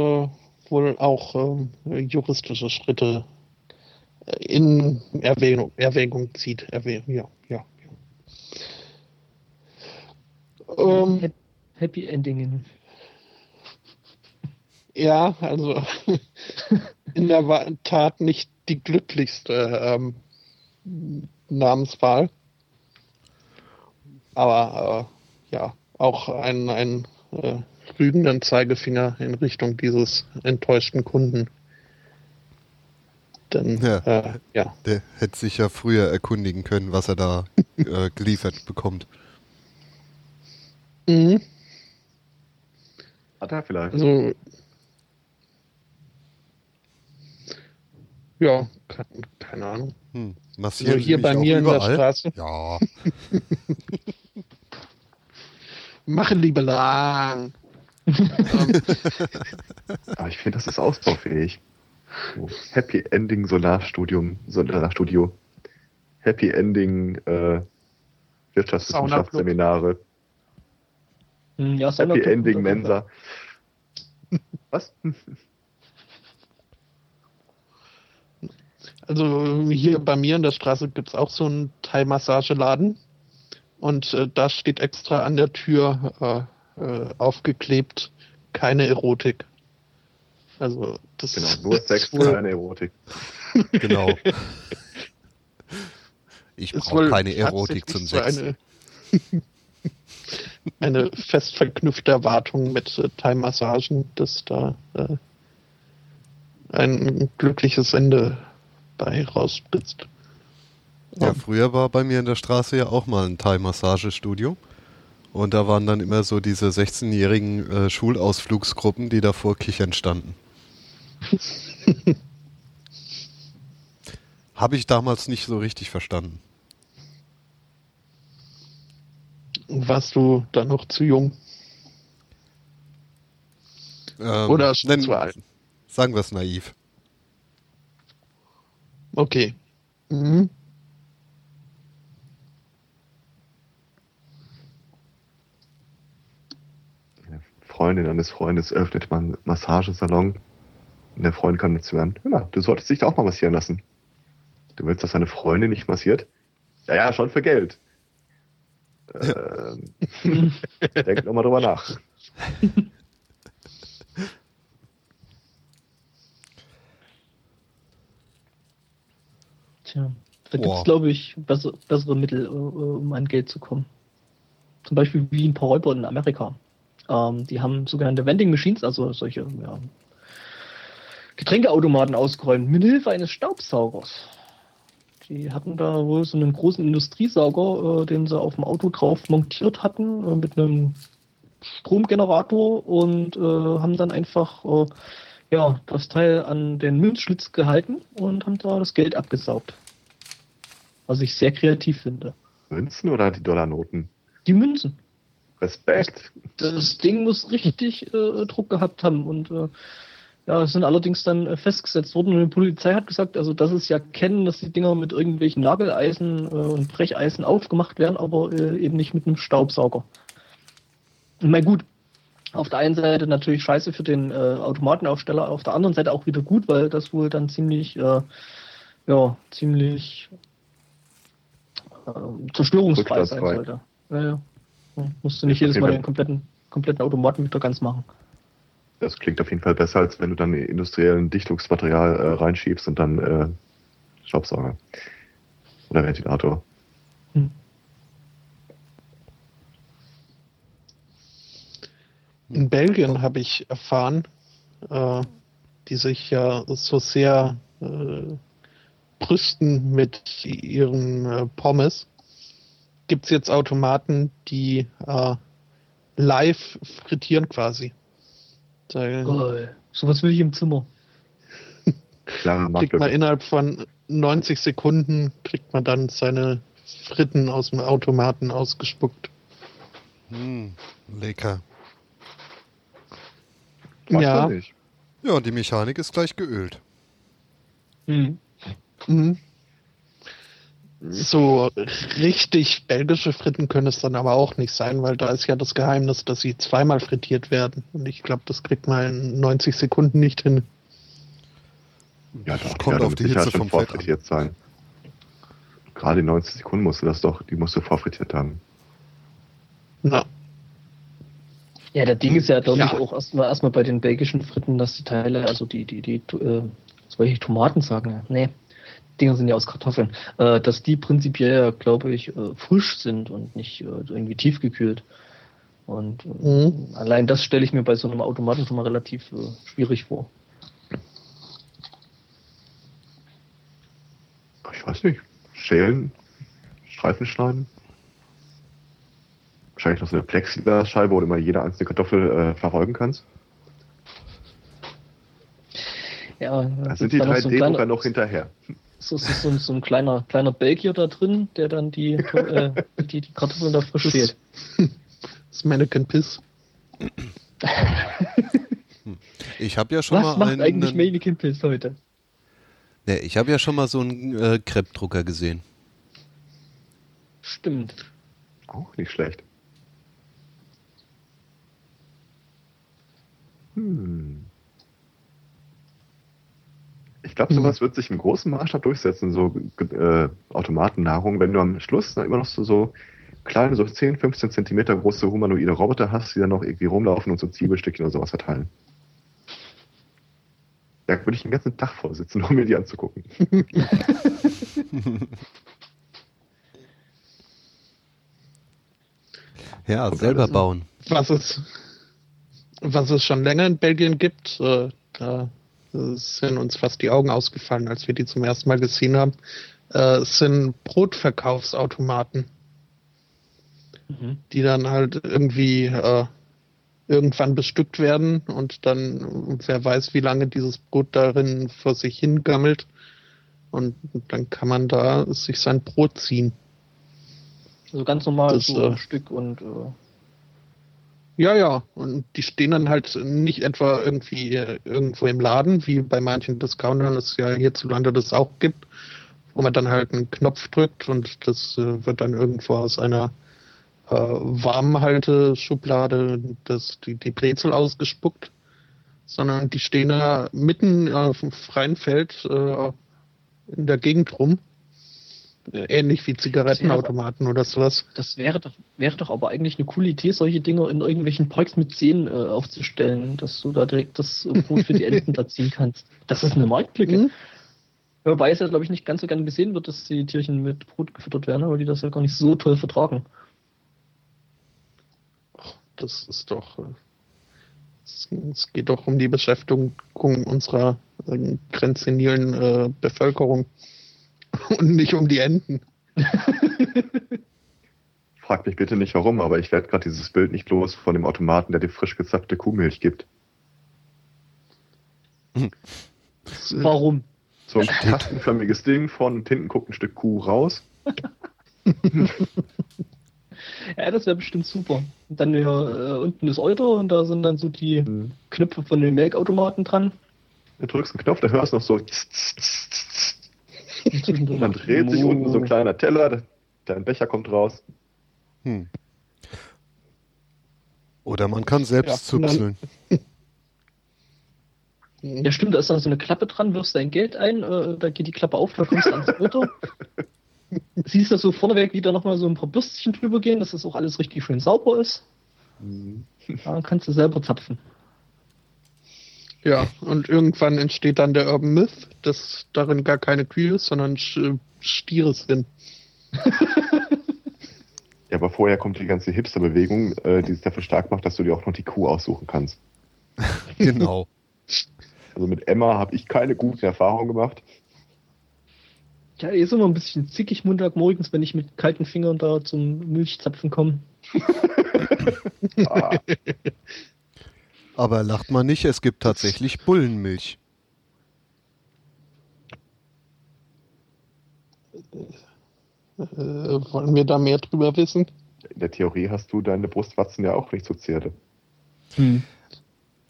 wohl auch äh, juristische Schritte äh, in Erwägung, Erwägung zieht. Erwägung, ja, ja. Ähm, Happy Endingen. Ja, also in der Tat nicht die glücklichste ähm, Namenswahl. Aber äh, ja, auch ein, ein äh, rügenden Zeigefinger in Richtung dieses enttäuschten Kunden. Denn, ja, äh, ja. Der hätte sich ja früher erkundigen können, was er da äh, geliefert bekommt. Mhm. Hat er vielleicht. Also, ja, keine Ahnung. Hm. Massieren also hier bei mir in der Straße. Ja. Mache lieber lang. Aber ich finde, das ist ausbaufähig. Happy Ending Solarstudium, Solarstudio. Happy Ending äh, Wirtschaftswissenschaftsseminare. Hm, ja, Happy Ending Mensa. Was? Also hier bei mir in der Straße gibt es auch so einen Thai-Massageladen. Und äh, da steht extra an der Tür äh, aufgeklebt, keine Erotik. Also das Genau, nur Sex, keine Erotik. genau. Ich brauche keine Erotik zum Sex. Eine, eine fest verknüpfte Erwartung mit äh, Thai-Massagen, dass da äh, ein glückliches Ende bei rausspritzt. Ja, früher war bei mir in der Straße ja auch mal ein Thai-Massagestudio. Und da waren dann immer so diese 16-jährigen äh, Schulausflugsgruppen, die davor kichern standen. Habe ich damals nicht so richtig verstanden. Warst du da noch zu jung? Ähm, Oder schon zu alt? Sagen wir es naiv. Okay. Mhm. Freundin eines Freundes öffnet man Massagesalon. Und der Freund kann dazu hören, hör du solltest dich da auch mal massieren lassen. Du willst, dass deine Freundin nicht massiert? Ja, ja, schon für Geld. Ähm, denk nochmal drüber nach. Tja, da gibt es, glaube ich, bessere, bessere Mittel, um an Geld zu kommen. Zum Beispiel wie ein paar Räuber in Amerika. Ähm, die haben sogenannte Vending Machines, also solche ja, Getränkeautomaten ausgeräumt, mit Hilfe eines Staubsaugers. Die hatten da wohl so einen großen Industriesauger, äh, den sie auf dem Auto drauf montiert hatten, äh, mit einem Stromgenerator und äh, haben dann einfach äh, ja, das Teil an den Münzschlitz gehalten und haben da das Geld abgesaugt. Was ich sehr kreativ finde. Münzen oder die Dollarnoten? Die Münzen. Respekt. Das, das Ding muss richtig äh, Druck gehabt haben und äh, ja, sind allerdings dann äh, festgesetzt worden und die Polizei hat gesagt, also dass es ja kennen, dass die Dinger mit irgendwelchen Nageleisen äh, und Brecheisen aufgemacht werden, aber äh, eben nicht mit einem Staubsauger. Ich meine, gut, auf der einen Seite natürlich scheiße für den äh, Automatenaufsteller, auf der anderen Seite auch wieder gut, weil das wohl dann ziemlich, äh, ja, ziemlich zerstörungsfrei sein sollte. Ja, ja. Musst du nicht jedes Mal den kompletten, kompletten Automaten wieder ganz machen. Das klingt auf jeden Fall besser, als wenn du dann industriellen Dichtungsmaterial äh, reinschiebst und dann äh, Staubsauger. Oder Ventilator. Hm. In Belgien habe ich erfahren, äh, die sich ja so sehr äh, brüsten mit ihren äh, Pommes, gibt es jetzt Automaten, die äh, live frittieren quasi. Geil. So was will ich im Zimmer. Klar, kriegt man innerhalb von 90 Sekunden kriegt man dann seine Fritten aus dem Automaten ausgespuckt. Hm, lecker. Ja. Ja, die Mechanik ist gleich geölt. Mhm. Mhm. So richtig belgische Fritten können es dann aber auch nicht sein, weil da ist ja das Geheimnis, dass sie zweimal frittiert werden. Und ich glaube, das kriegt man in 90 Sekunden nicht hin. Ja, das kommt auf die Hitze vom Fett an. sein. Gerade in 90 Sekunden musst du das doch, die musst du vorfrittiert haben. Na. Ja, der Ding ist ja, glaube ja. ich, auch erstmal erstmal bei den belgischen Fritten, dass die Teile, also die, die, die, äh, soll ich Tomaten sagen? Nee, Dinger sind ja aus Kartoffeln, äh, dass die prinzipiell, glaube ich, äh, frisch sind und nicht äh, irgendwie tiefgekühlt. Und äh, mhm. allein das stelle ich mir bei so einem Automaten schon mal relativ äh, schwierig vor. Ich weiß nicht. Schälen, Streifen schneiden. Wahrscheinlich noch so eine Plexiglasscheibe, wo du mal jede einzelne Kartoffel äh, verfolgen kannst. Ja, da sind die 3D-Drucker noch hinterher so, so, so, so, ein kleiner, kleiner Belgier da drin, der dann die, äh, die, die Kartoffeln da frisch steht. Das Mannequin Piss. Ich habe ja schon Was mal. Was macht einen, eigentlich Mannequin Piss heute? Ja, ich habe ja schon mal so einen äh, Kreppdrucker gesehen. Stimmt. Auch nicht schlecht. Hm. Ich glaube, sowas mhm. wird sich im großen Maßstab durchsetzen, so äh, Automatennahrung, wenn du am Schluss immer noch so, so kleine, so 10, 15 Zentimeter große humanoide Roboter hast, die dann noch irgendwie rumlaufen und so Zwiebelstückchen oder sowas verteilen. Da würde ich den ganzen Tag vorsitzen, um mir die anzugucken. ja, und selber bauen. Was es, was es schon länger in Belgien gibt, äh, da sind uns fast die Augen ausgefallen, als wir die zum ersten Mal gesehen haben, äh, sind Brotverkaufsautomaten, mhm. die dann halt irgendwie äh, irgendwann bestückt werden und dann wer weiß, wie lange dieses Brot darin vor sich hingammelt und dann kann man da sich sein Brot ziehen. Also ganz normal das, so ein äh, Stück und äh, ja, ja. Und die stehen dann halt nicht etwa irgendwie äh, irgendwo im Laden, wie bei manchen Discountern es ja hierzulande das auch gibt, wo man dann halt einen Knopf drückt und das äh, wird dann irgendwo aus einer äh, Warmhalteschublade das, die, die Brezel ausgespuckt, sondern die stehen da mitten auf dem freien Feld äh, in der Gegend rum Ähnlich wie Zigarettenautomaten oder sowas. Das wäre doch, wäre doch aber eigentlich eine coole Idee, solche Dinge in irgendwelchen Parks mit Zähnen äh, aufzustellen, dass du da direkt das Brot für die Enten da ziehen kannst. Das ist eine Marktlücke. Mhm. Wobei es ja, glaube ich, nicht ganz so gerne gesehen wird, dass die Tierchen mit Brot gefüttert werden, weil die das ja gar nicht so toll vertragen. Das ist doch. äh, Es es geht doch um die Beschäftigung unserer äh, grenzsenilen äh, Bevölkerung und nicht um die Enten. Frag mich bitte nicht warum, aber ich werde gerade dieses Bild nicht los von dem Automaten, der dir frisch gezapfte Kuhmilch gibt. Äh, Warum? So ein kastenförmiges Ding, vorne und hinten guckt ein Stück Kuh raus. Ja, das wäre bestimmt super. Und dann ja, äh, unten ist Euter und da sind dann so die Knöpfe von den Melkautomaten dran. Du drückst einen Knopf, da hörst du noch so. Und zwischendrin Und dann dreht sich unten so ein kleiner Teller, dein Becher kommt raus. Hm. Oder man kann selbst Ja, zupseln. Ja, stimmt, da ist dann so eine Klappe dran, wirfst dein Geld ein, äh, da geht die Klappe auf, da kommst du ans Auto. Siehst du so vorneweg wieder nochmal so ein paar Bürstchen drüber gehen, dass das auch alles richtig schön sauber ist. Da kannst du selber zapfen. Ja, und irgendwann entsteht dann der Urban Myth, dass darin gar keine Kühe, sondern Sch- Stiere sind. Ja, aber vorher kommt die ganze Hipster-Bewegung, äh, die es dafür stark macht, dass du dir auch noch die Kuh aussuchen kannst. Genau. Also mit Emma habe ich keine guten Erfahrungen gemacht. Ja, ist immer ein bisschen zickig Montagmorgens, wenn ich mit kalten Fingern da zum Milchzapfen komme. Ah, Aber lacht man nicht, es gibt tatsächlich Bullenmilch. Äh, wollen wir da mehr drüber wissen? in der Theorie hast du deine Brustwatzen ja auch nicht so Zierde.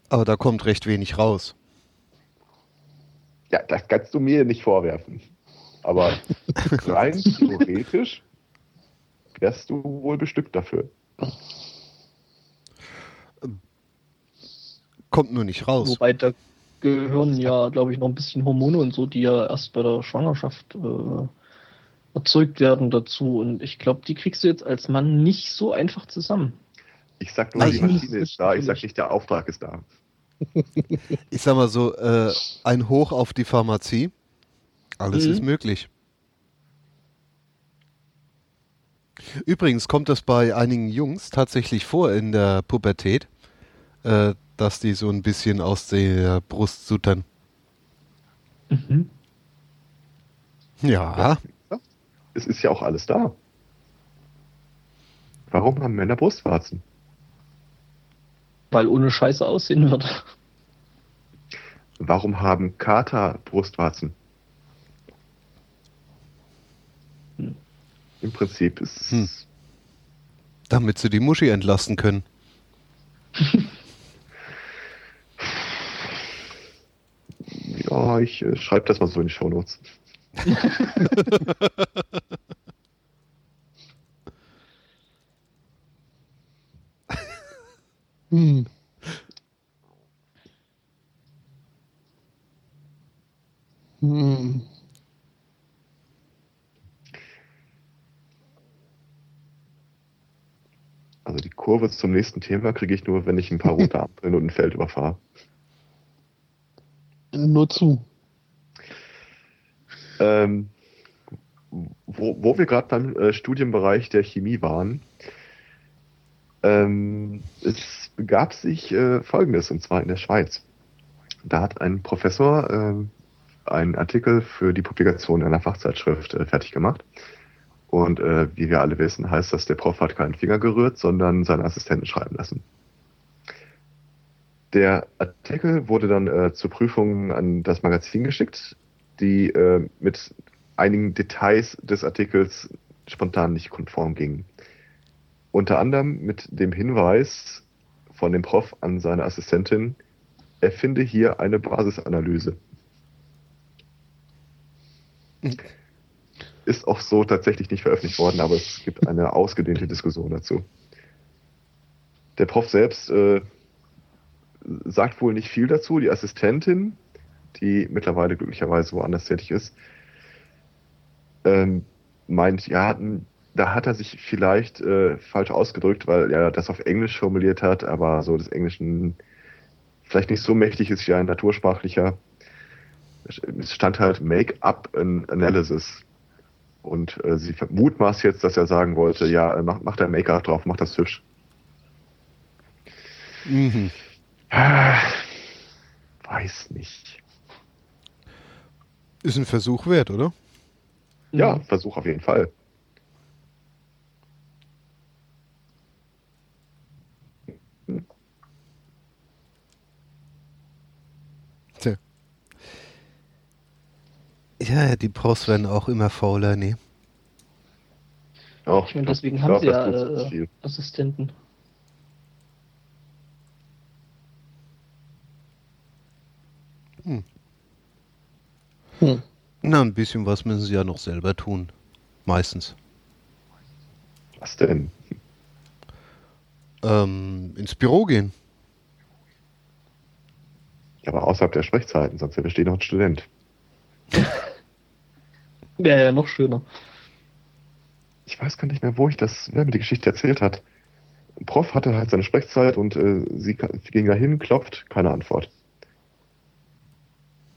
Aber da kommt recht wenig raus. Ja, das kannst du mir nicht vorwerfen. Aber rein theoretisch wärst du wohl bestückt dafür. Kommt nur nicht raus. Wobei da gehören ja, glaube ich, noch ein bisschen Hormone und so, die ja erst bei der Schwangerschaft äh, erzeugt werden dazu. Und ich glaube, die kriegst du jetzt als Mann nicht so einfach zusammen. Ich sag nur, Nein, die Maschine ist da, ich sag nicht, der Auftrag ist da. Ich sag mal so, äh, ein Hoch auf die Pharmazie. Alles Mhm. ist möglich. Übrigens kommt das bei einigen Jungs tatsächlich vor in der Pubertät, äh, dass die so ein bisschen aus der Brust suttern. Mhm. Ja, Es ist ja auch alles da. Warum haben Männer Brustwarzen? Weil ohne Scheiße aussehen wird. Warum haben Kater Brustwarzen? Hm. Im Prinzip ist Hm. damit sie die Muschi entlasten können. Ja, ich äh, schreibe das mal so in die Shownotes. Hm. Also die Kurve zum nächsten Thema kriege ich nur, wenn ich ein paar rote Ampeln und ein Feld überfahre. Nur zu. Ähm, wo, wo wir gerade beim äh, Studienbereich der Chemie waren, ähm, es begab sich äh, Folgendes, und zwar in der Schweiz. Da hat ein Professor ähm, einen Artikel für die Publikation einer Fachzeitschrift äh, fertig gemacht. Und äh, wie wir alle wissen, heißt das, der Prof hat keinen Finger gerührt, sondern seinen Assistenten schreiben lassen. Der Artikel wurde dann äh, zur Prüfung an das Magazin geschickt, die äh, mit einigen Details des Artikels spontan nicht konform gingen. Unter anderem mit dem Hinweis von dem Prof an seine Assistentin, er finde hier eine Basisanalyse. Ist auch so tatsächlich nicht veröffentlicht worden, aber es gibt eine ausgedehnte Diskussion dazu. Der Prof selbst äh, sagt wohl nicht viel dazu. Die Assistentin, die mittlerweile glücklicherweise woanders tätig ist, ähm, meint, ja, da hat er sich vielleicht äh, falsch ausgedrückt, weil er das auf Englisch formuliert hat, aber so des Englischen vielleicht nicht so mächtig ist wie ein natursprachlicher. Es stand halt Make-up Analysis. Und äh, sie mutmaßt jetzt, dass er sagen wollte, ja, mach, mach dein Make-up drauf, mach das hübsch. Mhm. Weiß nicht. Ist ein Versuch wert, oder? Ja, Versuch auf jeden Fall. Tja. Ja, die Pros werden auch immer fauler, nee. Auch, und deswegen haben sie ja äh, Assistenten. Hm. Hm. Na, ein bisschen was müssen sie ja noch selber tun. Meistens. Was denn? Ähm, ins Büro gehen. Ja, aber außerhalb der Sprechzeiten, sonst wäre steht noch ein Student. Wäre ja noch schöner. Ich weiß gar nicht mehr, wo ich das, wer mir die Geschichte erzählt hat. Ein Prof hatte halt seine Sprechzeit und äh, sie ging da hin, klopft, keine Antwort.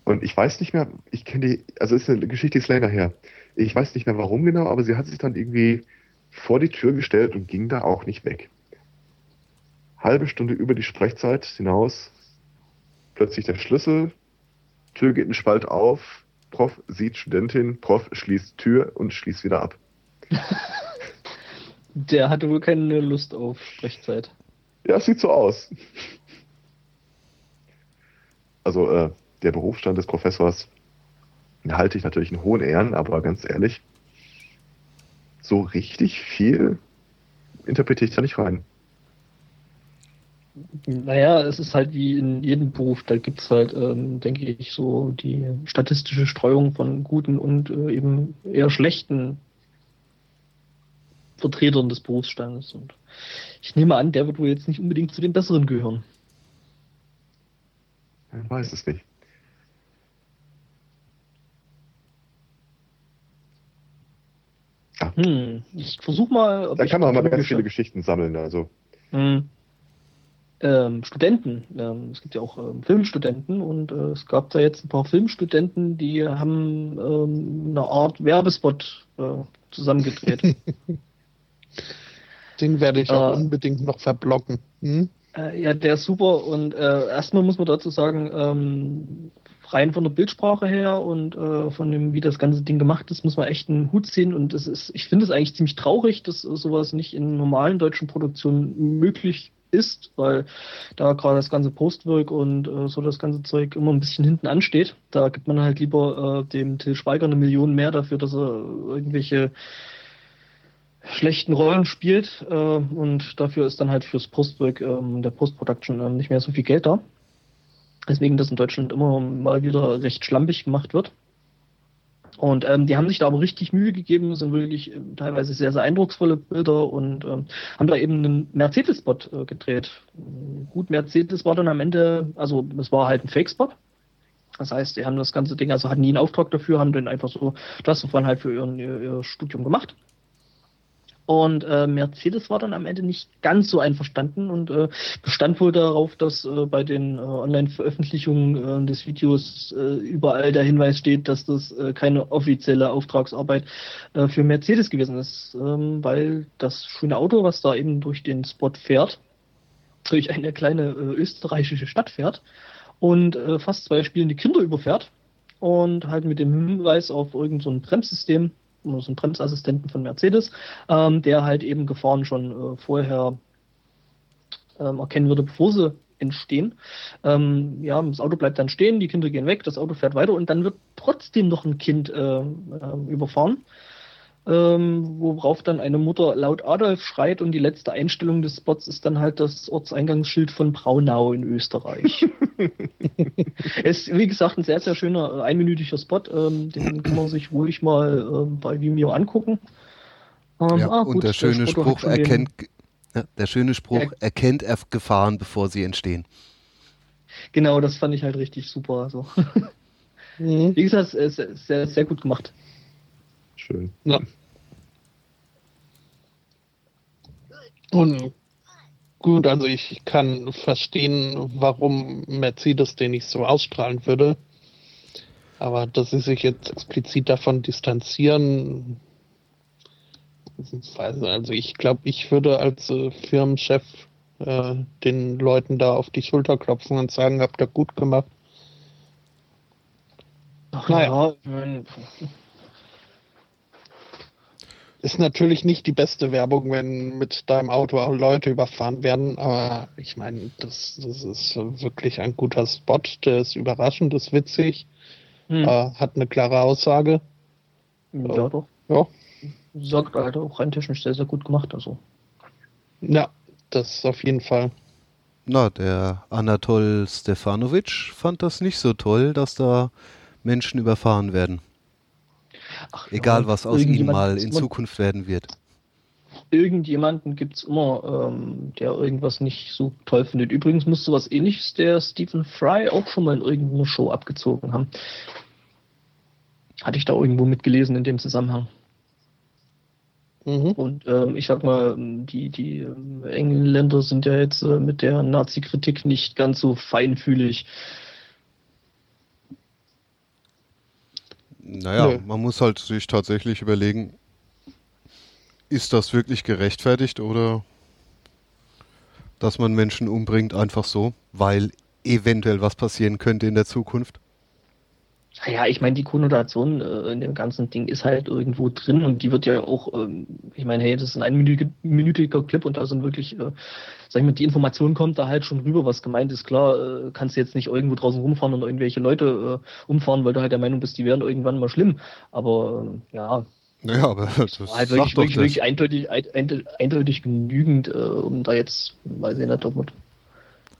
Und ich weiß nicht mehr, ich kenne die, also ist eine Geschichte, die ist länger her. Ich weiß nicht mehr warum genau, aber sie hat sich dann irgendwie vor die Tür gestellt und ging da auch nicht weg. Halbe Stunde über die Sprechzeit hinaus, plötzlich der Schlüssel, Tür geht einen Spalt auf, Prof sieht Studentin, Prof schließt Tür und schließt wieder ab. Der hatte wohl keine Lust auf Sprechzeit. Ja, es sieht so aus. Also, äh, der Berufsstand des Professors halte ich natürlich in hohen Ehren, aber ganz ehrlich, so richtig viel interpretiere ich da nicht rein. Naja, es ist halt wie in jedem Beruf, da gibt es halt, ähm, denke ich, so die statistische Streuung von guten und äh, eben eher schlechten Vertretern des Berufsstandes. Und ich nehme an, der wird wohl jetzt nicht unbedingt zu den Besseren gehören. Ich weiß es nicht. Ja. Hm, ich versuche mal. da kann man mal ganz viele Geschichten sammeln. Also. Hm. Ähm, Studenten. Ähm, es gibt ja auch ähm, Filmstudenten und äh, es gab da jetzt ein paar Filmstudenten, die haben ähm, eine Art Werbespot äh, zusammengedreht. Den werde ich auch äh, unbedingt noch verblocken. Hm? Äh, ja, der ist super und äh, erstmal muss man dazu sagen, ähm, rein von der Bildsprache her und äh, von dem, wie das ganze Ding gemacht ist, muss man echt einen Hut ziehen. Und es ist, ich finde es eigentlich ziemlich traurig, dass sowas nicht in normalen deutschen Produktionen möglich ist, weil da gerade das ganze Postwork und äh, so das ganze Zeug immer ein bisschen hinten ansteht. Da gibt man halt lieber äh, dem Till Schweiger eine Million mehr dafür, dass er irgendwelche schlechten Rollen spielt äh, und dafür ist dann halt fürs Postwork ähm, der Postproduction ähm, nicht mehr so viel Geld da. Deswegen das in Deutschland immer mal wieder recht schlampig gemacht wird. Und ähm, die haben sich da aber richtig Mühe gegeben, sind wirklich äh, teilweise sehr, sehr eindrucksvolle Bilder und ähm, haben da eben einen Mercedes-Spot äh, gedreht. Gut, Mercedes war dann am Ende, also es war halt ein Fake-Spot. Das heißt, die haben das ganze Ding, also hatten nie einen Auftrag dafür, haben den einfach so, das waren halt für ihren, ihr, ihr Studium gemacht. Und äh, Mercedes war dann am Ende nicht ganz so einverstanden und äh, bestand wohl darauf, dass äh, bei den äh, Online-Veröffentlichungen äh, des Videos äh, überall der Hinweis steht, dass das äh, keine offizielle Auftragsarbeit äh, für Mercedes gewesen ist, ähm, weil das schöne Auto, was da eben durch den Spot fährt, durch eine kleine äh, österreichische Stadt fährt und äh, fast zwei spielende Kinder überfährt und halt mit dem Hinweis auf irgendein so Bremssystem so einen Bremsassistenten von Mercedes, ähm, der halt eben Gefahren schon äh, vorher ähm, erkennen würde, bevor sie entstehen. Ähm, ja, das Auto bleibt dann stehen, die Kinder gehen weg, das Auto fährt weiter und dann wird trotzdem noch ein Kind äh, äh, überfahren ähm, worauf dann eine Mutter laut Adolf schreit und die letzte Einstellung des Spots ist dann halt das Ortseingangsschild von Braunau in Österreich. es ist, wie gesagt, ein sehr, sehr schöner, einminütiger Spot, ähm, den kann man sich ruhig mal ähm, bei Vimeo angucken. Ähm, ja, ah, gut, und der schöne Spruch erkennt, ja, der schöne Spruch er erkennt Gefahren, bevor sie entstehen. Genau, das fand ich halt richtig super. Also. Mhm. Wie gesagt, sehr, sehr, sehr gut gemacht. Schön. Ja. Und gut, also ich kann verstehen, warum Mercedes den nicht so ausstrahlen würde. Aber dass sie sich jetzt explizit davon distanzieren, also ich glaube, ich würde als äh, Firmenchef äh, den Leuten da auf die Schulter klopfen und sagen, habt ihr gut gemacht. Ach naja, ich meine, ist natürlich nicht die beste Werbung, wenn mit deinem Auto auch Leute überfahren werden, aber ich meine, das, das ist wirklich ein guter Spot, der ist überraschend, ist witzig, hm. äh, hat eine klare Aussage. Ja, doch. Ja. Sagt halt auch rein technisch sehr, sehr gut gemacht, also. Ja, das auf jeden Fall. Na, der Anatol Stefanovic fand das nicht so toll, dass da Menschen überfahren werden. Ach, Egal, ja, was aus ihm mal in Zukunft werden wird. Irgendjemanden gibt es immer, ähm, der irgendwas nicht so toll findet. Übrigens müsste was ähnliches der Stephen Fry auch schon mal in irgendeiner Show abgezogen haben. Hatte ich da irgendwo mitgelesen in dem Zusammenhang. Mhm. Und ähm, ich sag mal, die, die ähm, Engländer sind ja jetzt äh, mit der Nazi-Kritik nicht ganz so feinfühlig. Naja, Nö. man muss halt sich tatsächlich überlegen, ist das wirklich gerechtfertigt oder dass man Menschen umbringt einfach so, weil eventuell was passieren könnte in der Zukunft? Ja, ich meine, die Konnotation äh, in dem ganzen Ding ist halt irgendwo drin und die wird ja auch, ähm, ich meine, hey, das ist ein einminütiger Clip und da sind wirklich, äh, sag ich mal, die Information kommt da halt schon rüber, was gemeint ist. Klar, äh, kannst du jetzt nicht irgendwo draußen rumfahren und irgendwelche Leute äh, umfahren, weil du halt der Meinung bist, die werden irgendwann mal schlimm. Aber äh, ja. Naja, aber das war halt wirklich, wirklich, wirklich eindeutig, eindeutig genügend, äh, um da jetzt, weiß ich nicht, ob man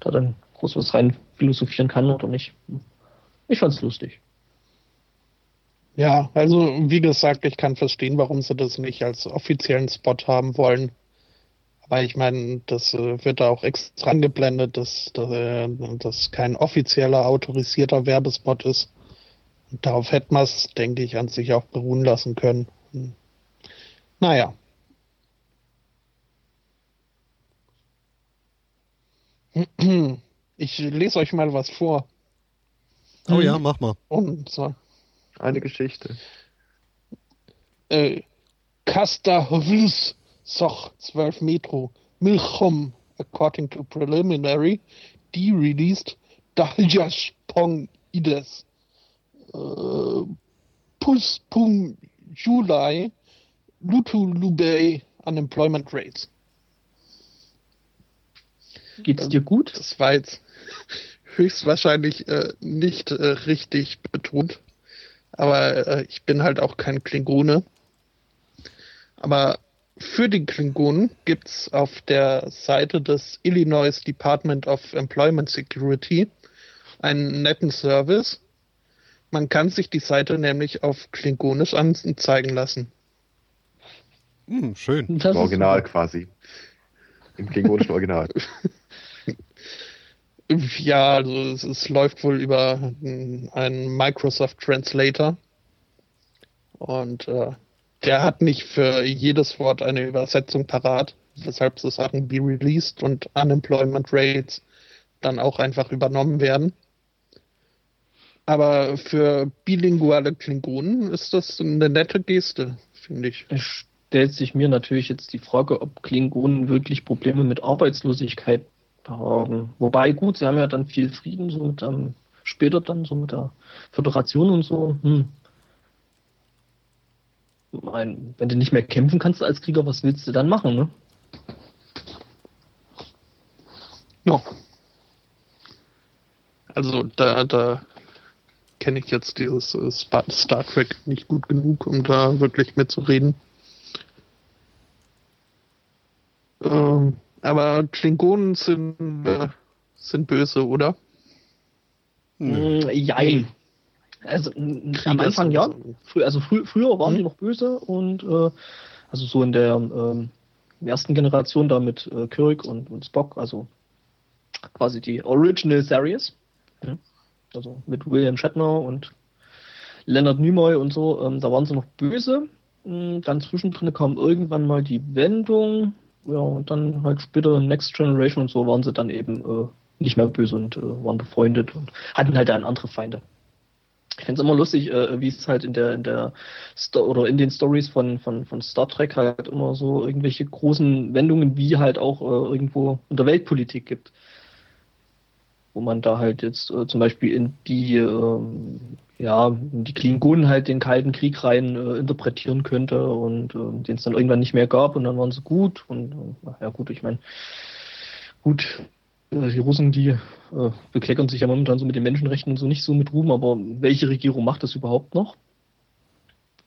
da dann groß was rein philosophieren kann oder nicht. Ich fand's lustig. Ja, also wie gesagt, ich kann verstehen, warum sie das nicht als offiziellen Spot haben wollen. Aber ich meine, das äh, wird da auch extra angeblendet, dass, dass äh, das kein offizieller, autorisierter Werbespot ist. Und darauf hätten wir es, denke ich, an sich auch beruhen lassen können. Hm. Naja. Ich lese euch mal was vor. Oh ja, mach mal. Und zwar eine Geschichte. Äh, Casta Hovus Soch 12 Metro Milchum according to preliminary de-released Daljas Pong Ides äh, Pus Pung July Lutu Lubei Unemployment Rates. Geht's dir gut? Das war jetzt höchstwahrscheinlich äh, nicht äh, richtig betont aber äh, ich bin halt auch kein Klingone. Aber für die Klingonen gibt es auf der Seite des Illinois Department of Employment Security einen netten Service. Man kann sich die Seite nämlich auf Klingonisch anzeigen lassen. Hm, schön. Das Im Original quasi. Im klingonischen Original. Ja, also es, es läuft wohl über einen Microsoft Translator. Und äh, der hat nicht für jedes Wort eine Übersetzung parat, weshalb so Sachen wie released und Unemployment Rates dann auch einfach übernommen werden. Aber für bilinguale Klingonen ist das eine nette Geste, finde ich. Es stellt sich mir natürlich jetzt die Frage, ob Klingonen wirklich Probleme mit Arbeitslosigkeit haben. Wobei, gut, sie haben ja dann viel Frieden, so mit ähm, später dann so mit der Föderation und so. Hm. Mein, wenn du nicht mehr kämpfen kannst als Krieger, was willst du dann machen, ne? Ja. Also da, da kenne ich jetzt dieses äh, Star Trek nicht gut genug, um da wirklich mitzureden. Ähm, aber Klingonen sind, äh, sind böse, oder? Mm, jein. Also Krieger am Anfang ja. Frü also frü früher waren hm? die noch böse und äh, also so in der ähm, ersten Generation da mit äh, Kirk und, und Spock, also quasi die Original Series. Ja. Also mit William Shatner und Leonard Nimoy und so, ähm, da waren sie noch böse. Hm, dann zwischendrin kam irgendwann mal die Wendung, ja, und dann halt später Next Generation und so waren sie dann eben äh, nicht mehr böse und äh, waren befreundet und hatten halt dann andere Feinde. Ich finde es immer lustig, äh, wie es halt in der, in der Sto oder in den Stories von, von, von Star Trek halt immer so irgendwelche großen Wendungen wie halt auch äh, irgendwo in der Weltpolitik gibt. Wo man da halt jetzt äh, zum Beispiel in die, ähm, ja, die Klingonen halt den Kalten Krieg rein äh, interpretieren könnte und äh, den es dann irgendwann nicht mehr gab und dann waren sie gut und äh, ja gut, ich meine, gut, äh, die Russen, die äh, bekleckern sich ja momentan so mit den Menschenrechten und so nicht so mit Ruhm, aber welche Regierung macht das überhaupt noch?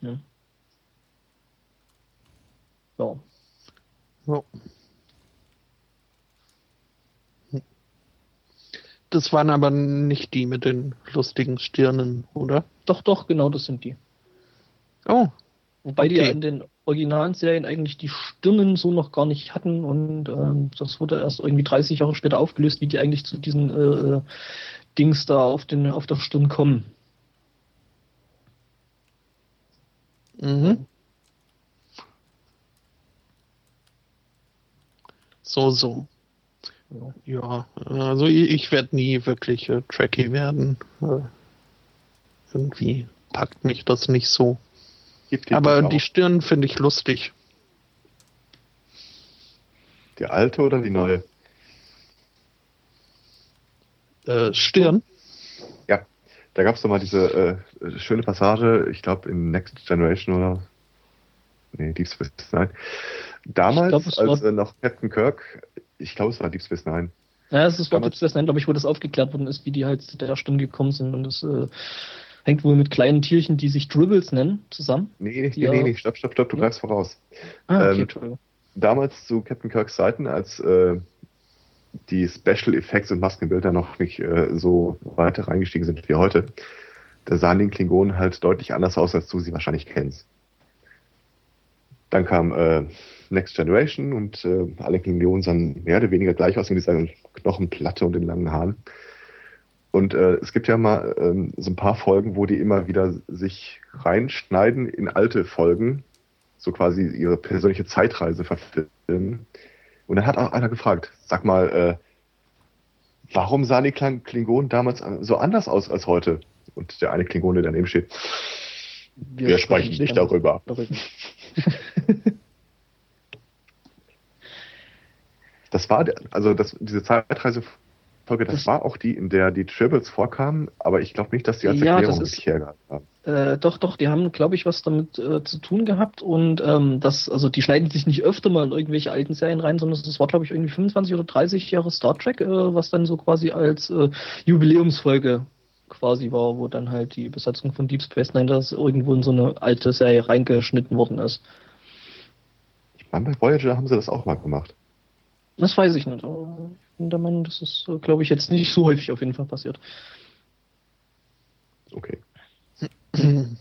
Ja. Ja. Ja. Das waren aber nicht die mit den lustigen Stirnen, oder? Doch, doch, genau das sind die. Oh. Wobei die ja in den originalen Serien eigentlich die Stirnen so noch gar nicht hatten und ähm, das wurde erst irgendwie 30 Jahre später aufgelöst, wie die eigentlich zu diesen äh, äh, Dings da auf, den, auf der Stirn kommen. Mhm. So, so. Ja, also ich, ich werde nie wirklich äh, Tracky werden. Äh, irgendwie packt mich das nicht so. Aber die Stirn finde ich lustig. Die alte oder die neue? Äh, Stirn? Ja, da gab es doch mal diese äh, schöne Passage, ich glaube in Next Generation oder. Nee, Deep Space Nine. Damals, glaub, als äh, noch Captain Kirk, ich glaube, es war Deep Space Nine. Ja, es ist Deep Space Nine, glaube ich, wo das aufgeklärt worden ist, wie die halt zu der Stirn gekommen sind und das äh, Hängt wohl mit kleinen Tierchen, die sich Dribbles nennen, zusammen? Nee, nee, nee, nee, stopp, stopp, stopp, du ja. greifst voraus. Ah, okay, ähm, damals zu Captain Kirks Zeiten, als äh, die Special Effects und Maskenbilder noch nicht äh, so weiter reingestiegen sind wie heute, da sahen die Klingonen halt deutlich anders aus, als du sie wahrscheinlich kennst. Dann kam äh, Next Generation und äh, alle Klingonen sahen mehr oder weniger gleich aus mit dieser Knochenplatte und den langen Haaren. Und äh, es gibt ja mal ähm, so ein paar Folgen, wo die immer wieder sich reinschneiden in alte Folgen, so quasi ihre persönliche Zeitreise verfilmen. Und dann hat auch einer gefragt, sag mal, äh, warum sahen die Klingonen damals so anders aus als heute? Und der eine Klingon, der daneben steht, wir, wir sprechen nicht darüber. darüber. das war, also das, diese Zeitreise Folge, das, das war auch die, in der die Tribbles vorkamen, aber ich glaube nicht, dass die als ja, Erklärung richtig hergehabt haben. Äh, doch, doch, die haben, glaube ich, was damit äh, zu tun gehabt und ähm, das, also die schneiden sich nicht öfter mal in irgendwelche alten Serien rein, sondern es war, glaube ich, irgendwie 25 oder 30 Jahre Star Trek, äh, was dann so quasi als äh, Jubiläumsfolge quasi war, wo dann halt die Besatzung von Deep Space Nine das irgendwo in so eine alte Serie reingeschnitten worden ist. Ich meine, bei Voyager haben sie das auch mal gemacht. Das weiß ich nicht bin der Meinung, das ist, äh, glaube ich, jetzt nicht so häufig auf jeden Fall passiert. Okay.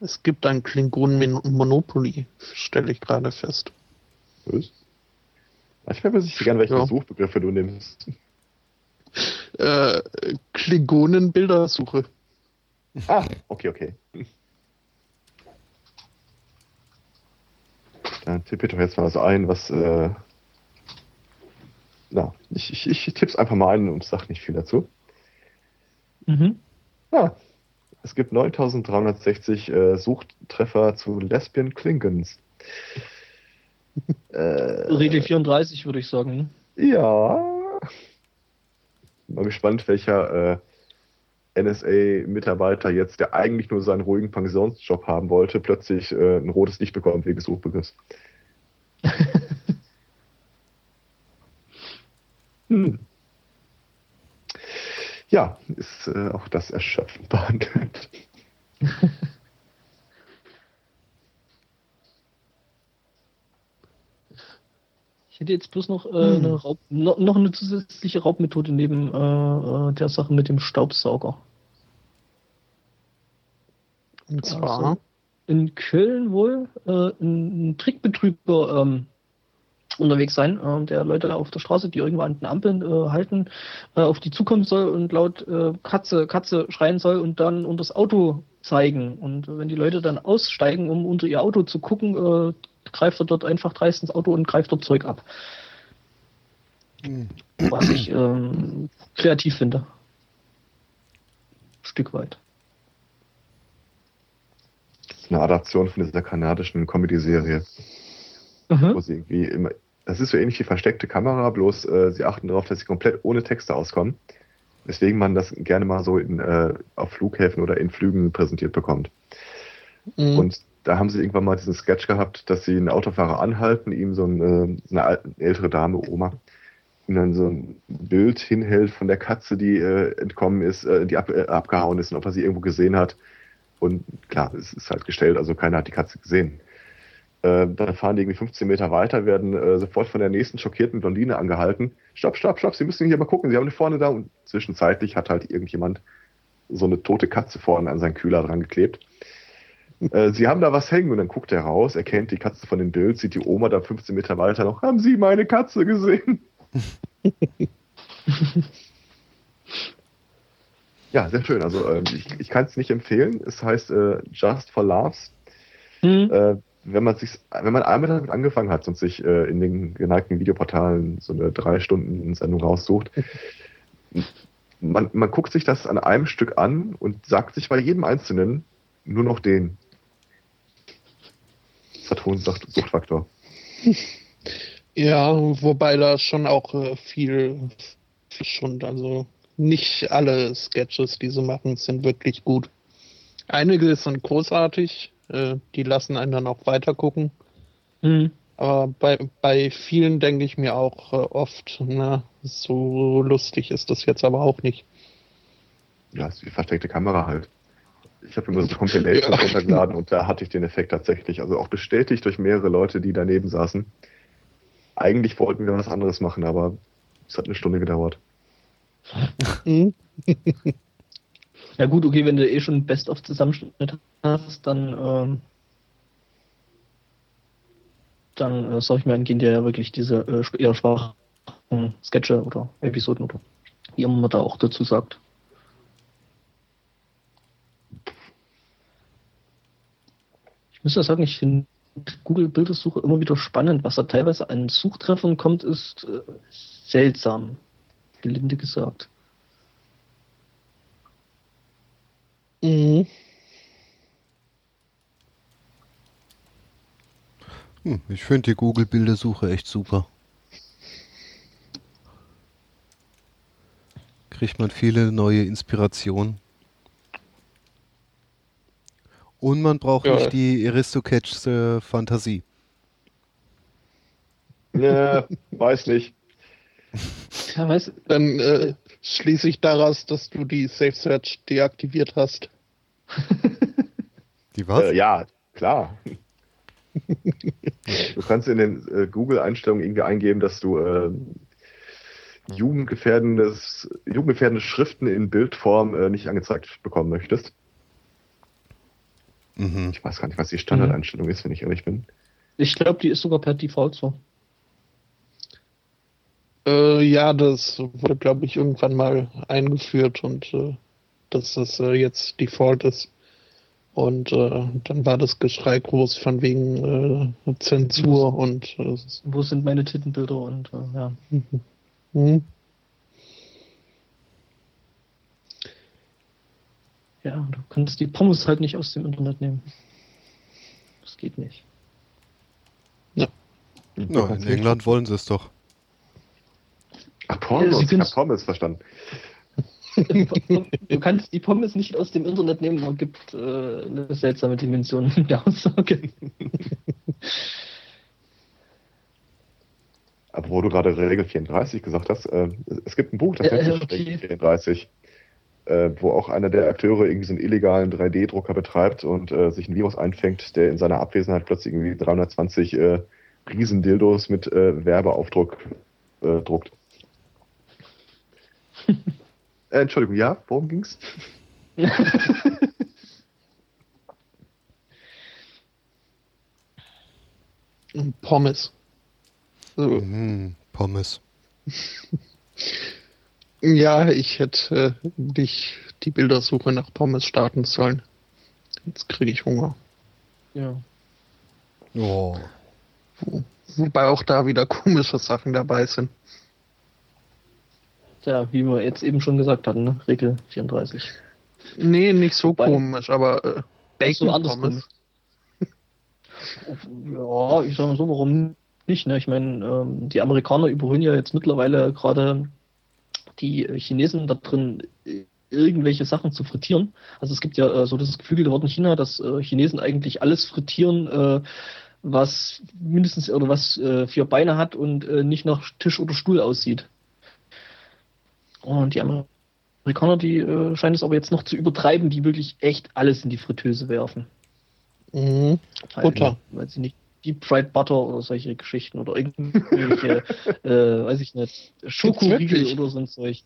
Es gibt ein Klingonen Monopoly, stelle ich gerade fest. Was? Manchmal weiß ich gerne, welche ja. Suchbegriffe du nimmst. Äh, Klingonen-Bildersuche. Ah, okay, okay. Dann tippe ich doch jetzt mal so ein, was äh, ja, ich, ich, ich tippe es einfach mal ein und sage nicht viel dazu. Mhm. Ja, es gibt 9360 äh, Suchtreffer zu Lesbian Klingons. äh, Regel 34 würde ich sagen. Ja. Mal gespannt, welcher äh, NSA-Mitarbeiter jetzt, der eigentlich nur seinen ruhigen Pensionsjob haben wollte, plötzlich äh, ein rotes Licht bekommt wegen des Suchbegriffs. Hm. Ja, ist äh, auch das erschöpfend behandelt. Ich hätte jetzt bloß noch, äh, hm. eine Raub, noch, noch, eine zusätzliche Raubmethode neben äh, äh der Sache mit dem Staubsauger. Und zwar? Also in Köln wohl äh, ein Trickbetrüger ähm, unterwegs sein, äh, der Leute auf der Straße, die irgendwo an den Ampeln äh, halten, äh, auf die zukommen soll und laut äh, Katze, Katze schreien soll und dann unter das Auto zeigen. Und wenn die Leute dann aussteigen, um unter ihr Auto zu gucken, äh, greift er dort einfach dreist ins Auto und greift dort Zeug ab. Mhm. Was ich ähm, kreativ finde. Stück weit. ist eine Adaption von dieser kanadischen Comedy-Serie. Mhm. Wo sie irgendwie immer, das ist so ähnlich wie versteckte Kamera, bloß äh, sie achten darauf, dass sie komplett ohne Texte auskommen. Weswegen man das gerne mal so in, äh, auf Flughäfen oder in Flügen präsentiert bekommt. Mhm. Und da haben sie irgendwann mal diesen Sketch gehabt, dass sie einen Autofahrer anhalten, ihm so eine, eine alte- ältere Dame, Oma, ihm dann so ein Bild hinhält von der Katze, die äh, entkommen ist, äh, die ab, äh, abgehauen ist und ob er sie irgendwo gesehen hat. Und klar, es ist halt gestellt, also keiner hat die Katze gesehen. Äh, dann fahren die irgendwie 15 Meter weiter, werden äh, sofort von der nächsten schockierten Blondine angehalten. Stopp, stopp, stopp, Sie müssen hier mal gucken, Sie haben eine vorne da. Und zwischenzeitlich hat halt irgendjemand so eine tote Katze vorne an seinen Kühler dran geklebt. Äh, Sie haben da was hängen und dann guckt er raus, erkennt die Katze von dem Bild, sieht die Oma da 15 Meter weiter noch. Haben Sie meine Katze gesehen? ja, sehr schön. Also ähm, ich, ich kann es nicht empfehlen. Es heißt äh, Just for Laughs. Mhm. Wenn man sich, wenn man einmal damit angefangen hat und sich äh, in den geneigten Videoportalen so eine drei Stunden Sendung raussucht, man, man guckt sich das an einem Stück an und sagt sich bei jedem Einzelnen nur noch den Saturn-Suchtfaktor. Ja, wobei da schon auch äh, viel, viel schon, also nicht alle Sketches, die sie machen, sind wirklich gut. Einige sind großartig, äh, die lassen einen dann auch weiter gucken. Mhm. Aber bei, bei vielen denke ich mir auch äh, oft, na, so lustig ist das jetzt aber auch nicht. Ja, ist wie versteckte Kamera halt. Ich habe immer so Compilations Ja. runtergeladen und da hatte ich den Effekt tatsächlich. Also auch bestätigt durch mehrere Leute, die daneben saßen. Eigentlich wollten wir was anderes machen, aber es hat eine Stunde gedauert. Ja gut, okay, wenn du eh schon Best-of-Zusammenschnitt hast, dann, ähm, dann äh, sag ich mir, dann gehen dir ja wirklich diese äh, eher schwachen Sketche oder Episoden oder wie immer man da auch dazu sagt. Ich muss ja sagen, ich finde Google-Bildersuche immer wieder spannend. Was da teilweise an Suchtreffern kommt, ist äh, seltsam, gelinde gesagt. Mhm. Hm, ich finde die Google-Bildersuche echt super. Kriegt man viele neue Inspirationen. Und man braucht Ja. nicht die Aristocats äh, Fantasie. Ja, weiß nicht. Ja, weißt Dann äh, schließe ich daraus, dass du die Safe Search deaktiviert hast. Die was? Äh, ja, klar. du kannst in den äh, Google-Einstellungen irgendwie eingeben, dass du äh, jugendgefährdendes, jugendgefährdende Schriften in Bildform äh, nicht angezeigt bekommen möchtest. Mhm. Ich weiß gar nicht, was die Standardeinstellung ist, wenn ich ehrlich bin. Ich glaube, die ist sogar per Default so. Äh, ja, das wurde, glaube ich, irgendwann mal eingeführt und äh, dass das äh, jetzt Default ist. Und äh, dann war das Geschrei groß von wegen äh, Zensur und äh, Wo sind meine Tittenbilder und äh, ja. hm. Ja, du kannst die Pommes halt nicht aus dem Internet nehmen. Das geht nicht. Na, in England wollen sie es doch. Ach, sie ich habe Pommes verstanden. Du kannst die Pommes nicht aus dem Internet nehmen, man gibt äh, eine seltsame Dimension der Aussage. Aber wo du gerade Regel 34 gesagt hast, äh, es gibt ein Buch, das ja, sich okay. Regel 34, äh, wo auch einer der Akteure irgendwie so einen illegalen 3D-Drucker betreibt und äh, sich ein Virus einfängt, der in seiner Abwesenheit plötzlich irgendwie 320 äh, Riesendildos mit äh, Werbeaufdruck äh, druckt. Äh, Entschuldigung, ja, worum ging's? Pommes. So, Mhm, Pommes. ja, ich hätte äh, nicht die Bildersuche nach Pommes starten sollen. Jetzt kriege ich Hunger. ja. Oh. Wo, wobei auch da wieder komische Sachen dabei sind. Tja, wie wir jetzt eben schon gesagt hatten, ne? Regel 34. Nee, nicht so Wobei- komisch, aber äh, so, Bacon anders Pommes. Ja, ich sag mal so, warum nicht? Ne? Ich meine, ähm, die Amerikaner überholen ja jetzt mittlerweile gerade die Chinesen da drin irgendwelche Sachen zu frittieren. Also es gibt ja äh, so das geflügelte Wort in China, dass äh, Chinesen eigentlich alles frittieren, äh, was mindestens oder was äh, vier Beine hat und äh, nicht nach Tisch oder Stuhl aussieht. Und die Amerikaner, die äh, scheinen es aber jetzt noch zu übertreiben, die wirklich echt alles in die Fritteuse werfen. Mhm. Butter. Weil sie nicht Deep Fried Butter oder solche Geschichten oder irgendwelche, äh, weiß ich nicht, Schokoriegel oder so ein Zeug.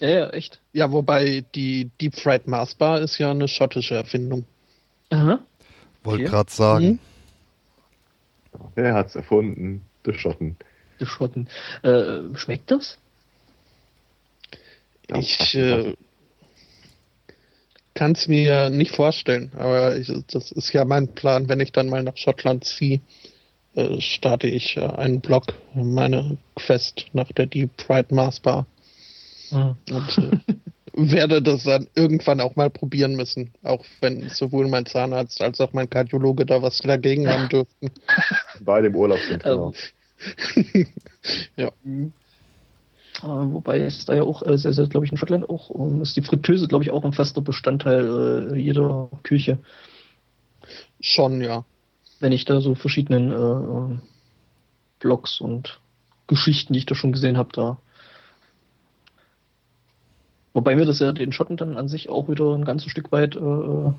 Ja, ja, echt. Ja, wobei die Deep Fried Mars Bar ist ja eine schottische Erfindung. Aha. Wollte Okay. gerade sagen. Mhm. Wer hat's erfunden? Die Schotten. Die Schotten. Äh, schmeckt das? Ja, ich äh, kann es mir nicht vorstellen, aber ich, das ist ja mein Plan, wenn ich dann mal nach Schottland ziehe, äh, starte ich äh, einen Blog, meine Quest nach der Deep Fried Mars Bar Ah. und äh, werde das dann irgendwann auch mal probieren müssen, auch wenn sowohl mein Zahnarzt als auch mein Kardiologe da was dagegen haben dürften. Beide im Urlaub sind. Ähm, Genau. Äh, wobei es da ja auch, äh, sehr, sehr, glaube ich, in Schottland auch, ähm, ist die Fritteuse, glaube ich, auch ein fester Bestandteil äh, jeder Küche. Schon, ja. Wenn ich da so verschiedenen äh, äh, Blogs und Geschichten, die ich da schon gesehen habe, da. Wobei mir das ja den Schotten dann an sich auch wieder ein ganzes Stück weit, äh, äh,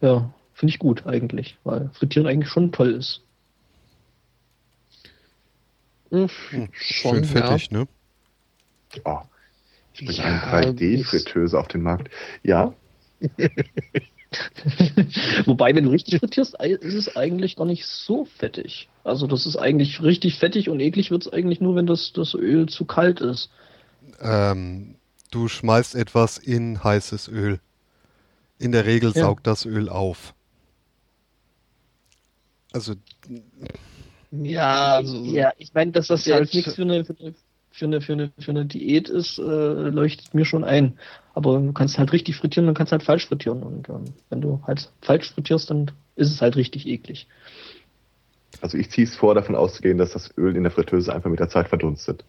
ja, finde ich gut eigentlich, weil Frittieren eigentlich schon toll ist. Hm, Schon, Schön fettig, ne? Oh, ich bringe Ja, eine 3D-Fritteuse auf den Markt. Ja, Wobei, wenn du richtig frittierst, ist es eigentlich gar nicht so fettig. Also das ist eigentlich richtig fettig und eklig wird es eigentlich nur, wenn das, das Öl zu kalt ist. Ähm, du schmeißt etwas in heißes Öl. In der Regel Ja. saugt das Öl auf. Also, Ja, also, Ja, ich meine, dass das ja halt- jetzt nichts für eine, für eine, für eine, für eine, für eine Diät ist, äh, leuchtet mir schon ein. Aber du kannst halt richtig frittieren, dann kannst du halt falsch frittieren. Und ähm, wenn du halt falsch frittierst, dann ist es halt richtig eklig. also ich ziehe es vor, davon auszugehen, dass das Öl in der Fritteuse einfach mit der Zeit verdunstet.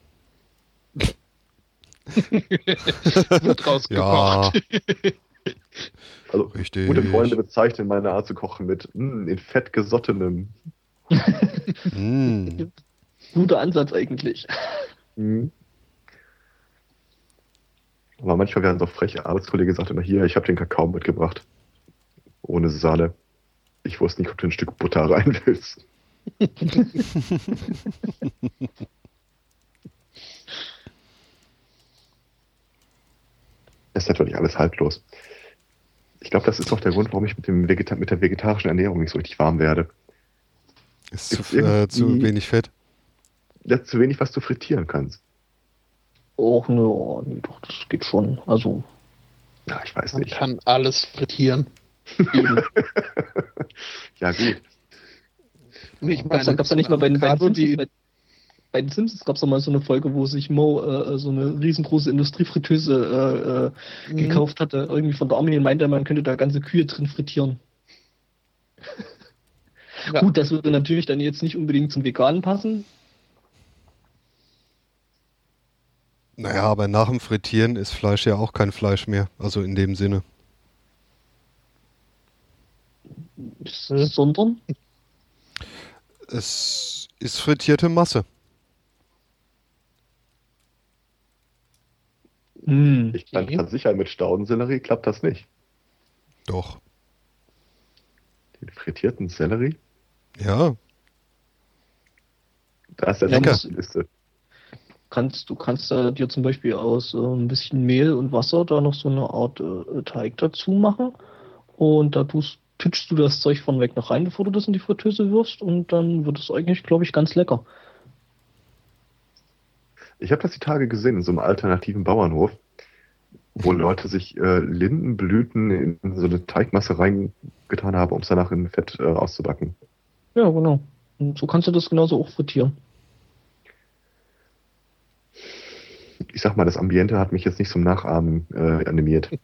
wird rausgekocht. ja, Also richtig. gute Freunde bezeichnen meine Art zu kochen mit mm, in Fett gesottenem. Mm. Guter Ansatz eigentlich. Mhm. Aber manchmal werden es auch freche Arbeitskollege sagt immer hier, ich habe den Kakao mitgebracht. Ohne Sahne. Ich wusste nicht, ob du ein Stück Butter rein willst. Das ist natürlich alles haltlos. Ich glaube, das ist auch der Grund, warum ich mit, mit der vegetarischen Ernährung nicht so richtig warm werde. Ist zu, äh, zu wenig Fett. Ist zu wenig, was du frittieren kannst. Och, ne, oh, nee, doch, das geht schon. Also, Ja, ich weiß Man nicht. kann alles frittieren. Ja, gut. Ich gab's, da gab's ja nicht mal bei, den- bei, Simpsons, die, bei, bei den Simpsons gab es mal so eine Folge, wo sich Mo äh, so eine riesengroße Industriefritteuse äh, äh, Mhm. gekauft hatte, irgendwie von der Armee und meinte, man könnte da ganze Kühe drin frittieren. Ja. Gut, das würde natürlich dann jetzt nicht unbedingt zum Veganen passen. Naja, aber nach dem Frittieren ist Fleisch ja auch kein Fleisch mehr. Also in dem Sinne. Sondern, Es ist frittierte Masse. hm, Ich kann Okay. versichern, mit Staudensellerie klappt das nicht. Doch. Den frittierten Sellerie? Ja. Da ist der Lecker. Top Liste. kannst, du kannst äh, dir zum Beispiel aus äh, ein bisschen Mehl und Wasser da noch so eine Art äh, Teig dazu machen und da tust, pitchst du das Zeug von weg noch rein, bevor du das in die Fritteuse wirfst und dann wird es eigentlich, glaube ich, ganz lecker. Ich habe das die Tage gesehen in so einem alternativen Bauernhof, wo Leute sich äh, Lindenblüten in so eine Teigmasse reingetan haben, um es danach in Fett äh, auszubacken. Ja, genau. Und so kannst du das genauso auch frittieren. Ich sag mal, das Ambiente hat mich jetzt nicht zum Nachahmen äh, animiert.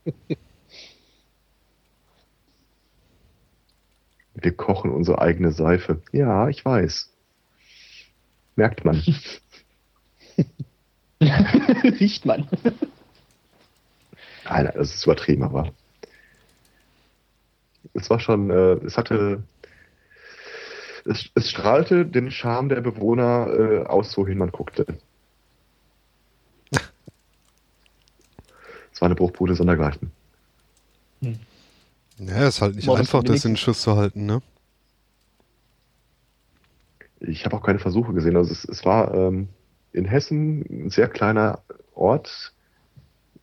Wir kochen unsere eigene Seife. Ja, ich weiß. Merkt man. Riecht man. Nein, das ist übertrieben, aber es war schon, äh, es hatte, es, es strahlte den Charme der Bewohner äh, aus, wohin man guckte. es war eine Bruchbude sondergleichen. Ja, ist halt nicht Boah, einfach, das in Schuss zu halten, ne? Ich habe auch keine Versuche gesehen. Also es, es war ähm, in Hessen ein sehr kleiner Ort,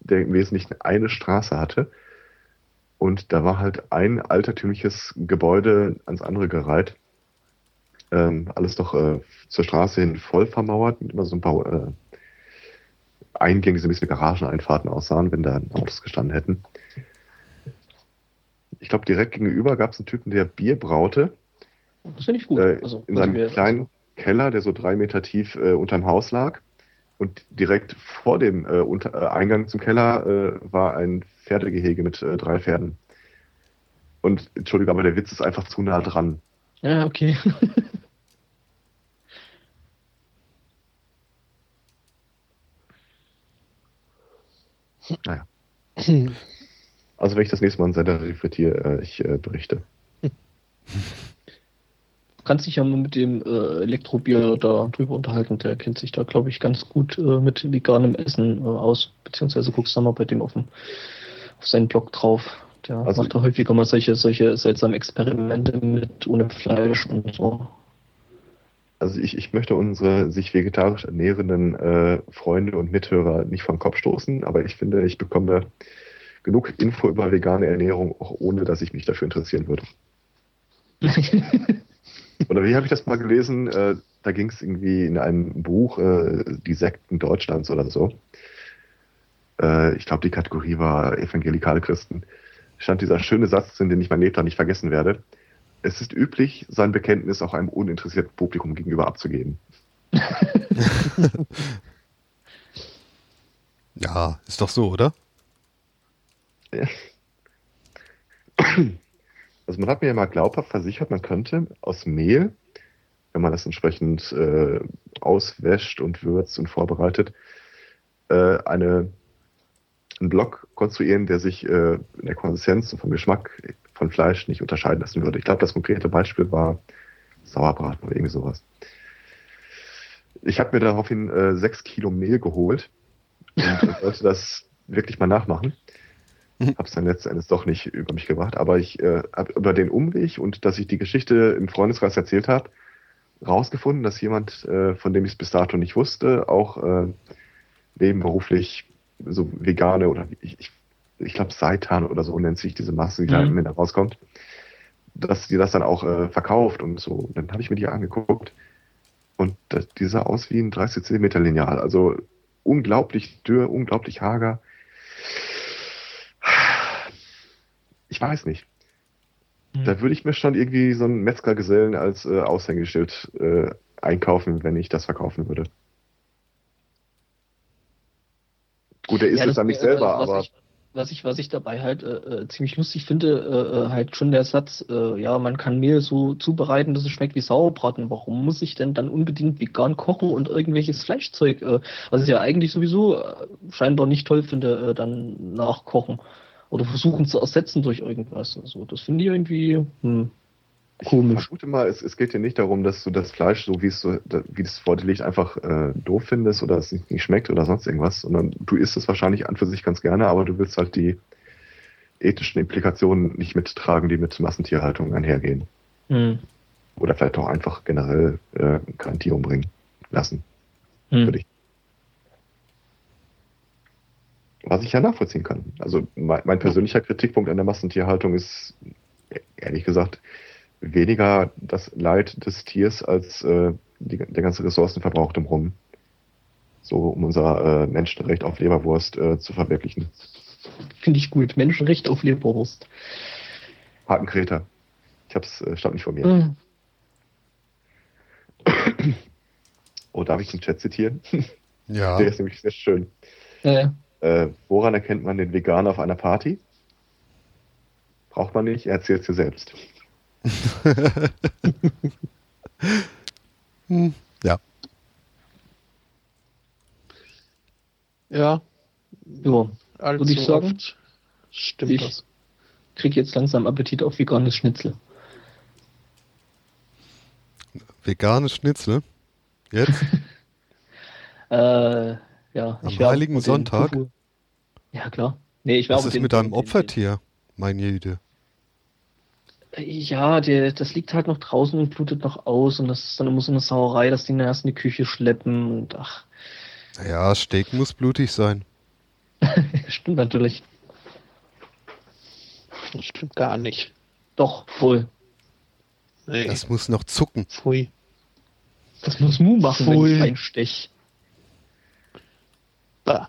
der im Wesentlichen eine Straße hatte. Und da war halt ein altertümliches Gebäude ans andere gereiht. Ähm, alles doch äh, zur Straße hin voll vermauert, mit immer so ein paar äh, Eingänge, die so ein bisschen wie Garageneinfahrten aussahen, wenn da Autos gestanden hätten. Ich glaube, direkt gegenüber gab es einen Typen, der Bier braute. Das finde ich gut. Äh, also, in also seinem wir- kleinen Keller, der so drei Meter tief äh, unterm Haus lag. Und direkt vor dem äh, unter, äh, Eingang zum Keller äh, war ein Pferdegehege mit äh, drei Pferden. Und Entschuldigung, aber der Witz ist einfach zu nah dran. Ja, okay. Naja. Also wenn ich das nächste Mal einen Sender reflektiere, äh, ich äh, berichte. Du kannst dich ja mal mit dem äh, Elektrobier da drüber unterhalten. Der kennt sich da, glaube ich, ganz gut äh, mit veganem Essen äh, aus. Beziehungsweise guckst du mal bei dem auf, dem, auf seinen Blog drauf. Der Also- macht da häufiger mal solche, solche seltsamen Experimente mit ohne Fleisch und so. Also ich, ich möchte unsere sich vegetarisch ernährenden äh, Freunde und Mithörer nicht vom Kopf stoßen, aber ich finde, ich bekomme genug Info über vegane Ernährung, auch ohne dass ich mich dafür interessieren würde. Oder wie habe ich das mal gelesen? Äh, da ging es irgendwie in einem Buch, äh, die Sekten Deutschlands oder so. Äh, ich glaube, die Kategorie war evangelikale Christen. Stand dieser schöne Satz drin, den ich mein Lebtag nicht vergessen werde. Es ist üblich, sein Bekenntnis auch einem uninteressierten Publikum gegenüber abzugeben. Ja, ist doch so, oder? Also man hat mir ja mal glaubhaft versichert, man könnte aus Mehl, wenn man das entsprechend äh, auswäscht und würzt und vorbereitet, äh, eine, einen Block konstruieren, der sich äh, in der Konsistenz und vom Geschmack von Fleisch nicht unterscheiden lassen würde. Ich glaube, das konkrete Beispiel war Sauerbraten oder irgendwie sowas. Ich habe mir daraufhin äh, sechs Kilo Mehl geholt und wollte das wirklich mal nachmachen. Habe es dann letzten Endes doch nicht über mich gebracht, aber ich äh, habe über den Umweg und dass ich die Geschichte im Freundeskreis erzählt habe, rausgefunden, dass jemand, äh, von dem ich es bis dato nicht wusste, auch äh, nebenberuflich so vegane oder ich, ich, ich glaube Seitan oder so nennt sich diese Masse, die da Mhm. Ende rauskommt, dass die das dann auch äh, verkauft und so. Dann habe ich mir die angeguckt und das, die sah aus wie ein 30 Zentimeter Lineal, also unglaublich dürr, unglaublich hager. Ich weiß nicht. Da würde ich mir schon irgendwie so einen Metzgergesellen als äh, Aushängeschild äh, einkaufen, wenn ich das verkaufen würde. Gut, der isst Ja, es nicht äh, selber, was aber Ich, was, ich, was ich dabei halt äh, äh, ziemlich lustig finde, äh, äh, halt schon der Satz, äh, ja, man kann Mehl so zubereiten, dass es schmeckt wie Sauerbraten. Warum muss ich denn dann unbedingt vegan kochen und irgendwelches Fleischzeug, äh, was ich ja eigentlich sowieso äh, scheinbar nicht toll finde, äh, dann nachkochen oder versuchen zu ersetzen durch irgendwas. Also, das finde ich irgendwie hm, ich komisch. vermute mal, es, es geht dir nicht darum, dass du das Fleisch, so wie es so, wie es vor dir liegt, einfach äh, doof findest oder es nicht, nicht schmeckt oder sonst irgendwas, sondern du isst es wahrscheinlich an für sich ganz gerne, aber du willst halt die ethischen Implikationen nicht mittragen, die mit Massentierhaltung einhergehen. Hm. Oder vielleicht auch einfach generell äh, kein Tier umbringen lassen. Hm. Würde ich. Was ich ja nachvollziehen kann. Also mein, mein persönlicher Kritikpunkt an der Massentierhaltung ist, e- ehrlich gesagt, weniger das Leid des Tiers als äh, die, der ganze Ressourcenverbrauch drumherum. So um unser äh, Menschenrecht auf Leberwurst äh, zu verwirklichen. Finde ich gut. Menschenrecht auf Leberwurst. Hakenkreta. Ich hab's, äh, stand nicht vor mir. Hm. Oh, darf ich den Chat zitieren? Ja. Der ist nämlich sehr schön. Äh, Äh, woran erkennt man den Veganer auf einer Party? Braucht man nicht, er erzählt dir selbst. Hm, ja. Ja. Ja, allzu Würde ich sagen, oft stimmt ich- das. krieg jetzt langsam Appetit auf veganes Schnitzel. Veganes Schnitzel. Jetzt? Äh, ja, Am Heiligen Sonntag? Ja, klar. Nee, ich Was werbe ist den- mit deinem den- Opfertier, mein Jede? Ja, der, das liegt halt noch draußen und blutet noch aus und das ist dann immer so eine Sauerei, dass die erst in die Küche schleppen und ach, Naja, Steak muss blutig sein. stimmt natürlich. Das stimmt gar nicht. Doch, wohl. Nee. Das muss noch zucken. Pfui. Das muss Mu machen, wenn Pfui. ich reinstech. Bah.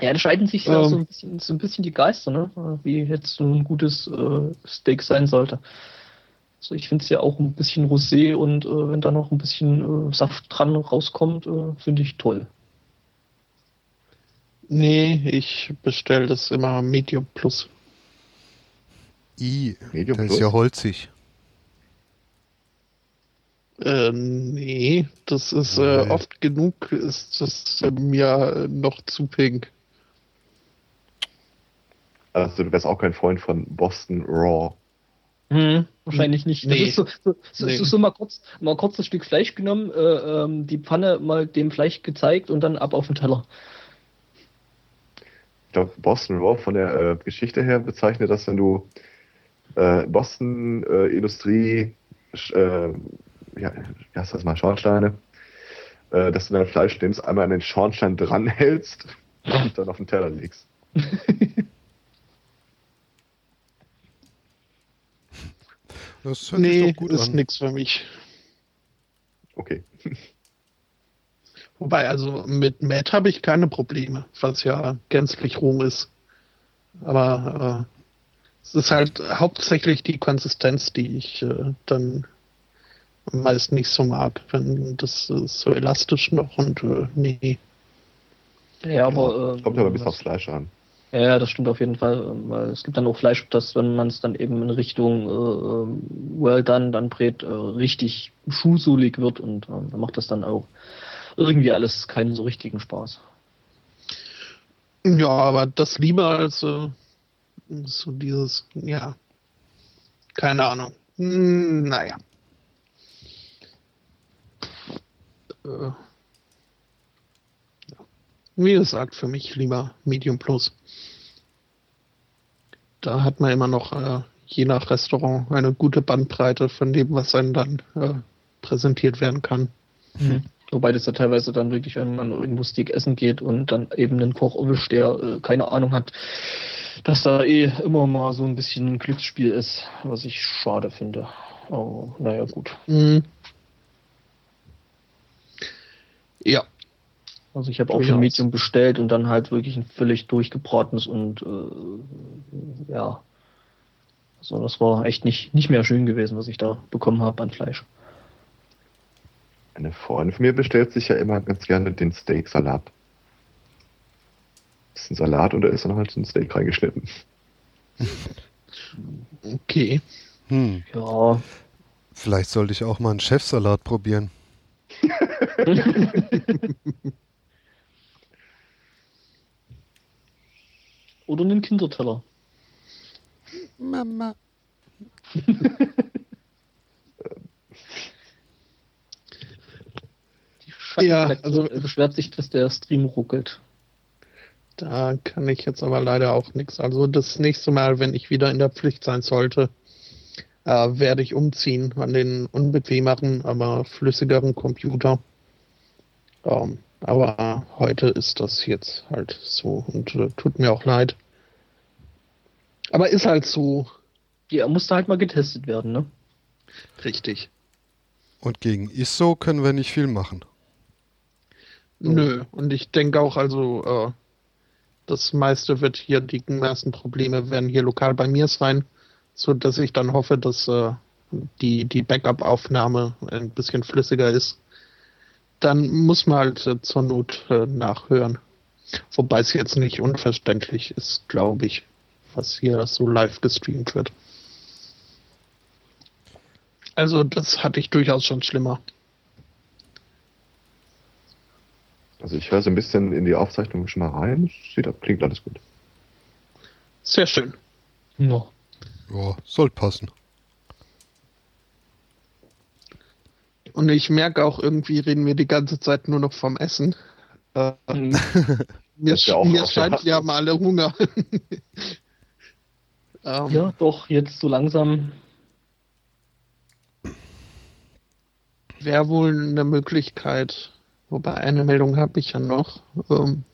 Ja, da scheiden sich ja Ähm. so, ein bisschen, so ein bisschen die Geister, ne? Wie jetzt so ein gutes äh, Steak sein sollte. Also ich finde es ja auch ein bisschen Rosé und äh, wenn da noch ein bisschen äh, Saft dran rauskommt, äh, finde ich toll. Nee, ich bestelle das immer Medium Plus. I, Medium das ist Plus? ja holzig. Äh, nee, das ist äh, oft genug, ist das äh, mir äh, noch zu pink. Also du wärst auch kein Freund von Boston Raw. Hm, wahrscheinlich nicht. Das Nee. ist so, so, so, Nee. so, so mal kurz, mal kurz das Stück Fleisch genommen, äh, ähm, die Pfanne mal dem Fleisch gezeigt und dann ab auf den Teller. Ich glaube, Boston Raw von der äh, Geschichte her bezeichnet das, wenn du äh, Boston äh, Industrie, äh, ja, wie heißt das mal, Schornsteine, äh, dass du dein Fleisch nimmst, einmal an den Schornstein dranhältst und dann auf den Teller legst. Das hört sich Nee, doch gut ist an. nix für mich. Okay. Wobei, also mit Matt habe ich keine Probleme, was ja gänzlich roh ist. Aber äh, es ist halt hauptsächlich die Konsistenz, die ich äh, dann meist nicht so mag. Wenn das ist so elastisch noch und äh, nee. Ja, aber. äh, Kommt aber bis aufs Fleisch an. Ja, das stimmt auf jeden Fall, ähm, weil es gibt dann auch Fleisch, das, wenn man es dann eben in Richtung äh, ähm, Well Done dann brät, äh, richtig schuhsohlig wird und dann macht das dann auch irgendwie alles keinen so richtigen Spaß. Ja, aber das lieber als äh, so dieses, ja, keine Ahnung. Hm, naja. Äh. Wie gesagt, für mich lieber Medium Plus. Da hat man immer noch, äh, je nach Restaurant, eine gute Bandbreite von dem, was einem dann äh, präsentiert werden kann. Wobei das ja teilweise dann wirklich, wenn man irgendwo Steak essen geht und dann eben einen Koch erwischt, der äh, keine Ahnung hat, dass da eh immer mal so ein bisschen ein Glücksspiel ist, was ich schade finde. Aber naja, gut. Mhm. Ja, Also ich habe auch schon Medium bestellt und dann halt wirklich ein völlig durchgebratenes und äh, ja. Also das war echt nicht, nicht mehr schön gewesen, was ich da bekommen habe an Fleisch. Eine Freundin von mir bestellt sich ja immer ganz gerne den Steak-Salat. Das ist ein Salat und da ist dann halt ein Steak reingeschnitten. okay. Hm, Ja. vielleicht sollte ich auch mal einen Chefsalat probieren. Oder einen Kinderteller. Mama. Die Scheiße Ja, also- beschwert sich, dass der Stream ruckelt. Da kann ich jetzt aber leider auch nichts. Also das nächste Mal, wenn ich wieder in der Pflicht sein sollte, äh, werde ich umziehen an den unbequemeren, aber flüssigeren Computer. Ähm, aber heute ist das jetzt halt so und äh, tut mir auch leid. Aber ist halt so Die musste halt mal getestet werden, ne? richtig. Und gegen ISO können wir nicht viel machen. Nö, und ich denke auch, also äh, das meiste wird hier, die meisten Probleme werden hier lokal bei mir sein, so dass ich dann hoffe, dass äh, die, die Backup-Aufnahme ein bisschen flüssiger ist. Dann muss man halt äh, zur Not äh, nachhören. Wobei es jetzt nicht unverständlich ist, glaube ich, was hier so live gestreamt wird. Also das hatte ich durchaus schon schlimmer. Also ich höre so ein bisschen in die Aufzeichnung schon mal rein. Sieht, klingt alles gut. Sehr schön. Ja. Ja, soll passen. Und ich merke auch irgendwie, reden wir die ganze Zeit nur noch vom Essen. Äh, Mhm. mir ja auch mir scheint, wir haben alle Hunger. ähm, ja, doch, jetzt so langsam. Wäre wohl eine Möglichkeit. Wobei eine Meldung habe ich ja noch. Ähm,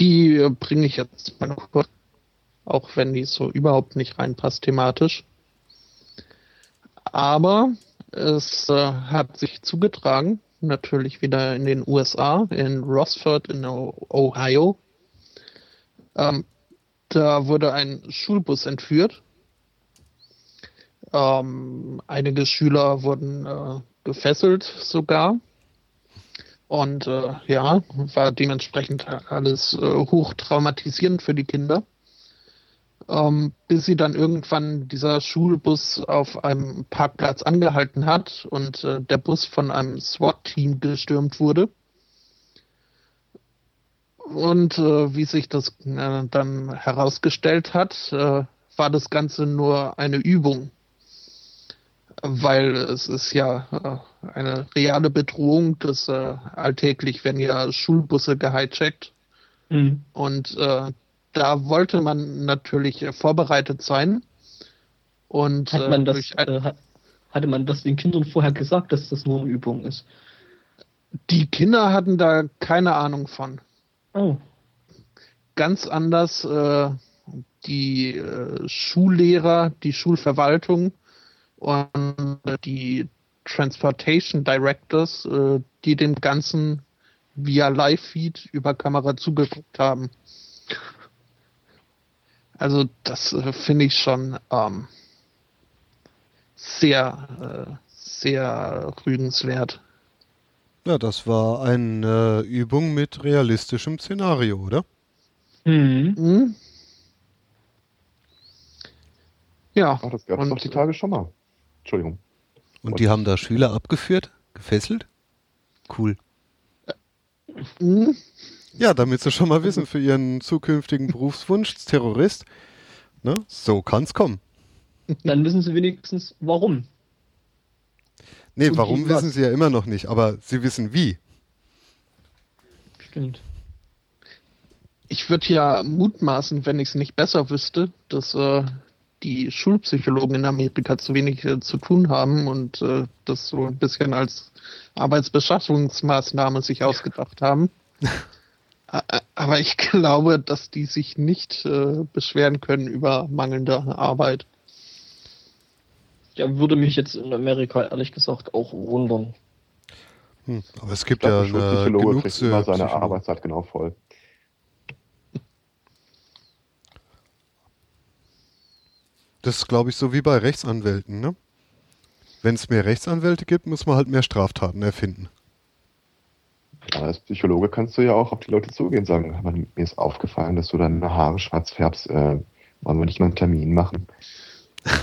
die äh, bringe ich jetzt mal kurz, auch wenn die so überhaupt nicht reinpasst thematisch. Aber es äh, hat sich zugetragen, natürlich wieder in den USA, in Rossford in Ohio. Ähm, da wurde ein Schulbus entführt. Ähm, einige Schüler wurden äh, gefesselt sogar. Und äh, ja, war dementsprechend alles äh, hoch traumatisierend für die Kinder. Ähm, bis sie dann irgendwann dieser Schulbus auf einem Parkplatz angehalten hat und äh, der Bus von einem SWAT-Team gestürmt wurde. Und äh, wie sich das äh, dann herausgestellt hat, äh, war das Ganze nur eine Übung weil es ist ja äh, eine reale Bedrohung, dass äh, alltäglich werden ja Schulbusse gehijackt Mhm. und äh, da wollte man natürlich äh, vorbereitet sein und Hat man äh, das, durch ein, äh, hat, hatte man das den Kindern vorher gesagt, dass das nur eine Übung ist? die Kinder hatten da keine Ahnung von. Oh. Ganz anders äh, die äh, Schullehrer, die Schulverwaltung und die Transportation Directors, äh, die dem Ganzen via Live-Feed über Kamera zugeguckt haben. Also das äh, finde ich schon ähm, sehr, äh, sehr rügenswert. Ja, das war eine Übung mit realistischem Szenario, oder? Mhm. Hm? Ja, Ach, das gab es Und- doch die Tage schon mal. Entschuldigung. Und die haben da Schüler abgeführt, gefesselt? Cool. hm? Ja, damit sie schon mal wissen für ihren zukünftigen Berufswunsch, Terrorist, ne? So kann's kommen. Dann wissen sie wenigstens, warum. Nee, Und warum wissen sie ja immer noch nicht, aber sie wissen wie. Stimmt. Ich würde ja mutmaßen, wenn ich es nicht besser wüsste, dass äh, die Schulpsychologen in Amerika zu wenig äh, zu tun haben und äh, das so ein bisschen als Arbeitsbeschaffungsmaßnahme sich ausgedacht haben. Aber ich glaube, dass die sich nicht äh, beschweren können über mangelnde Arbeit. Ja, würde mich jetzt in Amerika ehrlich gesagt auch wundern. Hm, aber es Ich gibt ja eine, Schulpsychologe genug kriegt immer seine. Arbeitszeit genau voll. Das ist, glaube ich, so wie bei Rechtsanwälten, ne? Wenn es mehr Rechtsanwälte gibt, muss man halt mehr Straftaten erfinden. Aber als Psychologe kannst du ja auch auf die Leute zugehen und sagen, "Hör mal, mir ist aufgefallen, dass du deine Haare schwarz färbst. Äh, wollen wir nicht mal einen Termin machen?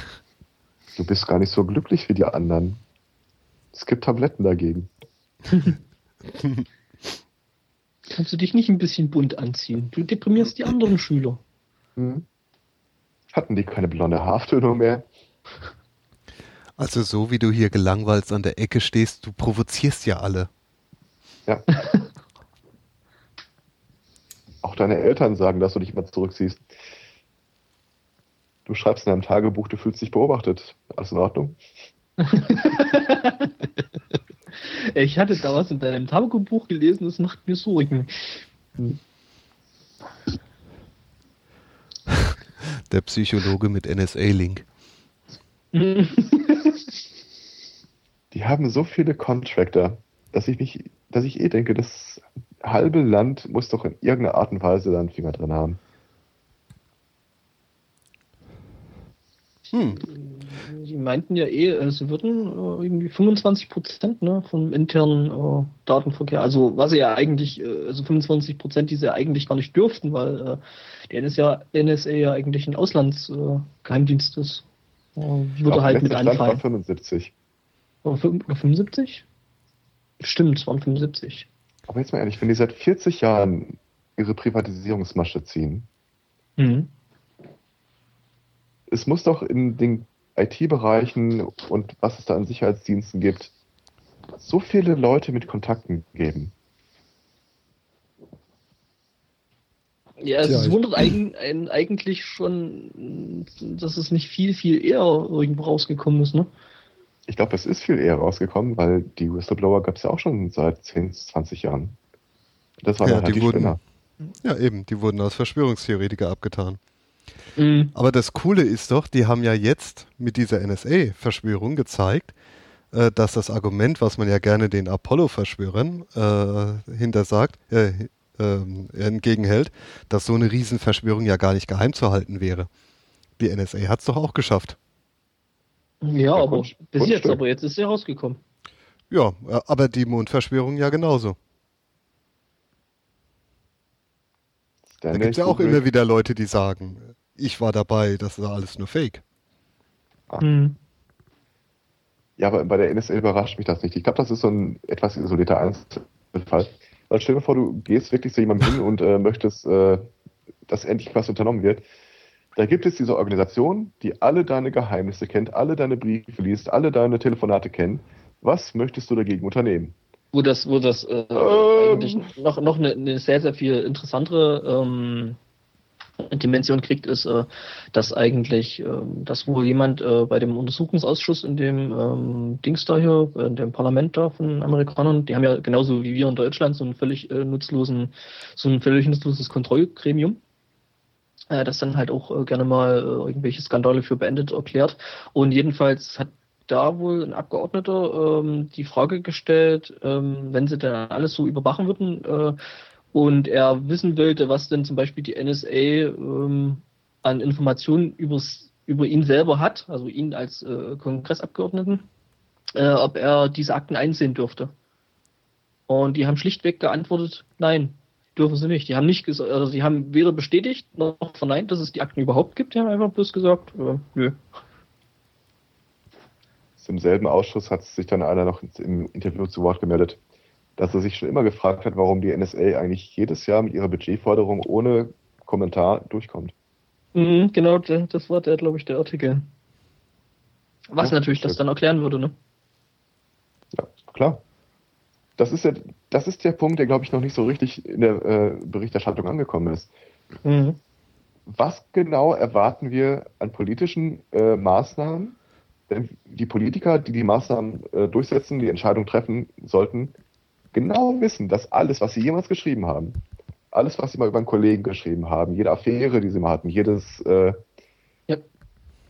Du bist gar nicht so glücklich wie die anderen. Es gibt Tabletten dagegen. Kannst du dich nicht ein bisschen bunt anziehen? Du deprimierst die anderen Schüler. Hm? Hatten die keine blonde Haartönung mehr? Also so wie du hier gelangweilt an der Ecke stehst, du provozierst ja alle. Ja. Auch deine Eltern sagen, dass du dich mal zurückziehst. Du schreibst in deinem Tagebuch, du fühlst dich beobachtet. Alles in Ordnung? Ich hatte da was in deinem Tagebuch gelesen, das macht mir Sorgen. Der Psychologe mit NSA-Link. Die haben so viele Contractor, dass ich mich, dass ich eh denke, das halbe Land muss doch in irgendeiner Art und Weise da einen Finger drin haben. Hm. Die meinten ja eh, äh, sie würden äh, irgendwie 25 Prozent ne, vom internen äh, Datenverkehr, also was sie ja eigentlich, äh, also 25 Prozent, die sie ja eigentlich gar nicht dürften, weil äh, die NSA, NSA ja eigentlich ein Auslandsgeheimdienst äh, ist. Würde halt mit Stand war anfallen. 75. Oh, fün- 75? Stimmt, es waren 75. Aber jetzt mal ehrlich, wenn die seit 40 Jahren ihre Privatisierungsmasche ziehen, Mhm. es muss doch in den IT-Bereichen und was es da an Sicherheitsdiensten gibt, so viele Leute mit Kontakten geben. Ja, es ich- wundert eigen, einen eigentlich schon, dass es nicht viel, viel eher irgendwo rausgekommen ist, ne? Ich glaube, es ist viel eher rausgekommen, weil die Whistleblower gab es ja auch schon seit 10, 20 Jahren. Das waren Ja, halt die die wurden- Spinner. Ja, eben, die wurden als Verschwörungstheoretiker abgetan. Mhm. Aber das Coole ist doch, die haben ja jetzt mit dieser NSA-Verschwörung gezeigt, äh, dass das Argument, was man ja gerne den Apollo-Verschwörern äh, hintersagt, äh, ähm, entgegenhält, dass so eine Riesenverschwörung ja gar nicht geheim zu halten wäre. Die NSA hat es doch auch geschafft. Ja, Ja, aber Kunst- bis jetzt, Kunststück. aber jetzt ist sie rausgekommen. Ja, äh, aber die Mondverschwörung ja genauso. Da gibt es ja auch immer wieder Leute, die sagen, ich war dabei, das war alles nur Fake. Mhm. Ja, aber bei der NSA überrascht mich das nicht. Ich glaube, das ist so ein etwas isolierter Einzelfall. Weil stell dir vor, du gehst wirklich zu jemandem hin und äh, möchtest, äh, dass endlich was unternommen wird. Da gibt es diese Organisation, die alle deine Geheimnisse kennt, alle deine Briefe liest, alle deine Telefonate kennt. Was möchtest du dagegen unternehmen? Wo das, wo das äh, Ähm. eigentlich noch, noch eine, eine sehr, sehr viel interessantere ähm, Dimension kriegt, ist, äh, dass eigentlich, ähm, dass wohl jemand äh, bei dem Untersuchungsausschuss in dem ähm, Dings da hier, äh, in dem Parlament da von Amerikanern, die haben ja genauso wie wir in Deutschland so einen völlig äh, nutzlosen, so ein völlig nutzloses Kontrollgremium äh, das dann halt auch äh, gerne mal äh, irgendwelche Skandale für beendet erklärt. Und jedenfalls hat da wohl ein Abgeordneter ähm, die Frage gestellt, ähm, wenn sie dann alles so überwachen würden äh, und er wissen wollte, was denn zum Beispiel die NSA ähm, an Informationen übers, über ihn selber hat, also ihn als äh, Kongressabgeordneten, äh, ob er diese Akten einsehen dürfte. Und die haben schlichtweg geantwortet, nein, dürfen sie nicht. Die haben nicht gesagt, also sie haben weder bestätigt noch verneint, dass es die Akten überhaupt gibt. Die haben einfach bloß gesagt, äh, nö. Im selben Ausschuss hat sich dann einer noch im Interview zu Wort gemeldet, dass er sich schon immer gefragt hat, warum die NSA eigentlich jedes Jahr mit ihrer Budgetforderung ohne Kommentar durchkommt. Mhm, genau, das war der, glaube ich, der Artikel. Was Ja, natürlich das dann erklären würde, ne? Ja, klar. Das ist, ja, das ist der Punkt, der, glaube ich, noch nicht so richtig in der äh, Berichterstattung angekommen ist. Mhm. Was genau erwarten wir an politischen äh, Maßnahmen? Denn die Politiker, die die Maßnahmen äh, durchsetzen, die Entscheidung treffen sollten, genau wissen, dass alles, was sie jemals geschrieben haben, alles, was sie mal über einen Kollegen geschrieben haben, jede Affäre, die sie mal hatten, jedes, äh, Ja.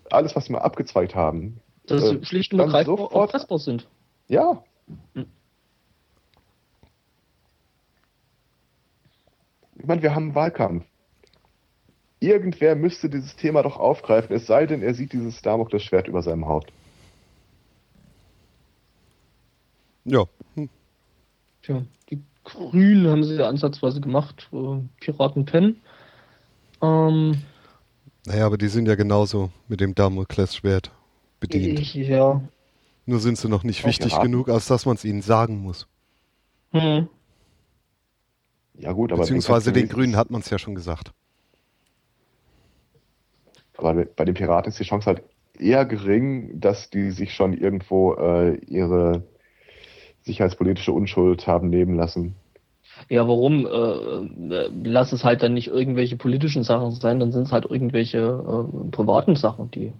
alles, was sie mal abgezweigt haben, Dass Äh, sie schlicht und ergreifend sofort- erpressbar sind. Ja. Ich meine, wir haben einen Wahlkampf. Irgendwer müsste dieses Thema doch aufgreifen, es sei denn, er sieht dieses Damoklesschwert über seinem Haupt. Ja, hm. Tja, die Grünen haben sie ja ansatzweise gemacht, äh, Piraten pennen. Ähm, naja, aber die sind ja genauso mit dem Damoklesschwert bedient. ich, ja. Nur sind sie noch nicht Auch wichtig geraten. genug, als dass man es ihnen sagen muss. Hm. Ja gut, aber Beziehungsweise den Grünen hat man es ja schon gesagt. Aber bei den Piraten ist die Chance halt eher gering, dass die sich schon irgendwo äh, ihre sicherheitspolitische Unschuld haben nehmen lassen. Ja, warum? Äh, lass es halt dann nicht irgendwelche politischen Sachen sein, dann sind es halt irgendwelche äh, privaten Sachen, die.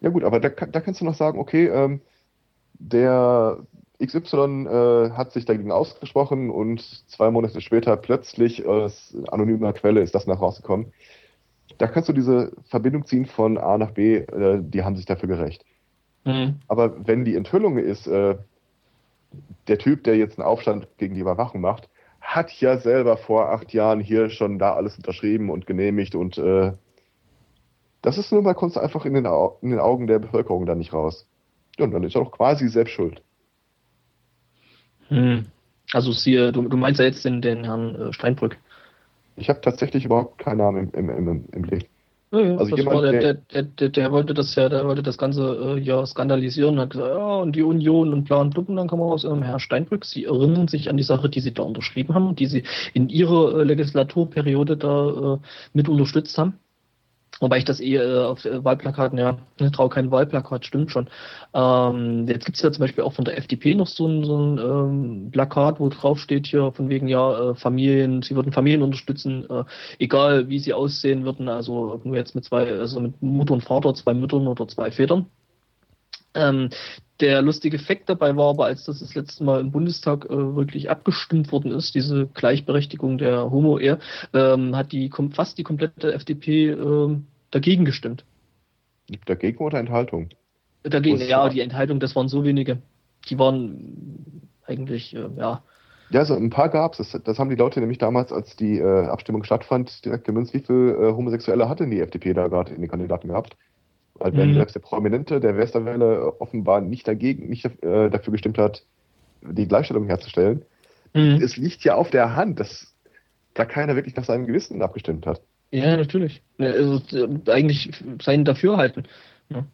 Ja gut, aber da, da kannst du noch sagen, okay, ähm, der XY äh, hat sich dagegen ausgesprochen und zwei Monate später plötzlich aus anonymer Quelle ist das nach rausgekommen. Da kannst du diese Verbindung ziehen von A nach B, äh, die haben sich dafür gerecht. Hm. Aber wenn die Enthüllung ist, äh, der Typ, der jetzt einen Aufstand gegen die Überwachung macht, hat ja selber vor acht Jahren hier schon da alles unterschrieben und genehmigt und äh, das ist nur mal kommst du einfach in den, Au in den Augen der Bevölkerung dann nicht raus. Ja, und dann ist er doch quasi selbst schuld. Hm. Also siehe, du, du meinst ja jetzt den, den Herrn äh, Steinbrück. Ich habe tatsächlich überhaupt keinen Namen im, im, im, im Blick. Ja, ja, also jemand, der, der, der, der, wollte das ja, der wollte das Ganze äh, ja skandalisieren und hat gesagt, ja, und die Union und bla und blub, und dann kam aus ähm, Herr Steinbrück, Sie erinnern sich an die Sache, die Sie da unterschrieben haben, die Sie in Ihrer äh, Legislaturperiode da äh, mit unterstützt haben. Wobei ich das eh äh, auf äh, Wahlplakaten, ja, ne, traue kein Wahlplakat, stimmt schon. Ähm, jetzt gibt es ja zum Beispiel auch von der FDP noch so ein, so ein ähm, Plakat, wo drauf steht hier von wegen, ja, äh, Familien, sie würden Familien unterstützen, äh, egal wie sie aussehen würden, also nur jetzt mit zwei, also mit Mutter und Vater, zwei Müttern oder zwei Vätern. Ähm, der lustige Effekt dabei war aber, als das das letzte Mal im Bundestag äh, wirklich abgestimmt worden ist, diese Gleichberechtigung der Homo-Ehe, ähm, hat die fast die komplette FDP ähm, dagegen gestimmt. Dagegen oder Enthaltung? Dagegen, ja, die Enthaltung, das waren so wenige. Die waren eigentlich, äh, ja. Ja, also ein paar gab es. Das, das, haben die Leute nämlich damals, als die äh, Abstimmung stattfand, direkt gemünzt, wie viele äh, Homosexuelle hatte die FDP da gerade in den Kandidaten gehabt. Weil wenn mhm. selbst der Prominente der Westerwelle offenbar nicht dagegen, nicht äh, dafür gestimmt hat, die Gleichstellung herzustellen, mhm. es liegt ja auf der Hand, dass da keiner wirklich nach seinem Gewissen abgestimmt hat. Ja, natürlich. Also, äh, eigentlich sein Dafürhalten. Ja.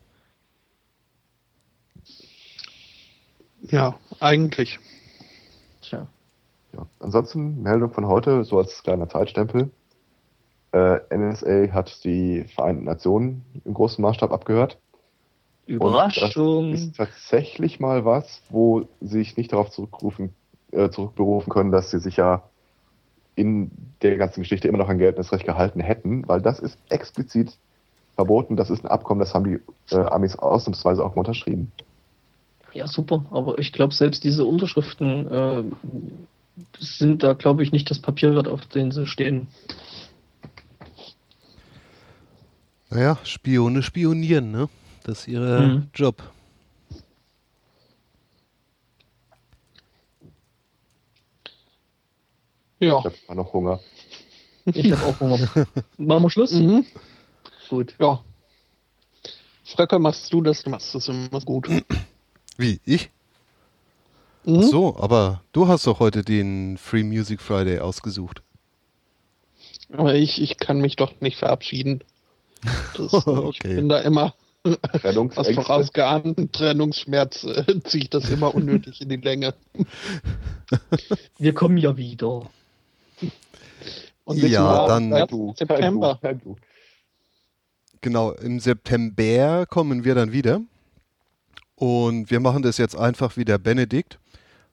ja, eigentlich. Tja. Ja. Ansonsten Meldung von heute, so als kleiner Zeitstempel. Äh, NSA hat die Vereinten Nationen im großen Maßstab abgehört. Überraschung. Und das ist tatsächlich mal was, wo sie sich nicht darauf zurückrufen, äh, zurückberufen können, dass sie sich ja in der ganzen Geschichte immer noch an geltendes Recht gehalten hätten, weil das ist explizit verboten. Das ist ein Abkommen, das haben die äh, Amis ausnahmsweise auch mal unterschrieben. Ja, super. Aber ich glaube, selbst diese Unterschriften äh, sind da, glaube ich, nicht das Papier wert, auf dem sie stehen. Naja, Spione spionieren, ne? Das ist ihr mhm. Job. Ja. Ich habe noch Hunger. Ich habe auch Hunger. Machen wir Schluss? Mhm. Gut. Ja. Fröcke, machst du das? Du machst das immer gut. Wie? Ich? Mhm. Ach so, aber du hast doch heute den Free Music Friday ausgesucht. Aber ich, ich kann mich doch nicht verabschieden. Das, okay. Ich bin da immer was vorausgeahnten Trennungsschmerz äh, ziehe ich das immer unnötig in die Länge. Wir kommen ja wieder. Und ja, dann du, September. Du, Genau, im September kommen wir dann wieder. Und wir machen das jetzt einfach wie der Benedikt,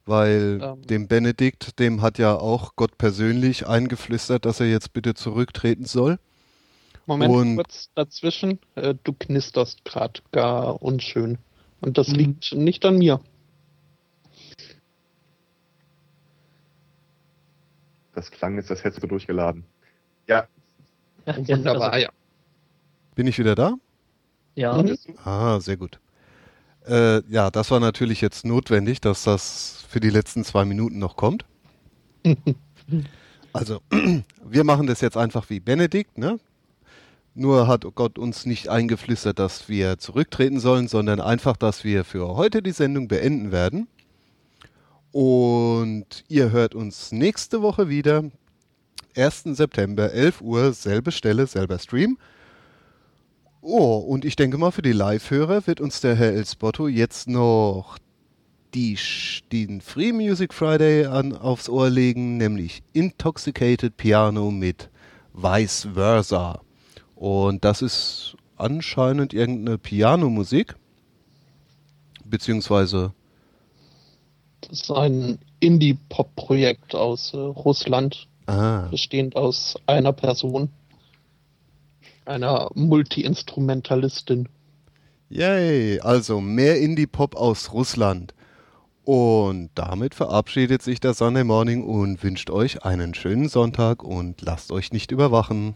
weil ähm. dem Benedikt, dem hat ja auch Gott persönlich eingeflüstert, dass er jetzt bitte zurücktreten soll. Moment und kurz dazwischen. Äh, du knisterst gerade gar unschön. Und das mhm. liegt nicht an mir. Das klang jetzt, als hättest du durchgeladen. Ja. ja Wunderbar, also, ja. Bin ich wieder da? Ja. Mhm. Ah, sehr gut. Äh, ja, das war natürlich jetzt notwendig, dass das für die letzten zwei Minuten noch kommt. also, wir machen das jetzt einfach wie Benedikt, ne? Nur hat Gott uns nicht eingeflüstert, dass wir zurücktreten sollen, sondern einfach, dass wir für heute die Sendung beenden werden. Und ihr hört uns nächste Woche wieder. 1. September, 11 Uhr, selbe Stelle, selber Stream. Oh, und ich denke mal, für die Live-Hörer wird uns der Herr Elsbotto jetzt noch die, den Free Music Friday an, aufs Ohr legen, nämlich Intoxicated Piano mit Vice Versa. Und das ist anscheinend irgendeine Pianomusik. Beziehungsweise. Das ist ein Indie-Pop-Projekt aus äh, Russland. Ah. Bestehend aus einer Person. Einer Multi-Instrumentalistin. Yay, also mehr Indie-Pop aus Russland. Und damit verabschiedet sich der Sunday Morning und wünscht euch einen schönen Sonntag und lasst euch nicht überwachen.